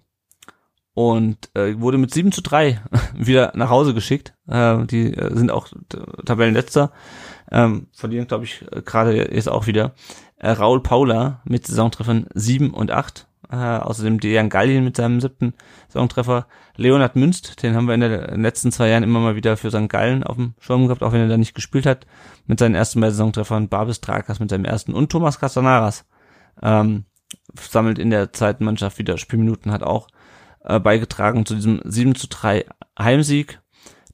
und äh, wurde mit 7 zu 3 <laughs> wieder nach Hause geschickt. Äh, die äh, sind auch Tabellenletzter. Ähm, verlieren, glaube ich, gerade jetzt auch wieder. Äh, Raul Paula mit Saisontreffern 7 und 8. Äh, außerdem Dejan Gallien mit seinem siebten Saisontreffer. Leonard Münst, den haben wir in, der, in den letzten zwei Jahren immer mal wieder für St. Gallen auf dem Schirm gehabt, auch wenn er da nicht gespielt hat, mit seinen ersten beiden Saisontreffern. Babis Trakas mit seinem ersten und Thomas Castanaras ähm, sammelt in der zweiten Mannschaft wieder Spielminuten, hat auch äh, beigetragen zu diesem 7 zu 3 Heimsieg.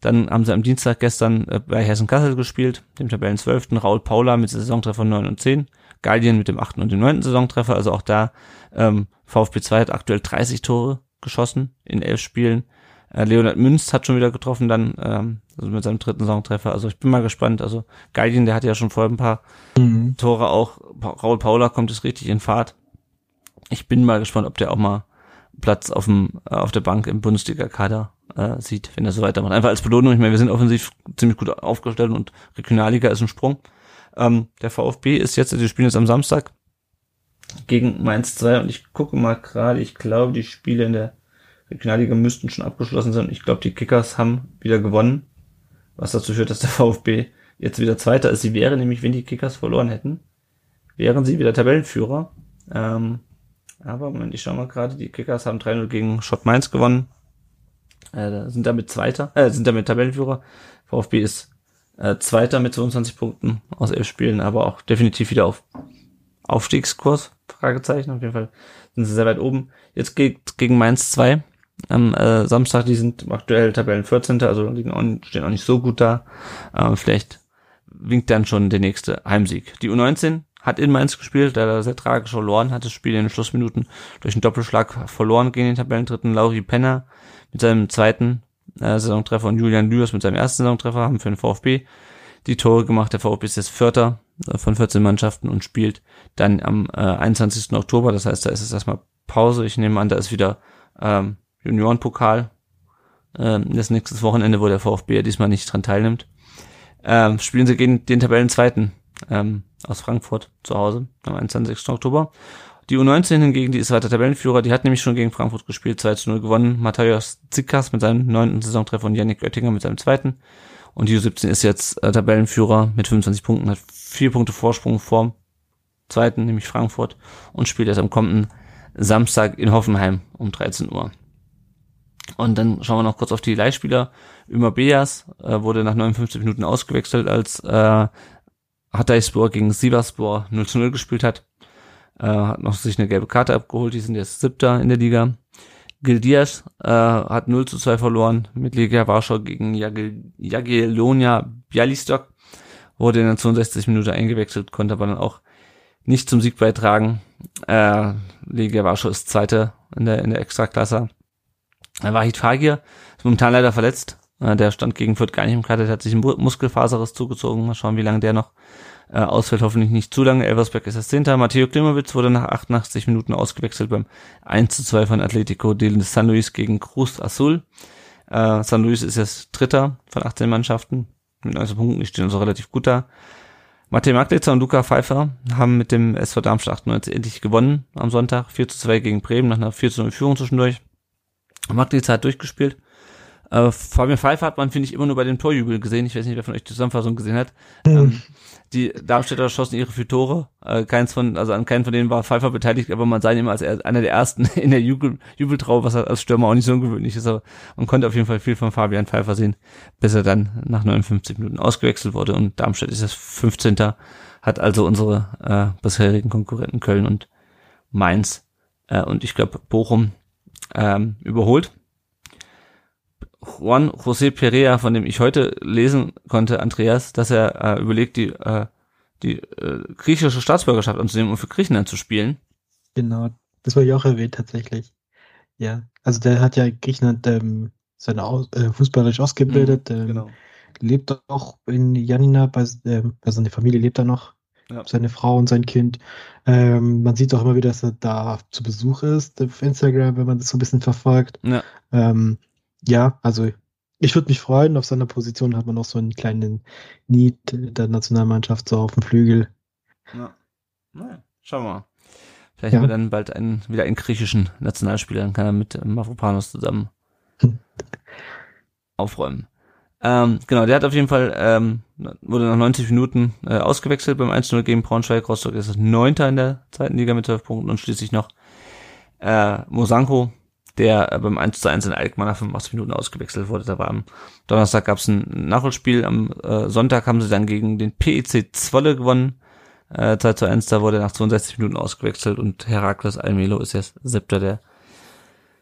Dann haben sie am Dienstag gestern äh, bei Hessen Kassel gespielt, dem Tabellen 12. Raul Paula mit Saisontreffer 9 und 10. Gallien mit dem 8. und dem 9. Saisontreffer. Also auch da ähm, VfB 2 hat aktuell 30 Tore geschossen in elf Spielen. Äh, Leonard Münz hat schon wieder getroffen dann ähm, also mit seinem dritten Saisontreffer. Also ich bin mal gespannt. Also Gallien, der hat ja schon vorher ein paar mhm. Tore auch. Raul Paula kommt es richtig in Fahrt. Ich bin mal gespannt, ob der auch mal Platz auf dem äh, auf der Bank im Bundesliga-Kader äh, sieht, wenn er so weitermacht. Einfach als Belohnung. Ich meine, wir sind offensiv ziemlich gut aufgestellt und Regionalliga ist ein Sprung. Ähm, der VfB ist jetzt, also die spielen jetzt am Samstag gegen Mainz 2 und ich gucke mal gerade, ich glaube, die Spiele in der Regionalliga müssten schon abgeschlossen sein. Ich glaube, die Kickers haben wieder gewonnen, was dazu führt, dass der <laughs> VfB jetzt wieder Zweiter ist. Sie wären nämlich, wenn die Kickers verloren hätten, wären sie wieder Tabellenführer. Ähm, aber Moment, ich schau mal gerade, die Kickers haben 3-0 gegen Schott Mainz gewonnen. Äh, sind damit Zweiter, äh, sind damit Tabellenführer. VfB ist äh, Zweiter mit 22 Punkten aus elf Spielen, aber auch definitiv wieder auf Aufstiegskurs, Fragezeichen. Auf jeden Fall sind sie sehr weit oben. Jetzt geht gegen Mainz 2 am äh, Samstag, die sind aktuell Tabellen 14. Also liegen auch, stehen auch nicht so gut da. Äh, vielleicht winkt dann schon der nächste Heimsieg. Die U19 hat in Mainz gespielt, da sehr tragisch verloren hat, das Spiel in den Schlussminuten durch einen Doppelschlag verloren gegen den Tabellendritten Lauri Penner mit seinem zweiten äh, Saisontreffer und Julian Lüers mit seinem ersten Saisontreffer haben für den VfB die Tore gemacht. Der VfB ist jetzt Vierter äh, von 14 Mannschaften und spielt dann am äh, 21. Oktober, das heißt, da ist es erstmal Pause. Ich nehme an, da ist wieder ähm, Juniorenpokal ähm, das nächste Wochenende, wo der VfB ja diesmal nicht dran teilnimmt. Ähm, spielen sie gegen den Tabellenzweiten ähm, aus Frankfurt zu Hause am 21. Oktober. Die U19 hingegen, die ist weiter Tabellenführer, die hat nämlich schon gegen Frankfurt gespielt, 2 zu 0 gewonnen. Matthäus Zikas mit seinem neunten Saisontreffer und Yannick Oettinger mit seinem zweiten. Und die U17 ist jetzt äh, Tabellenführer mit 25 Punkten, hat vier Punkte Vorsprung vorm zweiten, nämlich Frankfurt, und spielt erst am kommenden Samstag in Hoffenheim um 13 Uhr. Und dann schauen wir noch kurz auf die Leihspieler. Ömer Beas äh, wurde nach 59 Minuten ausgewechselt, als äh, Hatayspor gegen Sivaspor 0 zu 0 gespielt hat. Äh, hat noch sich eine gelbe Karte abgeholt, die sind jetzt siebter in der Liga. Gildias äh, hat 0 zu 2 verloren mit Legia Warschau gegen Jagiellonia Bialystok. Wurde in der 62 Minute eingewechselt, konnte aber dann auch nicht zum Sieg beitragen. Äh, Legia Warschau ist Zweite in der, in der Extraklasse. Wahid Fagir ist momentan leider verletzt, äh, der stand gegen Fürth gar nicht im Kader, der hat sich ein Muskelfaserriss zugezogen. Mal schauen, wie lange der noch äh, ausfällt. Hoffentlich nicht zu lange. Elversberg ist das Zehnter. Matteo Klimowitz wurde nach 88 Minuten ausgewechselt beim 1 zu 2 von Atletico de San Luis gegen Cruz Azul. Äh, San Luis ist jetzt Dritter von 18 Mannschaften mit 19 Punkten. Die stehen also relativ gut da. Matej Maglitzer und Luca Pfeiffer haben mit dem SV Darmstadt 98 endlich gewonnen am Sonntag. 4 zu 2 gegen Bremen nach einer 4 zu 0 Führung zwischendurch. Maglitzer hat durchgespielt äh, Fabian Pfeiffer hat man, finde ich, immer nur bei dem Torjubel gesehen. Ich weiß nicht, wer von euch die Zusammenfassung gesehen hat. Mhm. Ähm, die Darmstädter schossen ihre vier Tore. Äh, keins von, also an keinen von denen war Pfeiffer beteiligt, aber man sah ihn immer als er, einer der ersten <laughs> in der Jubel, Jubeltrau, was als Stürmer auch nicht so ungewöhnlich ist. Aber man konnte auf jeden Fall viel von Fabian Pfeiffer sehen, bis er dann nach 59 Minuten ausgewechselt wurde. Und Darmstadt ist das 15. Hat also unsere äh, bisherigen Konkurrenten Köln und Mainz äh, und ich glaube Bochum ähm, überholt Juan José Perea, von dem ich heute lesen konnte, Andreas, dass er äh, überlegt, die, äh, die äh, griechische Staatsbürgerschaft anzunehmen, um für Griechenland zu spielen. Genau, das wollte ich auch erwähnt tatsächlich. Ja, also der hat ja Griechenland ähm, seine Aus äh, fußballerisch ausgebildet, Mhm, ähm, genau. lebt auch in Janina, bei, ähm, also seine Familie lebt da noch, Ja. seine Frau und sein Kind. Ähm, man sieht auch immer wieder, dass er da zu Besuch ist auf Instagram, wenn man das so ein bisschen verfolgt. Ja. Ähm, ja, also ich würde mich freuen, auf seiner Position hat man noch so einen kleinen Need der Nationalmannschaft so auf dem Flügel. Ja. Naja, schauen wir mal. Vielleicht Ja. haben wir dann bald einen, wieder einen griechischen Nationalspieler, dann kann er mit Mavropanos zusammen <laughs> aufräumen. Ähm, genau, der hat auf jeden Fall, ähm, wurde nach 90 Minuten äh, ausgewechselt beim 1-0 gegen Braunschweig. Rostock ist das Neunter in der zweiten Liga mit 12 Punkten und schließlich noch äh, Mosanko, der äh, beim 1 zu 1 in Alkmaar nach 85 Minuten ausgewechselt wurde. Da war am Donnerstag gab es ein Nachholspiel, am äh, Sonntag haben sie dann gegen den PEC Zwolle gewonnen. Äh, 2 zu 1, da wurde nach 62 Minuten ausgewechselt und Herakles Almelo ist jetzt siebter der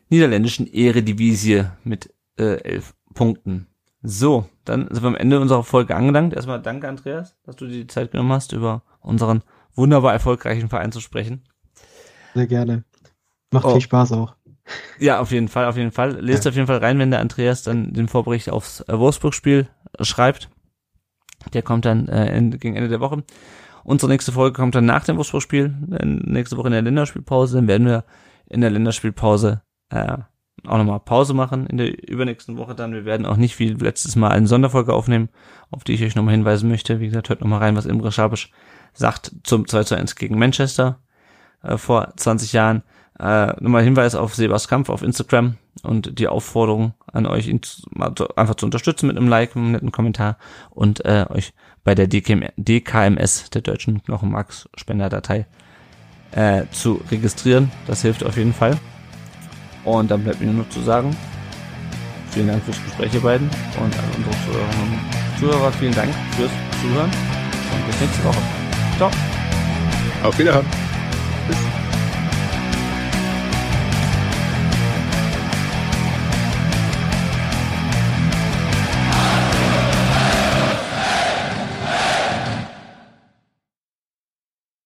niederländischen Eredivisie mit äh, elf Punkten. So, dann sind wir am Ende unserer Folge angelangt. Erstmal danke, Andreas, dass du dir die Zeit genommen hast, über unseren wunderbar erfolgreichen Verein zu sprechen. Sehr gerne. Macht Oh. viel Spaß auch. Ja, auf jeden Fall, auf jeden Fall. Lest auf jeden Fall rein, wenn der Andreas dann den Vorbericht aufs äh, Wolfsburg-Spiel äh, schreibt. Der kommt dann äh, Ende, gegen Ende der Woche. Unsere nächste Folge kommt dann nach dem Wolfsburg-Spiel, äh, nächste Woche in der Länderspielpause. Dann werden wir in der Länderspielpause äh, auch nochmal Pause machen in der übernächsten Woche dann. Wir werden auch nicht wie letztes Mal eine Sonderfolge aufnehmen, auf die ich euch nochmal hinweisen möchte. Wie gesagt, hört nochmal rein, was Imre Schabisch sagt zum 2 zu 1 gegen Manchester äh, vor 20 Jahren. Äh, nochmal Hinweis auf Sebas Kampf auf Instagram und die Aufforderung an euch, ihn zu, einfach zu unterstützen mit einem Like, einem netten Kommentar und äh, euch bei der DKM, DKMS, der deutschen Knochenmarksspenderdatei, äh, zu registrieren. Das hilft auf jeden Fall. Und dann bleibt mir nur noch zu sagen, vielen Dank fürs Gespräch, ihr beiden. Und an unsere Zuhörerinnen und Zuhörer, vielen Dank fürs Zuhören. Und bis nächste Woche. Ciao. Auf Wiederhören. Bis.